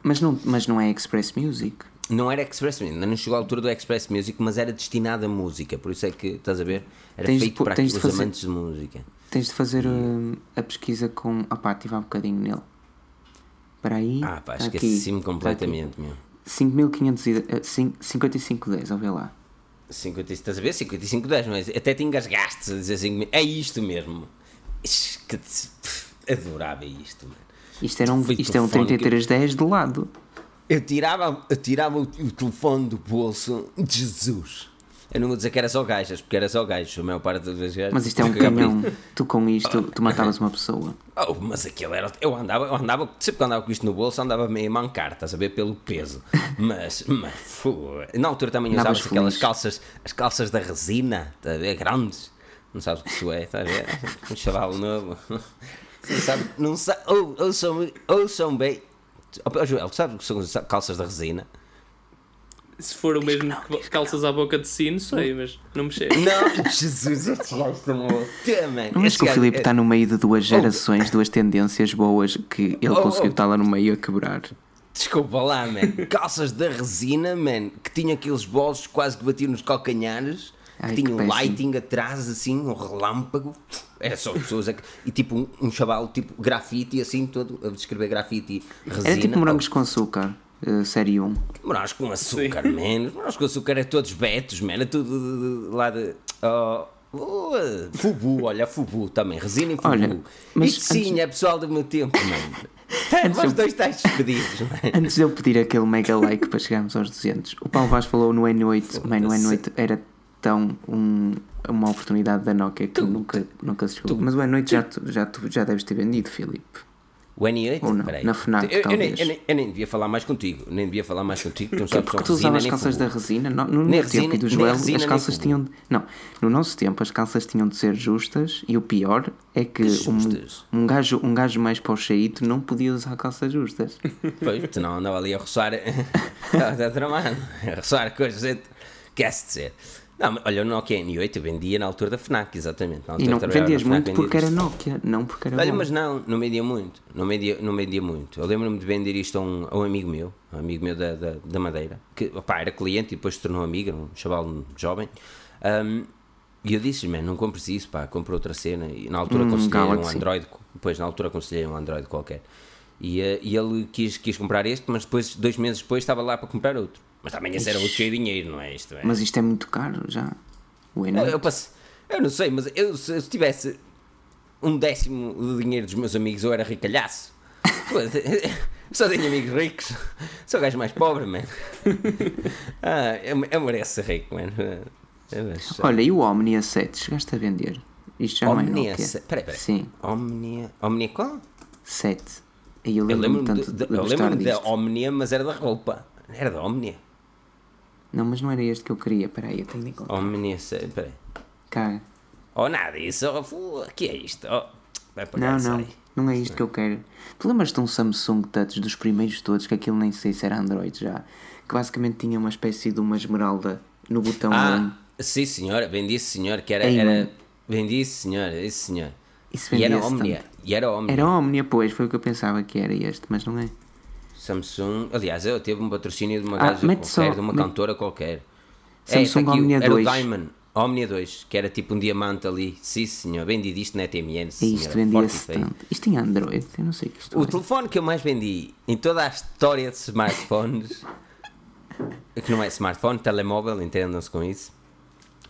mas, não, mas não é Express Music. Não era Express Music, ainda não chegou à altura do Express Music, mas era destinado a música, por isso é que, estás a ver? Era Tens de feito pôr- para de os fazer- amantes de música. Tens de fazer hum, a pesquisa com. Ah pá, estive há bocadinho nele. Espera aí. Ah, pá, esqueci-me completamente, meu. aqui. 5510, ouve lá. 50, estás a ver? 5510, mas até te engasgaste a dizer 5 mil. É isto mesmo. Que, adorava isto, mano. Isto, era um, Foi isto é um telefone que- 3310 de lado. Eu tirava, eu tirava o, o telefone do bolso, Jesus. Eu não vou dizer que era só gajas, porque era só gajos, a maior parte das vezes gajas. Mas isto é um canhão. Tu com isto, tu matavas uma pessoa. Oh, mas aquilo era. Eu andava, eu andava, sempre que andava com isto no bolso, andava meio a mancar, estás a ver? Pelo peso. Mas, mas fu, na altura também Andavas usava aquelas calças, as calças da resina, estás a ver? Grandes. Não sabes o que isso é, estás a ver? Um chaval novo. Não sabe, não sabe, ou, ouçam, ouçam bem. Oh, Joel, sabes o que são as calças da resina? Se for o mesmo que calças à boca de sino, sei, mas não me chega. Não, Jesus, estes gajos estão a também. Não és que o Filipe está no meio de duas gerações, duas tendências boas que ele Oh, conseguiu oh. estar lá no meio a quebrar. Desculpa lá, man. Calças da resina, man, que tinham aqueles bolsos quase que batiam nos calcanhares, Ai, que que tinham um péssimo. lighting atrás, assim, um relâmpago. Era só pessoas aqui. E tipo um, um chaval, tipo grafite, assim, todo a descrever grafite resina. Era tipo morangos com açúcar, eh, série 1. Morangos com açúcar, man. Morangos com açúcar é todos betos, man. É tudo de- de- lá de. oh, oh, fubu, olha, fubu também. Resina e fubu. Olha, mas Isto sim, antes- é pessoal do meu tempo, man. Vós dois estáis despedidos, man. Antes de eu pedir aquele mega like para chegarmos aos 200, o Paulo Vaz falou no N8. Mano, o N8 era tão um- uma oportunidade da Nokia que nunca, nunca se chegou. Mas o N8 já, tu- já, tu- já deves ter vendido, Filipe. O N8? Ou não, Peraí. na FNAC, eu, eu, nem, eu, nem, eu nem devia falar mais contigo. Nem devia falar mais contigo. Tu não Que é sabes porque tu usavas calças da resina. No, no Nem resina, tempo do Joel, resina, as calças tinham. de- Não, no nosso tempo as calças tinham de ser justas e o pior é que Que um, um, gajo, um gajo mais para o cheito não podia usar calças justas. Pois, tu não andava ali a roçar. Está tramado. A roçar coisas. Quer-se dizer. Não, olha, o Nokia N8 eu vendia na altura da Fnac, exatamente. E não vendias na FNAC, muito porque era. Nokia, não porque era Olha, bom. mas não, não vendia muito. Não vendia, não vendia muito. Eu lembro-me de vender isto a um, a um amigo meu, um amigo meu da, da, da Madeira, que opá, era cliente e depois se tornou amigo, era um chaval jovem. Um, e eu disse, man, não compres isso, pá, compra outra cena. E na altura Um aconselhei um. Android, depois na altura aconselhei um Android qualquer. E, eh, e ele quis, quis comprar este, mas depois, dois meses depois, estava lá para comprar outro. Mas também esse era outro cheio de dinheiro, não é isto? É? Mas isto é muito caro já. O Eu, N8. eu, passe- eu não sei, mas eu, se eu tivesse um décimo do dinheiro dos meus amigos, eu era ricalhaço. Só tenho amigos ricos. Sou o gajo mais pobre, mano. Ah, eu, eu mereço ser rico, mano. Eu Olha, e o Omnia 7? Chegaste a vender? Isto já não é Omnia. Nokia. se- Peraí, peraí. Sim, Omnia. Omnia qual? 7. E eu Eu lembro-me lembro-me tanto de- de, eu lembro-me da. Omnia, mas era da roupa. Era da Omnia. Não, mas não era este que eu queria. Espera aí, eu tenho de encontrar. Omnia. se- Peraí. Cá. Oh, nada disso. Oh, fu- que é isto? Oh, vai para Não, não. sai. Não é isto que eu quero. Tu lembras de um Samsung Touch dos primeiros todos, que aquilo nem sei se era Android já, que basicamente tinha uma espécie de uma esmeralda no botão Ah, Sim, senhora, vendi esse senhor, que era. Ei, era vendi esse senhor, esse senhor. Isso E era Omnia. tanto. E era Omnia. Era Omnia, pois, foi o que eu pensava que era este, mas não é. Samsung. Aliás, eu teve um patrocínio de uma Ah, qualquer, só- de uma mete- cantora qualquer. Samsung esse aqui, Omnia era 2. o Diamond. Omnia 2, que era tipo um diamante ali. Sim, senhor. Vendi disto na TMN. É Sim, isto, vendia-se tanto. Isto em Android, eu não sei o que isto O é. telefone que eu mais vendi em toda a história de smartphones, que não é smartphone, telemóvel, entendam-se com isso,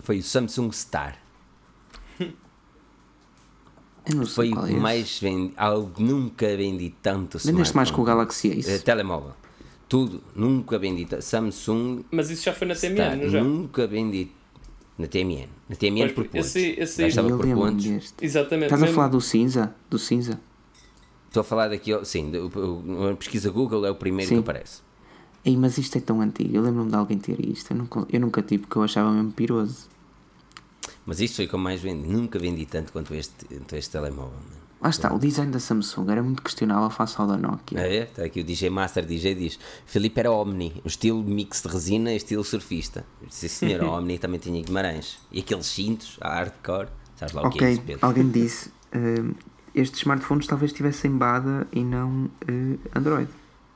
foi o Samsung Star. Foi o é mais vendi. Algo nunca vendi tanto Vendeste mais com o. Galaxy Ace. telemóvel. Tudo. Nunca vendi. Samsung Mas isso já foi na. TMN, não já? Nunca vendi. Na TMN. Na TMN Pois, por porque pontos. esse- esse Já estava Eu por pontos. Exatamente. Estás a falar do cinza? Do cinza? Estou a falar daquele. Sim, a pesquisa Google é o primeiro Sim. que aparece. Ei, mas isto é tão antigo. Eu lembro-me de alguém ter isto. Eu nunca, eu nunca tive porque eu achava mesmo piroso. Mas isto foi o que eu mais vendi. Nunca vendi tanto quanto este, quanto este telemóvel. mano. Lá está, o design da Samsung era muito questionável face ao da Nokia. Ah, é? Está aqui o DJ Master DJ diz: Filipe era Omni, o estilo mix de resina, estilo surfista. Sim, senhor, Omni também tinha Guimarães. E aqueles cintos, a hardcore. Sabes lá o que é isso, Pedro? alguém disse. eh, estes smartphones talvez tivessem Bada e não eh, Android.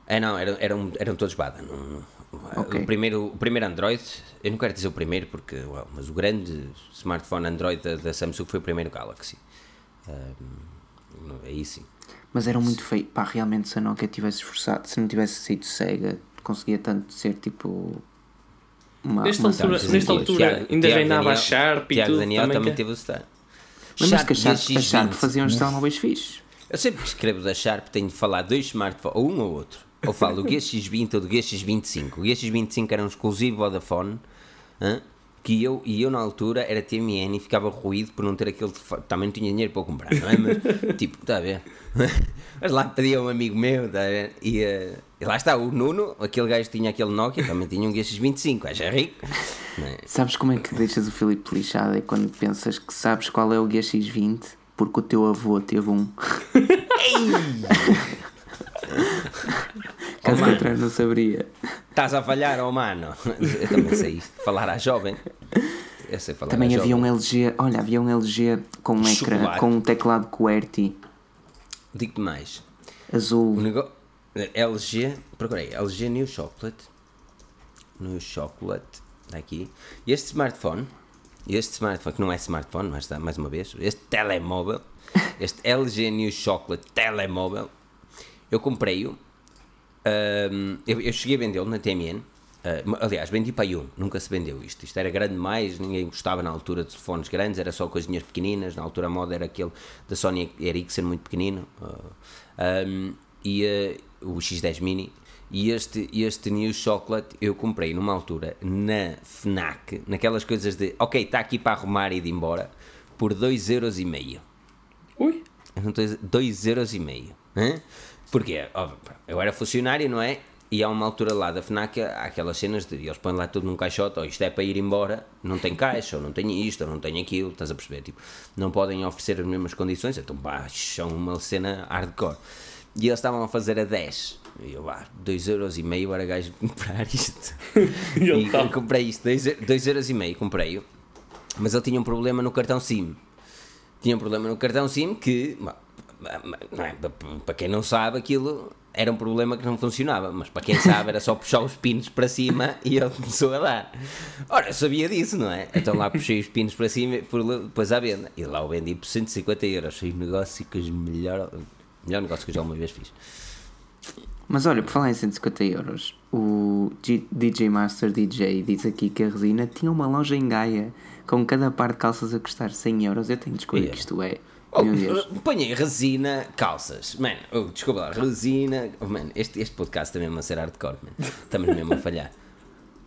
É, não, eram, eram, eram todos Bada. Não, não- Ok. o, primeiro, o primeiro Android, eu não quero dizer o primeiro, porque, uau, mas o grande smartphone Android da, da Samsung foi o primeiro Galaxy. Não- aí sim. Mas eram muito feios. Pá, realmente se a Nokia tivesse esforçado, se não tivesse sido cega, conseguia tanto ser tipo. Uma, Nesta uma altura- nesta altura ainda reinava a Sharp e Tiago tudo Daniel também, teve o Star. Lembras que a Sharp, a GX20. Sharp fazia uns telemóveis fixes? Eu sempre que escrevo da Sharp tenho de falar dois smartphones, ou um ou outro. Ou falo do GX20 ou do GX25. O GX25 era um exclusivo Vodafone, hã? que eu, e eu na altura era TMN e ficava ruído por não ter aquele telefone. Também não tinha dinheiro para comprar, não é? Mas, tipo, está a ver? Mas lá pedia um amigo meu, está a ver? E, eh, e lá está, o Nuno, aquele gajo que tinha aquele Nokia, também tinha um GX25, gajo é rico. é? Sabes como é que deixas o Filipe lixado? É quando pensas que sabes qual é o GX20 porque o teu avô teve um. Caso mano. contrário, não saberia. Estás a falhar, oh mano. Eu também sei isto. Falar à jovem. Eu sei falar Também à havia um jovem. LG, olha, havia um LG com um ecrã, Chocolate. com um teclado QWERTY Digo-te mais. Azul. negócio. LG. Procurei. LG New Chocolate. New Chocolate. Está aqui. E este smartphone. Este smartphone, que não é smartphone, mas está mais uma vez. Este telemóvel. Este LG New Chocolate telemóvel. Eu comprei-o. eu, eu cheguei a vendê-lo na TMN. ah, aliás, vendi para um, nunca se vendeu isto. Isto era grande demais, ninguém gostava na altura de telefones grandes, era só coisinhas pequeninas. Na altura a moda era aquele da Sony Ericsson, muito pequenino. ah, ahm, e ah, o X10 Mini. E este, este New Chocolate eu comprei numa altura na FNAC, naquelas coisas de ok, está aqui para arrumar e ir embora, por 2,5€. Ui, Eu não estou a dizer 2 euros meio. hã? Porque ó, pá, eu era funcionário, não é? E há uma altura lá da FNAC, há aquelas cenas de eles põem lá tudo num caixote, ou isto é para ir embora, não tem caixa, ou não tem isto, ou não tem aquilo, estás a perceber? Tipo, não podem oferecer as mesmas condições, então pá, são uma cena hardcore. E eles estavam a fazer a 10. E eu, 2 euros e meio era gajo comprar isto. E ele e tá. comprei isto, 2 euros e meio, comprei-o. Mas ele tinha um problema no cartão SIM tinha um problema no cartão SIM que, é, pa- pa- para quem não sabe, aquilo era um problema que não funcionava, mas para quem sabe era só puxar os pinos para cima e ele começou a dar. Ora, eu sabia disso, não é? Então lá puxei os pinos para cima e depois à venda. E lá o vendi por 150 euros. Foi o negócio que os melhor, melhor negócio que eu já uma vez fiz. Mas olha, por falar em 150 euros, o G- DJ Master DJ diz aqui que a resina tinha uma loja em Gaia com cada par de calças a custar 100 euros. Eu tenho de escolher Yeah. que isto é. Oh, Deus. Ponhei resina, calças. Mano, oh, desculpa lá, resina. Oh, mano, este, este podcast também é a ser hardcore, man. Estamos mesmo a falhar.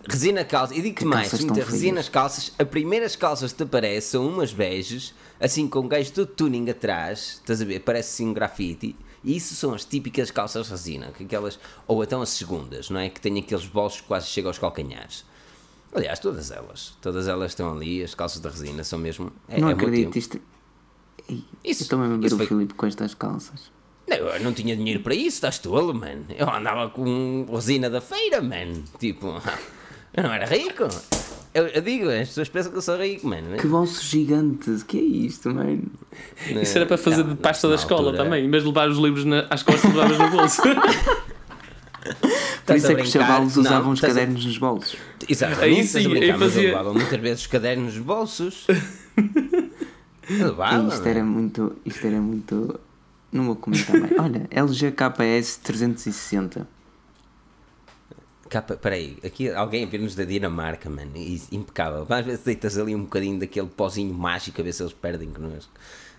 Resina, calças. E digo-te Que mais: resinas, calças. As primeiras calças que te aparecem são umas beges, assim com um gajo todo tuning atrás. Estás a ver? Parece assim um grafite. E isso são as típicas calças resina. que Aquelas, ou então as segundas, não é? Que têm aqueles bolsos que quase chegam aos calcanhares. Aliás, todas elas. Todas elas estão ali. As calças de resina são mesmo. É, não é acredito. Isto... Isso- eu estou mesmo a ver isso o foi- Filipe com estas calças. Não, eu não tinha dinheiro para isso, estás tolo, mano. Eu andava com resina da feira, mano. Tipo, eu não era rico. Eu, eu digo, as pessoas pensam que eu sou rico, mano. Que bolso gigante. Que é isto, mano? Isso era para fazer Não, de pasta da na escola altura- também. Em vez de levar os livros na, às costas, levavas no bolso. Por isso é que os chavalos usavam os estás a- cadernos nos bolsos. Exatamente, Aí sim, eu fazia- levava muitas vezes os cadernos nos bolsos. Eu levava, E isto era mano. muito. Isto era muito. Não vou comentar mais. Olha, LG KS 360. Capa, peraí, aqui alguém a ver-nos da Dinamarca, mano, impecável. Às vezes deitas ali um bocadinho daquele pozinho mágico a ver se eles perdem connosco.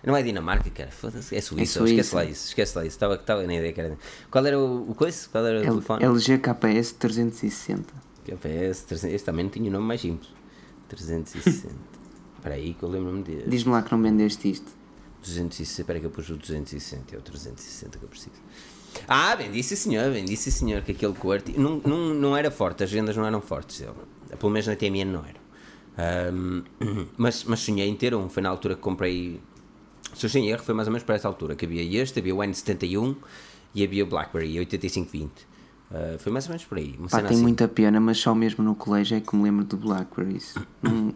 Não é Dinamarca, cara, foda-se, é Suíça, É Suíça. esquece lá isso, esquece lá isso, estava, estava na ideia era. Qual era o, o coisa? Qual era o L- telefone? LG KS 360. KPS 300, este também não tinha o nome mais simples. 360. Espera aí que eu lembro-me de. Diz-me lá que não vendeste isto. 260, espera que eu pus o 260, é o 360 que eu preciso. Ah, vendi sim senhor, vendi sim senhor, que aquele corte não, não, não era forte, as vendas não eram fortes dele. Pelo menos na TMN não eram. Ahm, mas, mas sonhei em ter um, foi na altura que comprei. Se eu sem erro, foi mais ou menos para essa altura que havia este, havia o N71 e havia o Blackberry 8520. Ah, foi mais ou menos por aí. Pá, tem assim. muita pena, mas só mesmo no colégio é que me lembro do Blackberries. Não-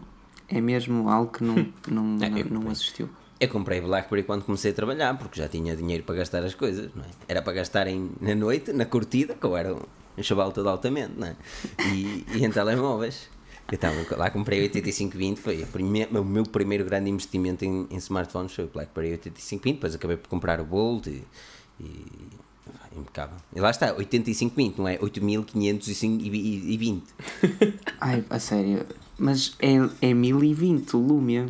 é mesmo algo que não, não, É, não, eu- não assistiu. Eu comprei Blackberry quando comecei a trabalhar, porque já tinha dinheiro para gastar as coisas, não é? Era para gastar em, na noite, na curtida, que eu era um, um chaval todo altamente, não é? E, e em telemóveis. Então, lá comprei o 8520, foi prime- o meu primeiro grande investimento em, em smartphones, foi o Blackberry 8520, depois acabei por comprar o Bolt e, e impecável. E lá está, 8520, não é 8520. Ai, a sério. Mas é, é 1020 o Lumia.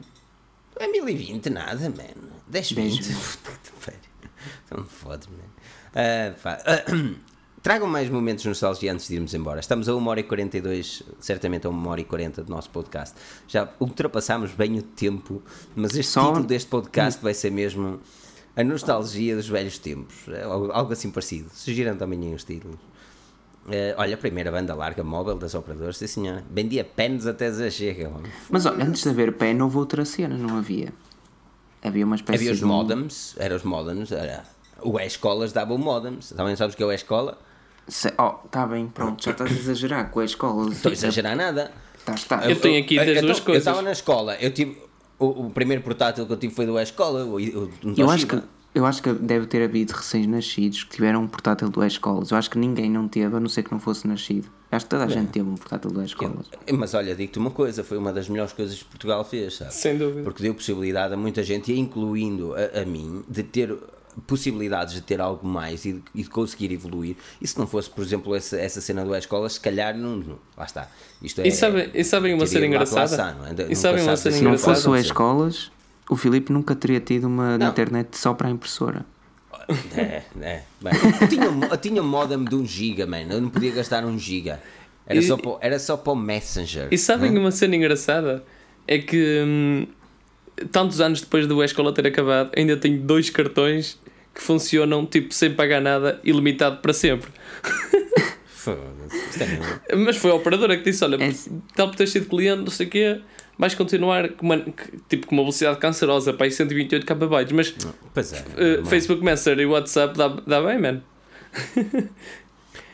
É 1020 nada, mano. 1020. 10. Puta que pariu. Não me fodes, mano. Ah, pá. Tragam mais momentos de nostalgia antes de irmos embora. Estamos a 1 hora e 42, certamente a 1 hora e 40 do nosso podcast. Já ultrapassámos bem o tempo, mas este Só- título deste podcast vai ser mesmo a nostalgia dos velhos tempos. É algo algo assim parecido. Sugiram também os títulos. Eh, olha, a primeira banda larga móvel das operadoras, sim senhora. Vendia pens até chega. Mas olha, antes de haver pen houve outra cena, não havia? Havia uma espécie Havia os de um- modems, eram os modems, era, o E-Escolas dava o modems. Também sabes o que é o E-Escola? Se- Oh, tá bem, pronto, já estás a exagerar com a escola. Estou a exagerar nada. Tá, está. Eu tenho aqui das duas Eu coisas. estava na escola, eu tive. O, o primeiro portátil que eu tive foi do E-Escola. o- o- um Eu acho, que, eu acho que deve ter havido recém-nascidos que tiveram um portátil do escolas Eu acho que ninguém não teve, a não ser que não fosse nascido. Acho que toda a gente teve um portátil do escolas Mas olha, digo-te uma coisa: foi uma das melhores coisas que Portugal fez, sabe? Sem dúvida. Porque deu possibilidade a muita gente, incluindo a, a mim, de ter possibilidades de ter algo mais e de, e de conseguir evoluir. E se não fosse, por exemplo, essa, essa cena do escola, se calhar não, não- Lá está. Isto é, E sabem, e sabem uma cena engraçada? não é? E sabem uma cena assim Se não fosse o acontecer. escolas o Filipe nunca teria tido uma Não. internet só para a impressora. É, é. Bem, eu, tinha, eu tinha um modem de 1 giga, man. Eu não podia gastar 1 giga. Era, E- só para, era só para o Messenger. E sabem uma cena engraçada? É que hum, tantos anos depois do escola ter acabado, ainda tenho dois cartões que funcionam tipo sem pagar nada, ilimitado para sempre. Foda-se. Isto é. Mas foi a operadora que disse: Olha, É- tal por ter sido cliente, não sei o quê, vais continuar com uma, tipo, com uma velocidade cancerosa para aí 128 KB. Mas Pois é. uh. Facebook Messenger e WhatsApp dá, dá bem, man.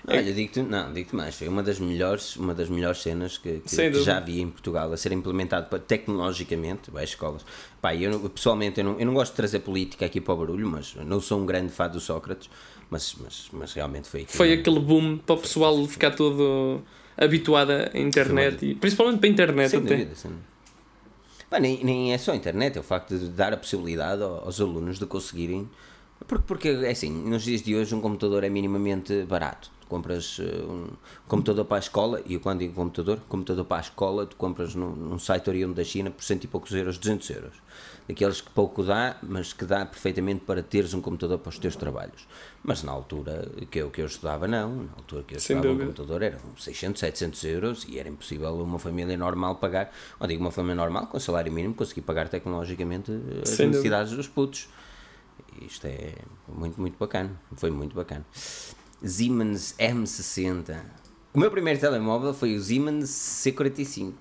Não, Olha, digo-te não, digo mais, foi uma das melhores, uma das melhores cenas que, que- que já vi em Portugal a ser implementado tecnologicamente as escolas. Pá, eu, pessoalmente eu não, eu não gosto de trazer política aqui para o barulho, mas não sou um grande fã do Sócrates, mas, mas, mas realmente foi aquilo. Foi aquele boom para o pessoal ficar todo habituado à internet, e, principalmente para a internet Sem até. dúvida, sem dúvida. Pá, nem, nem é só a internet, é o facto de dar a possibilidade ao- aos alunos de conseguirem. Porque, porque é assim, nos dias de hoje um computador é minimamente barato. Tu compras eh, um computador para a escola, e quando digo computador, computador para a escola, tu compras num, num site oriundo da China por cento e poucos euros, 200 euros. Daqueles que pouco dá, mas que dá perfeitamente para teres um computador para os teus trabalhos. Mas na altura que eu, que eu estudava, não. Na altura que eu Sem estudava, um dúvida. computador eram 600, 700 euros e era impossível uma família normal pagar. Ou digo uma família normal, com salário mínimo, conseguir pagar tecnologicamente as Sem dúvida. necessidades dos putos. Isto é muito, muito bacana. Foi muito bacana. Siemens M60. O meu primeiro telemóvel foi o Siemens C45.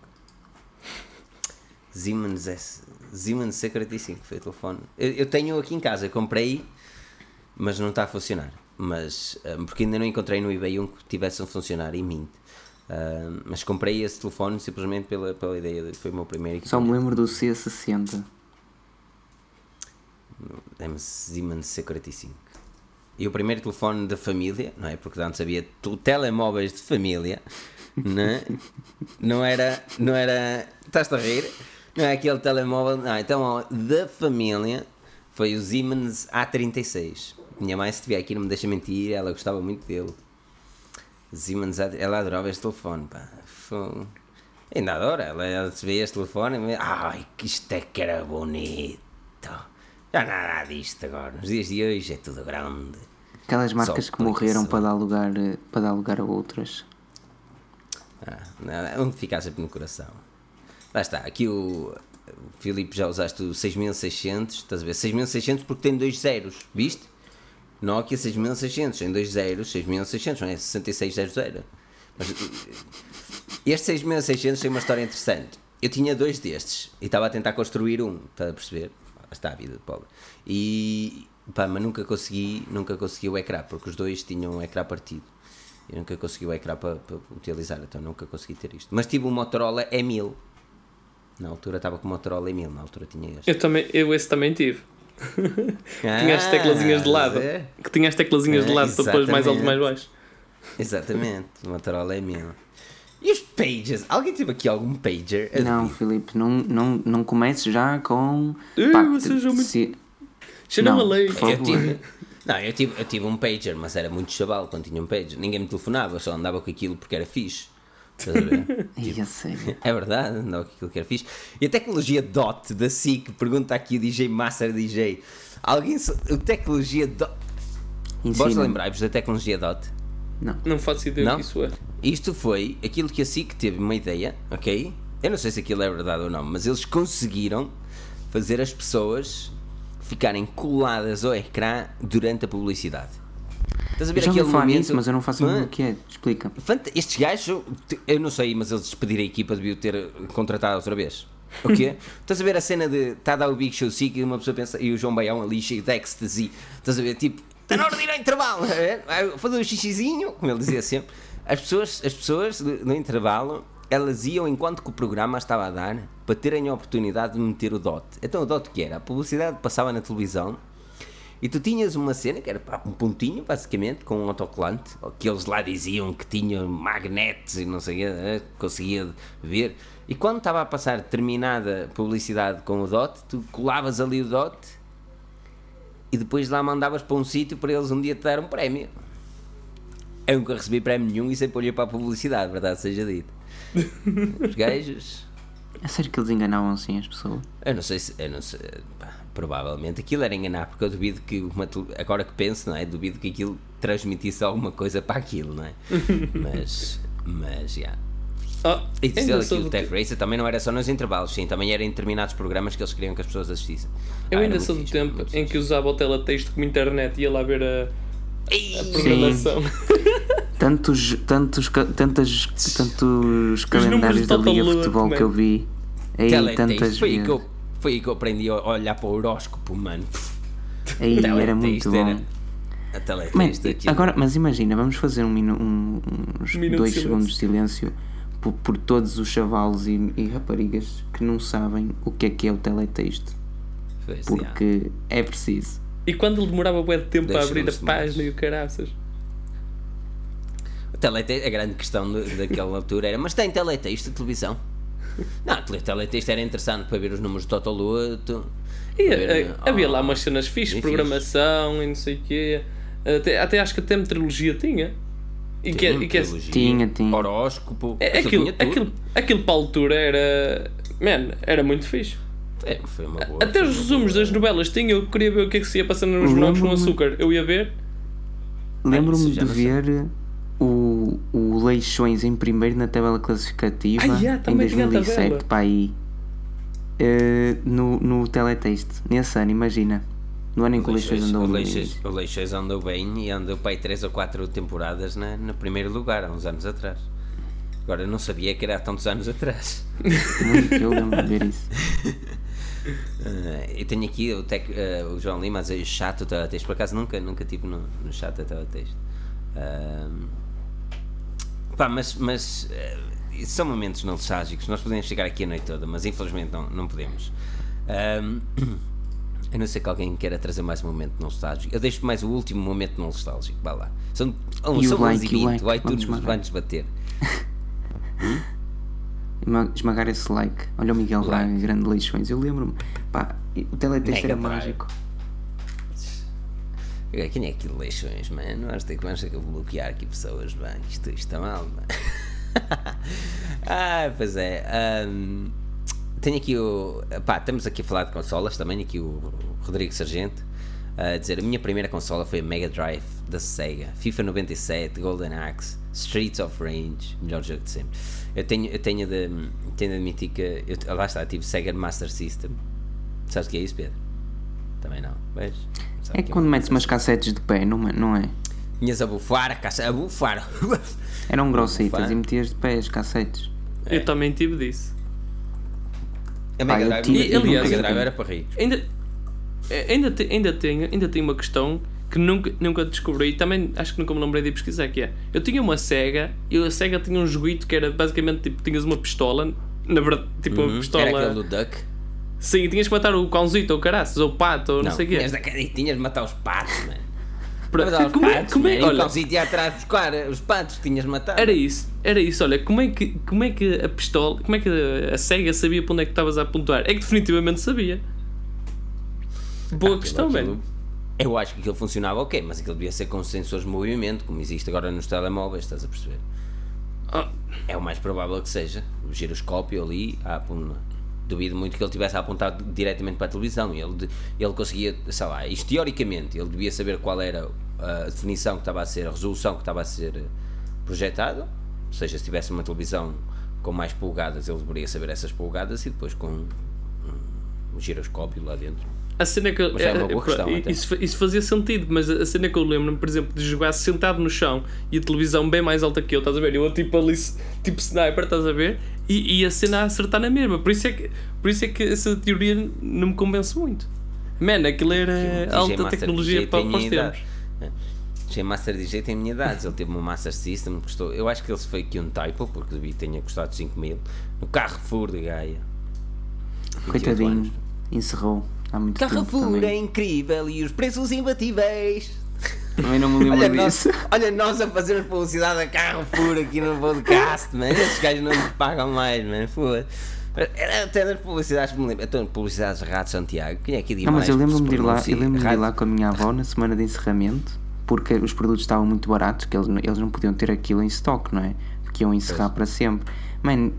Siemens S. Siemens C45 foi o telefone. Eu, eu tenho aqui em casa, comprei, mas não está a funcionar. Mas, hum, porque ainda não encontrei no eBay um que tivesse a funcionar em mint. Uh, mas comprei esse telefone simplesmente pela, pela ideia de foi o meu primeiro Só me lembro do C60. É-me Siemens C45. E o primeiro telefone da família, não é? Porque antes havia telemóveis de família, não, é? não era. Não era. Estás-te a rir? Não é aquele telemóvel. Não, então, ó, da família foi o Siemens A36. Minha mãe, se estiver aqui, não me deixa mentir, ela gostava muito dele. Siemens, ela adorava este telefone, pá. Foi... Ainda adora, ela se vê este telefone e ai, que isto é que era bonito. Já nada disto agora, nos dias de hoje é tudo grande. Aquelas marcas Só que morreram para dar, lugar, para dar lugar a outras. Ah, não, onde ficar sempre no coração. Lá está, aqui o, Filipe já usaste o 6600, estás a ver? 6600 porque tem dois zeros, viste? Nokia 6600, em dois zeros, 6600, não é 6600. Mas este 6600 tem uma história interessante. Eu tinha dois destes e estava a tentar construir um, estás a perceber? Está a vida de pobre. E pá, mas nunca consegui, nunca consegui o ecrã, porque os dois tinham um ecrã partido. Eu nunca consegui o ecrã para, para utilizar, então nunca consegui ter isto. Mas tive um Motorola E1000. Na altura estava com o Motorola E1000, na altura tinha este. Eu, também, eu esse também tive. Ah, tinha as teclazinhas de lado. É? Que tinha as teclazinhas de lado para depois mais alto mais baixo. Exatamente, o Motorola é meu. E os pages? Alguém teve aqui algum pager? não, Filipe, não, não, não comece já com. Uh, pá, vocês muito... se... não, a lei. Eu tive, não, eu tive, eu tive um pager, mas era muito chaval quando tinha um pager. Ninguém me telefonava, só andava com aquilo porque era fixe. Estás a ver? tipo, é verdade, com aquilo que era fixe. E a tecnologia DOT da SIC, pergunta aqui o DJ Master DJ. Alguém. A tecnologia DOT. Vós lembrar-vos da tecnologia DOT? Não. Não faço ideia não? o que isso é. Isto foi aquilo que a SIC teve uma ideia, ok? Eu não sei se aquilo é verdade ou não, mas eles conseguiram fazer as pessoas ficarem coladas ao ecrã durante a publicidade. Estás a ver eu aquele momento... Nisso, mas eu não faço ideia o que é. Explica. Estes gajos, eu não sei, mas eles despediram a equipa, deviam ter contratado outra vez. O quê? Estás a ver a cena de está a dar o Big Show SIC e uma pessoa pensa, e o João Baião ali cheio de ecstasy. Estás a ver? Tipo, está na hora de ir ao intervalo. Vai fazer um xixizinho, como ele dizia sempre. As pessoas, as pessoas no intervalo, elas iam enquanto que o programa estava a dar para terem a oportunidade de meter o DOT. Então o DOT que era? A publicidade passava na televisão e tu tinhas uma cena que era um pontinho, basicamente, com um autocolante, que eles lá diziam que tinha magnetos e não sei o que, conseguia ver. E quando estava a passar determinada publicidade com o DOT, tu colavas ali o DOT e depois lá mandavas para um sítio para eles um dia te dar um prémio. Eu nunca recebi prémio nenhum e sempre olhei para a publicidade, verdade seja dito. Os gajos. É sério que eles enganavam assim as pessoas? Eu não sei se. Eu não sei, pá, provavelmente aquilo era enganar, porque eu duvido que. Uma, agora que penso, não é? Duvido que aquilo transmitisse alguma coisa para aquilo, não é? mas. Mas, já. Yeah. Oh, e dizer aqui o Tech Racer também não era só nos intervalos, sim, também era em determinados programas que eles queriam que as pessoas assistissem. Eu ah, ainda sou do tempo em que usava o teletexto como internet e ia lá ver a, a programação. tantos, tantos, tantas, tantos calendários da Liga de Futebol que eu vi. Aí, tantas foi, aí que eu, foi aí que eu aprendi a olhar para o horóscopo, mano. Aí era muito bom. Era, mas, agora, mas imagina, vamos fazer um, minu, um, uns Minuto dois segundos de silêncio por, por todos os chavalos e, e, raparigas que não sabem o que é que é o teletexto. Pois porque é. é preciso. E quando ele demorava bué de tempo Deixa para abrir a página e o caraças? O teletexto, a grande questão de, daquela altura era, mas tem teletexto de televisão? Não, o teletexto era interessante para ver os números do Totoluto. E, ver, eh, havia oh, lá umas cenas fixas, programação fixe. e não sei o quê. Até, até acho que até meteorologia tinha. E que, é- e que é, tinha, tinha. Horóscopo. É, aquilo, aquilo, aquilo para a altura era. Man, era muito fixe. É, foi uma boa. Até os resumos das novelas tinha, eu queria ver o que é que se ia passando nos morangos com açúcar. Eu ia ver. Lembro-me de ver o, o Leixões em primeiro na tabela classificativa ah, yeah, em 2007 para aí uh, no, no teletexto. Nesse ano, imagina. No ano em que o Leixões andou bem. O Leixões andou bem e andou para aí 3 ou 4 temporadas na, no primeiro lugar, há uns anos atrás. Agora não sabia que era há tantos anos atrás. Muito, eu lembro de ver isso. Uh, eu tenho aqui o, tec, uh, o João Lima a dizer chato teletexto. Por acaso nunca, nunca tive no, no chat a teletexto. Uh, Pá, mas, mas eh, são momentos nostálgicos. Nós podemos ficar aqui a noite toda, mas infelizmente não, não podemos. Ahm, a não ser que alguém queira trazer mais um momento nostálgico. Eu deixo mais o último momento nostálgico. Vá lá. São, E o são like, 11 e o 20 like? vai Vamos tudo esmagar. vai-nos bater. Esma- Esmagar esse like. Olha o Miguel Like. Braga, grande leixões. Eu lembro-me. Pá, o teletexto Mega era mágico. Quem é aquilo leixões, mano? Ter que, vamos ter que bloquear aqui pessoas, mano. Isto, está mal, mano. ah, pois é. ahm, tenho aqui o. Pá, estamos aqui a falar de consolas também. Aqui o Rodrigo Sargento a dizer: a minha primeira consola foi a Mega Drive da Sega, FIFA 97, Golden Axe, Streets of Rage, melhor jogo de sempre. Eu tenho, eu tenho, de, tenho de admitir que. Eu, lá está, tive Sega Master System. Sabes o que é isso, Pedro? Também não, vês? Sabe É que quando metes umas cassetes de pé, não é? Não é? Tinhas a bufar, a bufar. Eram grossitas e metias de pé as cassetes. Eu também tive disso. A Mega eu Drive, tive- a eu nunca Mega Drive era para ricos. Ainda, eh, ainda, te- ainda, tenho, ainda tenho uma questão que nunca, nunca descobri e também acho que nunca me lembrei de pesquisar que é. Eu tinha uma Sega e a Sega tinha um joguito que era basicamente tipo, tinhas uma pistola, na verdade, tipo uma Uhum. pistola. Era aquele do Duck. Sim, tinhas que matar o cãozito ou o caraças ou o pato ou não, sei o quê. tinhas, da- tinhas de matar os patos, mano. Pra- Matar os como é- patos, como é- man. E o olha, cãozito ia atrás buscar os patos que tinhas matado. Era isso, era isso. Olha, como é que, como é que a pistola, como é que a, a SEGA sabia para onde é que estavas a apontar? É que definitivamente sabia. Boa Aquilo- questão, aquilo- velho. Eu acho que aquilo funcionava ok, mas aquilo devia ser com sensores de movimento, como existe agora nos telemóveis, estás a perceber? Ah, É o mais provável que seja. O giroscópio ali, ah, pum, duvido muito que ele tivesse apontado diretamente para a televisão. Ele, ele conseguia, sei lá, isto teoricamente, ele devia saber qual era a definição que estava a ser, a resolução que estava a ser projetada. Ou seja, se tivesse uma televisão com mais polegadas, ele deveria saber essas polegadas e depois com um, um giroscópio lá dentro. a cena que eu- é uma é- boa é- questão, até. isso, isso fazia sentido, mas a cena que eu lembro-me, por exemplo, de jogar sentado no chão e a televisão bem mais alta que eu, estás a ver? Eu tipo ali, tipo sniper, estás a ver? E, e a cena a acertar na mesma. Por isso é que, por isso é que essa teoria não me convence muito. Man, aquilo era DJ alta tecnologia para, tem para os tempos. DJ Master DJ tem a minha idade, ele teve uma Master System, custou, eu acho que ele foi aqui um typo, porque devia tenha custado 5 mil, no Carrefour de Gaia. 28 anos. Coitadinho, encerrou há muito tempo Carrefour é incrível e os preços imbatíveis. Também não me lembro Olha nós, disso. olha nós a fazermos publicidade a Carrefour aqui no podcast, man. Esses gajos não nos pagam mais, man. Foda. Era até das publicidades que me lembro. Então, publicidades de Rádio Santiago. Quem é que diz Não, mas eu lembro-me de ir lá, eu lembro-me de ir lá com a minha avó na semana de encerramento, porque os produtos estavam muito baratos, que eles, eles não podiam ter aquilo em stock, não é? Porque iam encerrar para sempre. Man,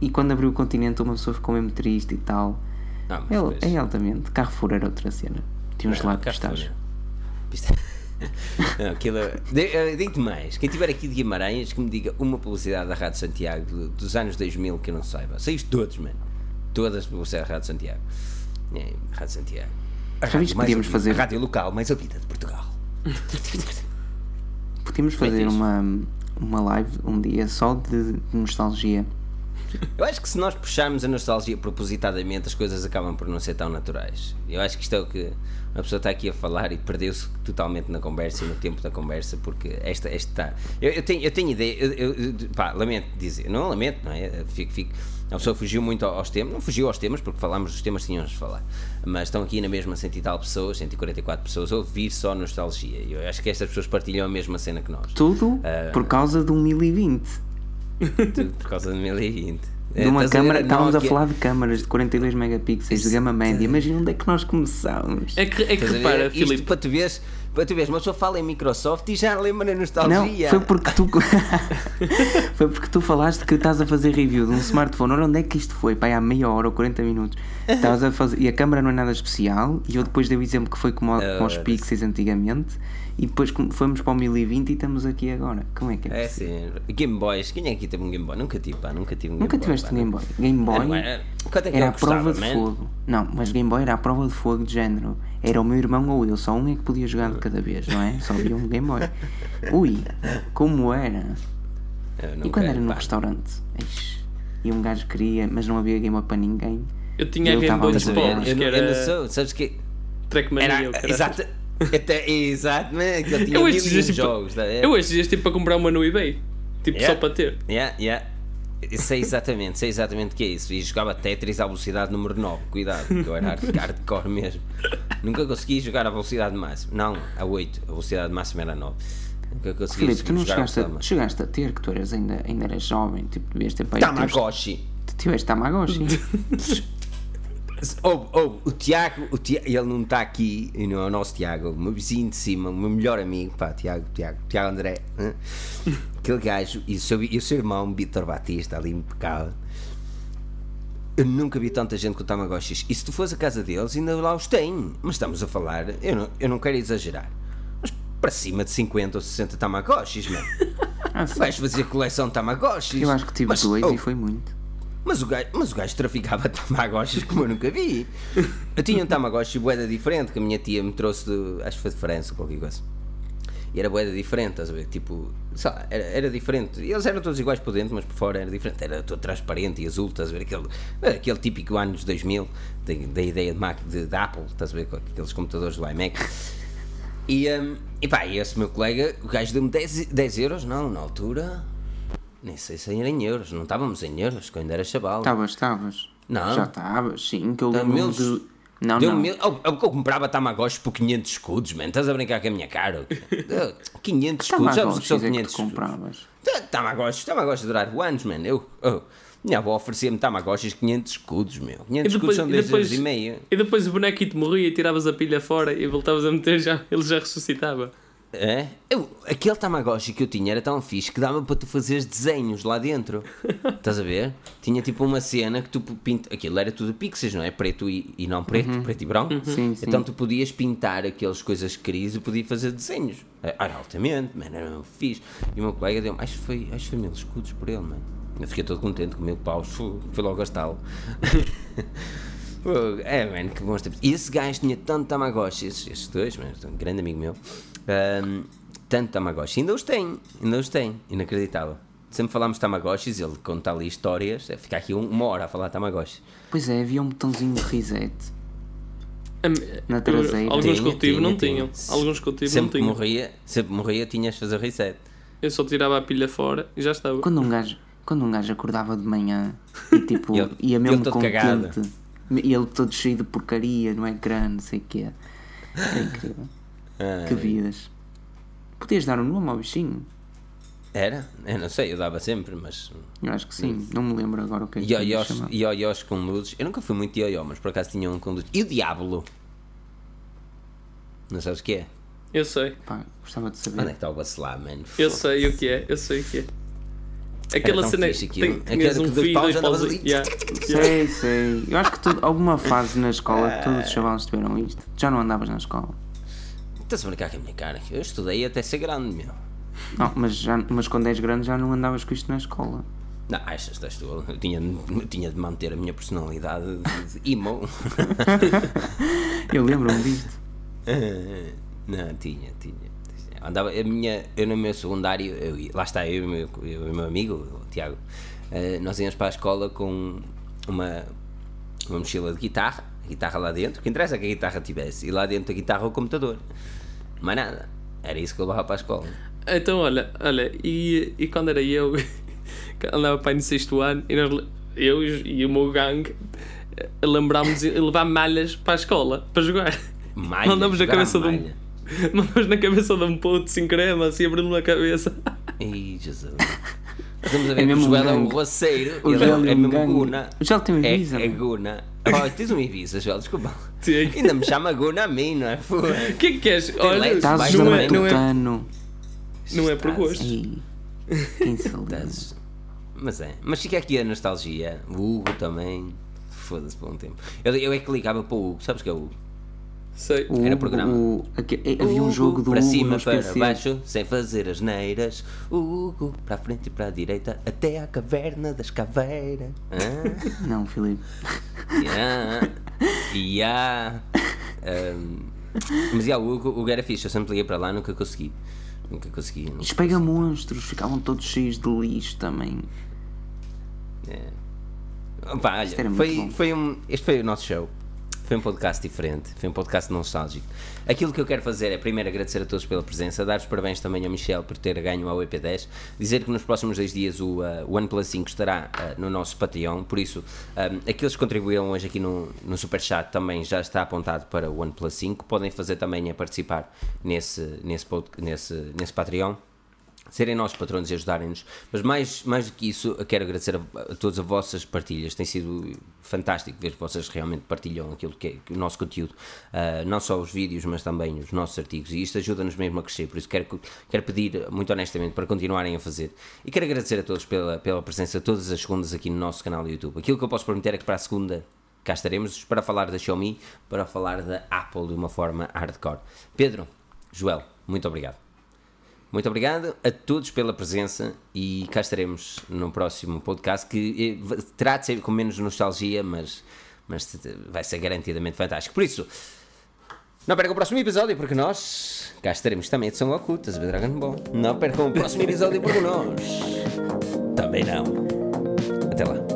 e quando abriu o continente uma pessoa ficou mesmo triste e tal. Não, mas É, depois- é altamente. Carrefour era outra cena. Tinha Não, lados Carrefour, pistache. não. Aquilo. de- eh, Digo-te mais, quem tiver aqui de Guimarães que me diga uma publicidade da Rádio Santiago do- dos anos 2000 que eu não saiba. Isto todos, mano. Todas as publicidades da Rádio Santiago. É, Rádio Santiago. A rádio podíamos ouvida, fazer- A rádio local mais ouvida de Portugal. Podíamos fazer fixe. uma, uma live um dia só de nostalgia. Eu acho que se nós puxarmos a nostalgia propositadamente, as coisas acabam por não ser tão naturais. Eu acho que isto é o que uma pessoa está aqui a falar e perdeu-se totalmente na conversa e no tempo da conversa, porque esta, esta está. Eu, eu tenho, eu tenho ideia, eu, eu- pá, lamento dizer, não lamento, não é? Fico, fico, a pessoa fugiu muito aos temas, não fugiu aos temas, porque falámos dos temas que tínhamos de falar, mas estão aqui na mesma cento e tal pessoas, 144 pessoas, a ouvir só nostalgia. Eu acho que estas pessoas partilham a mesma cena que nós, Tudo Ah. por causa do 1020. tudo por causa de 2020. De uma Estás câmara, estávamos a Nokia? falar de câmaras de 42 megapixels de gama média. Imagina onde é que nós começámos. É que, é que Estás repara, Isto Filipe, para tu veres, para tu veres, uma pessoa fala em Microsoft e já lembra na Não, nostalgia. foi porque tu foi porque tu falaste que estás a fazer review de um smartphone. Ora, onde é que isto foi? Pai, há meia hora ou 40 minutos. Estavas a fazer e a câmera não é nada especial. E eu depois dei o exemplo que foi como, ao- como aos pixels antigamente. E depois fomos para o 1020 e estamos aqui agora. Como é que é? É possível? sim. Game Boys, quem é que teve um Game Boy? Nunca tive, pá, nunca tive um Nunca Game tiveste um Boy. Game Boy. Game. Boy Era, quanto é era eu a prova gostava, de man? fogo. Não, mas Game Boy era a prova de fogo de género. Era o meu irmão ou eu, só um é que podia jogar de cada vez, não é? Só havia um Game Boy. Ui, como era? Eu E nunca- quando era num pá, restaurante? Eish, e um gajo queria, mas não havia Game Boy para ninguém. eu tinha a Eu Game Boy de eu, que não- eu não era sou, sabes que Trackmania. era, exato, até, exato, ele tinha Eu hoje dias, tipo, jogos. tá ver? eu hoje dias tipo para comprar uma no eBay. Tipo, Yeah. só para ter. Yeah, yeah. Sei exatamente, sei exatamente o que é isso. E jogava Tetris à velocidade número 9. Cuidado, que eu era hard- hardcore mesmo. Nunca consegui jogar à velocidade máxima. Não, a 8. A velocidade máxima era 9. Nunca consegui Filipe, tu não jogar chegaste a chegaste a ter, que tu eras ainda, ainda eras jovem, tipo, devias ter pai. Tamagotchi. Tu tiveste Tamagotchi. Oh, oh, o Tiago, o Tiago, ele não está aqui, não é o nosso Tiago, o meu vizinho de cima, o meu melhor amigo, pá, Tiago, Tiago, Tiago André, aquele gajo, e o seu, e o seu irmão, Vitor Batista, ali impecável. Eu nunca vi tanta gente com Tamagotchis. E se tu fores à casa deles, ainda lá os têm. Mas estamos a falar, eu não, eu não quero exagerar, mas para cima de 50 ou 60 Tamagotchis, mano. Ah. Vais fazer coleção de Tamagotchis. Eu acho que tive Mas, dois oh, e foi muito. Mas o gajo, mas o gajo traficava Tamagotchis como eu nunca vi. Eu tinha um Tamagotchi boeda diferente que a minha tia me trouxe de. Acho que foi de França qualquer coisa. E era boeda diferente, estás a ver? Tipo, lá, era, era diferente. Eles eram todos iguais por dentro, mas por fora era diferente. Era todo transparente e azul, estás a ver? Aquele, aquele típico anos 2000 da, da ideia de, Mac, de, de Apple, estás a ver? Com aqueles computadores do iMac. E, um, e pá, e esse meu colega, o gajo deu-me 10, 10 euros, não, na altura. Nem sei se era em euros, não estávamos em euros, que eu ainda era chaval. Estavas, estavas. Não. Já estavas, sim, que eu Deu-me lembro eles- de. Não, Deu não. mil, que eu comprava Tamagotchi por 500 escudos, man. Estás a brincar com a minha cara? Deu 500 escudos, sabes o que são Tamagotchis é que 500 compravas. Ta- Tamagotchis, Tamagotchis duraram anos, man. Eu, oh, minha avó oferecia-me Tamagotchis 500 escudos, meu. 500 E escudos depois, são e 10 depois, euros e meio. e depois o bonequito morria e tiravas a pilha fora e voltavas a meter já, ele já ressuscitava. É? Eu, aquele Tamagotchi que eu tinha era tão fixe que dava para tu fazeres desenhos lá dentro. Estás a ver? Tinha tipo uma cena que tu pinta. Aquilo era tudo pixels, não é? Preto e, e não preto, preto e branco. Sim, sim. Então tu podias pintar aquelas coisas que querias e podias fazer desenhos. Era altamente, mano, era fixe. E o meu colega deu acho que foi, acho foi mil escudos por ele, mano. Eu fiquei todo contente com mil paus, fui, logo gastá-lo. É, mano, que bons tempos. E esse gajo tinha tanto Tamagotchi, esses, esses dois, mano, um grande amigo meu, ahm, tanto Tamagotchi, ainda os tem, ainda os tem, inacreditável. Sempre falámos de Tamagotchis, ele conta ali histórias, é, fica aqui um- uma hora a falar de Tamagotchi. Pois é, havia um botãozinho de reset. Na eu- traseira. Alguns Tinha, cultivos não tinha, tinham. tinha. Alguns cultivos não Sempre que tinham. morria, sempre que morria tinhas de fazer reset. Eu só tirava a pilha fora e já estava. Quando um gajo, quando um gajo acordava de manhã e tipo, Ele- ia mesmo todo cagado. contente, e ele todo cheio de porcaria no ecrã, não sei o quê. Era incrível. Ah, Que vidas. Podias dar um nome ao bichinho? Era? Eu não sei, eu dava sempre, mas. Eu acho que sim, não me lembro agora o que é que Ioiós, ioiós com luzes. Eu nunca fui muito ioió, mas por acaso tinha um com luzes. E o Diablo? Não sabes o que é? Eu sei. Pá, gostava de Onde é saber. que está o vacilar, mano? Eu sei o que é. Eu sei o que é. Aquela cena aquilo. tem, Aquela tinhas que um dois fio, andavas paus ali. yeah. Sei, sei. Eu acho que tu, alguma fase na escola Ah. todos os chavalos tiveram isto. Já não andavas na escola. Estás a brincar com a minha cara? Eu estudei até ser grande, meu. Não, mas, já, mas quando és grande já não andavas com isto na escola. Não, achas, estás tu. Eu tinha, eu tinha de manter a minha personalidade de de emo. Eu lembro-me disto. Não, tinha, tinha. Andava, a minha, eu no meu secundário, eu, lá está eu e o meu, eu meu amigo, o Tiago, eh, nós íamos para a escola com uma, uma mochila de guitarra, a guitarra lá dentro, que interessa que a guitarra tivesse, e lá dentro da guitarra o computador. Mais nada. Era isso que eu levava para a escola. Então, olha, olha, e, e quando era eu, que andava para aí no sexto ano, e nós, eu e o meu gangue eh, lembrámos de levar malhas para a escola para jogar. Malha, Mandamos na cabeça de um. malha. Mandamos na cabeça de um puto sem crema, assim abrindo na cabeça. Ei, Jesus. Estamos a ver É que o mesmo Joel é um roceiro. O ele Joel é, é é mesmo gangue. guna. O Joel tem um É, é mano. guna. Oh, tens um Ibiza, Joel, desculpa. Sim. Ainda me chama guna a mim, não é? O que é que queres? Olha, Estás não é, não, é, não é por gosto. Quem? Estás- Mas é. Mas fica aqui a nostalgia. O Hugo também. Foda-se por um tempo. Eu, eu é que ligava para o Hugo. Sabes que é o Hugo? Sei. O, Era programa. o- eh, havia um jogo do para Hugo cima, para PCs. baixo, sem fazer as neiras. Hugo, para a frente e para a direita, até à caverna das caveiras. Ah, Não, Filipe. yeah, yeah. Um, mas yeah, o Hugo, o Hugo era fixe, eu sempre liguei para lá, nunca consegui. Nunca consegui. Nunca Os pega monstros ficavam todos cheios de lixo também. Opa, olha, foi, foi um, este foi o nosso show. Foi um podcast diferente, foi um podcast nostálgico. Aquilo que eu quero fazer é primeiro agradecer a todos pela presença, dar os parabéns também ao Michel por ter ganho ao EP10, dizer que nos próximos dois dias o uh, OnePlus 5 estará uh, no nosso Patreon, por isso um, aqueles que contribuíram hoje aqui no, no Superchat também já está apontado para o OnePlus 5, podem fazer também a participar nesse, nesse, nesse, nesse Patreon serem nossos patrões e ajudarem-nos. Mas mais, mais do que isso, quero agradecer a, a todas as vossas partilhas. Tem sido fantástico ver que vocês realmente partilham aquilo que é que o nosso conteúdo, uh, não só os vídeos, mas também os nossos artigos. E isto ajuda-nos mesmo a crescer. Por isso quero, quero pedir, muito honestamente, para continuarem a fazer. E quero agradecer a todos pela, pela presença todas as segundas aqui no nosso canal do YouTube. Aquilo que eu posso prometer é que para a segunda cá estaremos para falar da Xiaomi, para falar da Apple de uma forma hardcore. Pedro, Joel, muito obrigado. Muito obrigado a todos pela presença e cá estaremos no próximo podcast que eh, terá de ser com menos nostalgia, mas, mas vai ser garantidamente fantástico. Por isso, não percam o próximo episódio porque nós cá estaremos também de São a ver Dragon Ball. Não percam o próximo episódio porque nós também não. Até lá.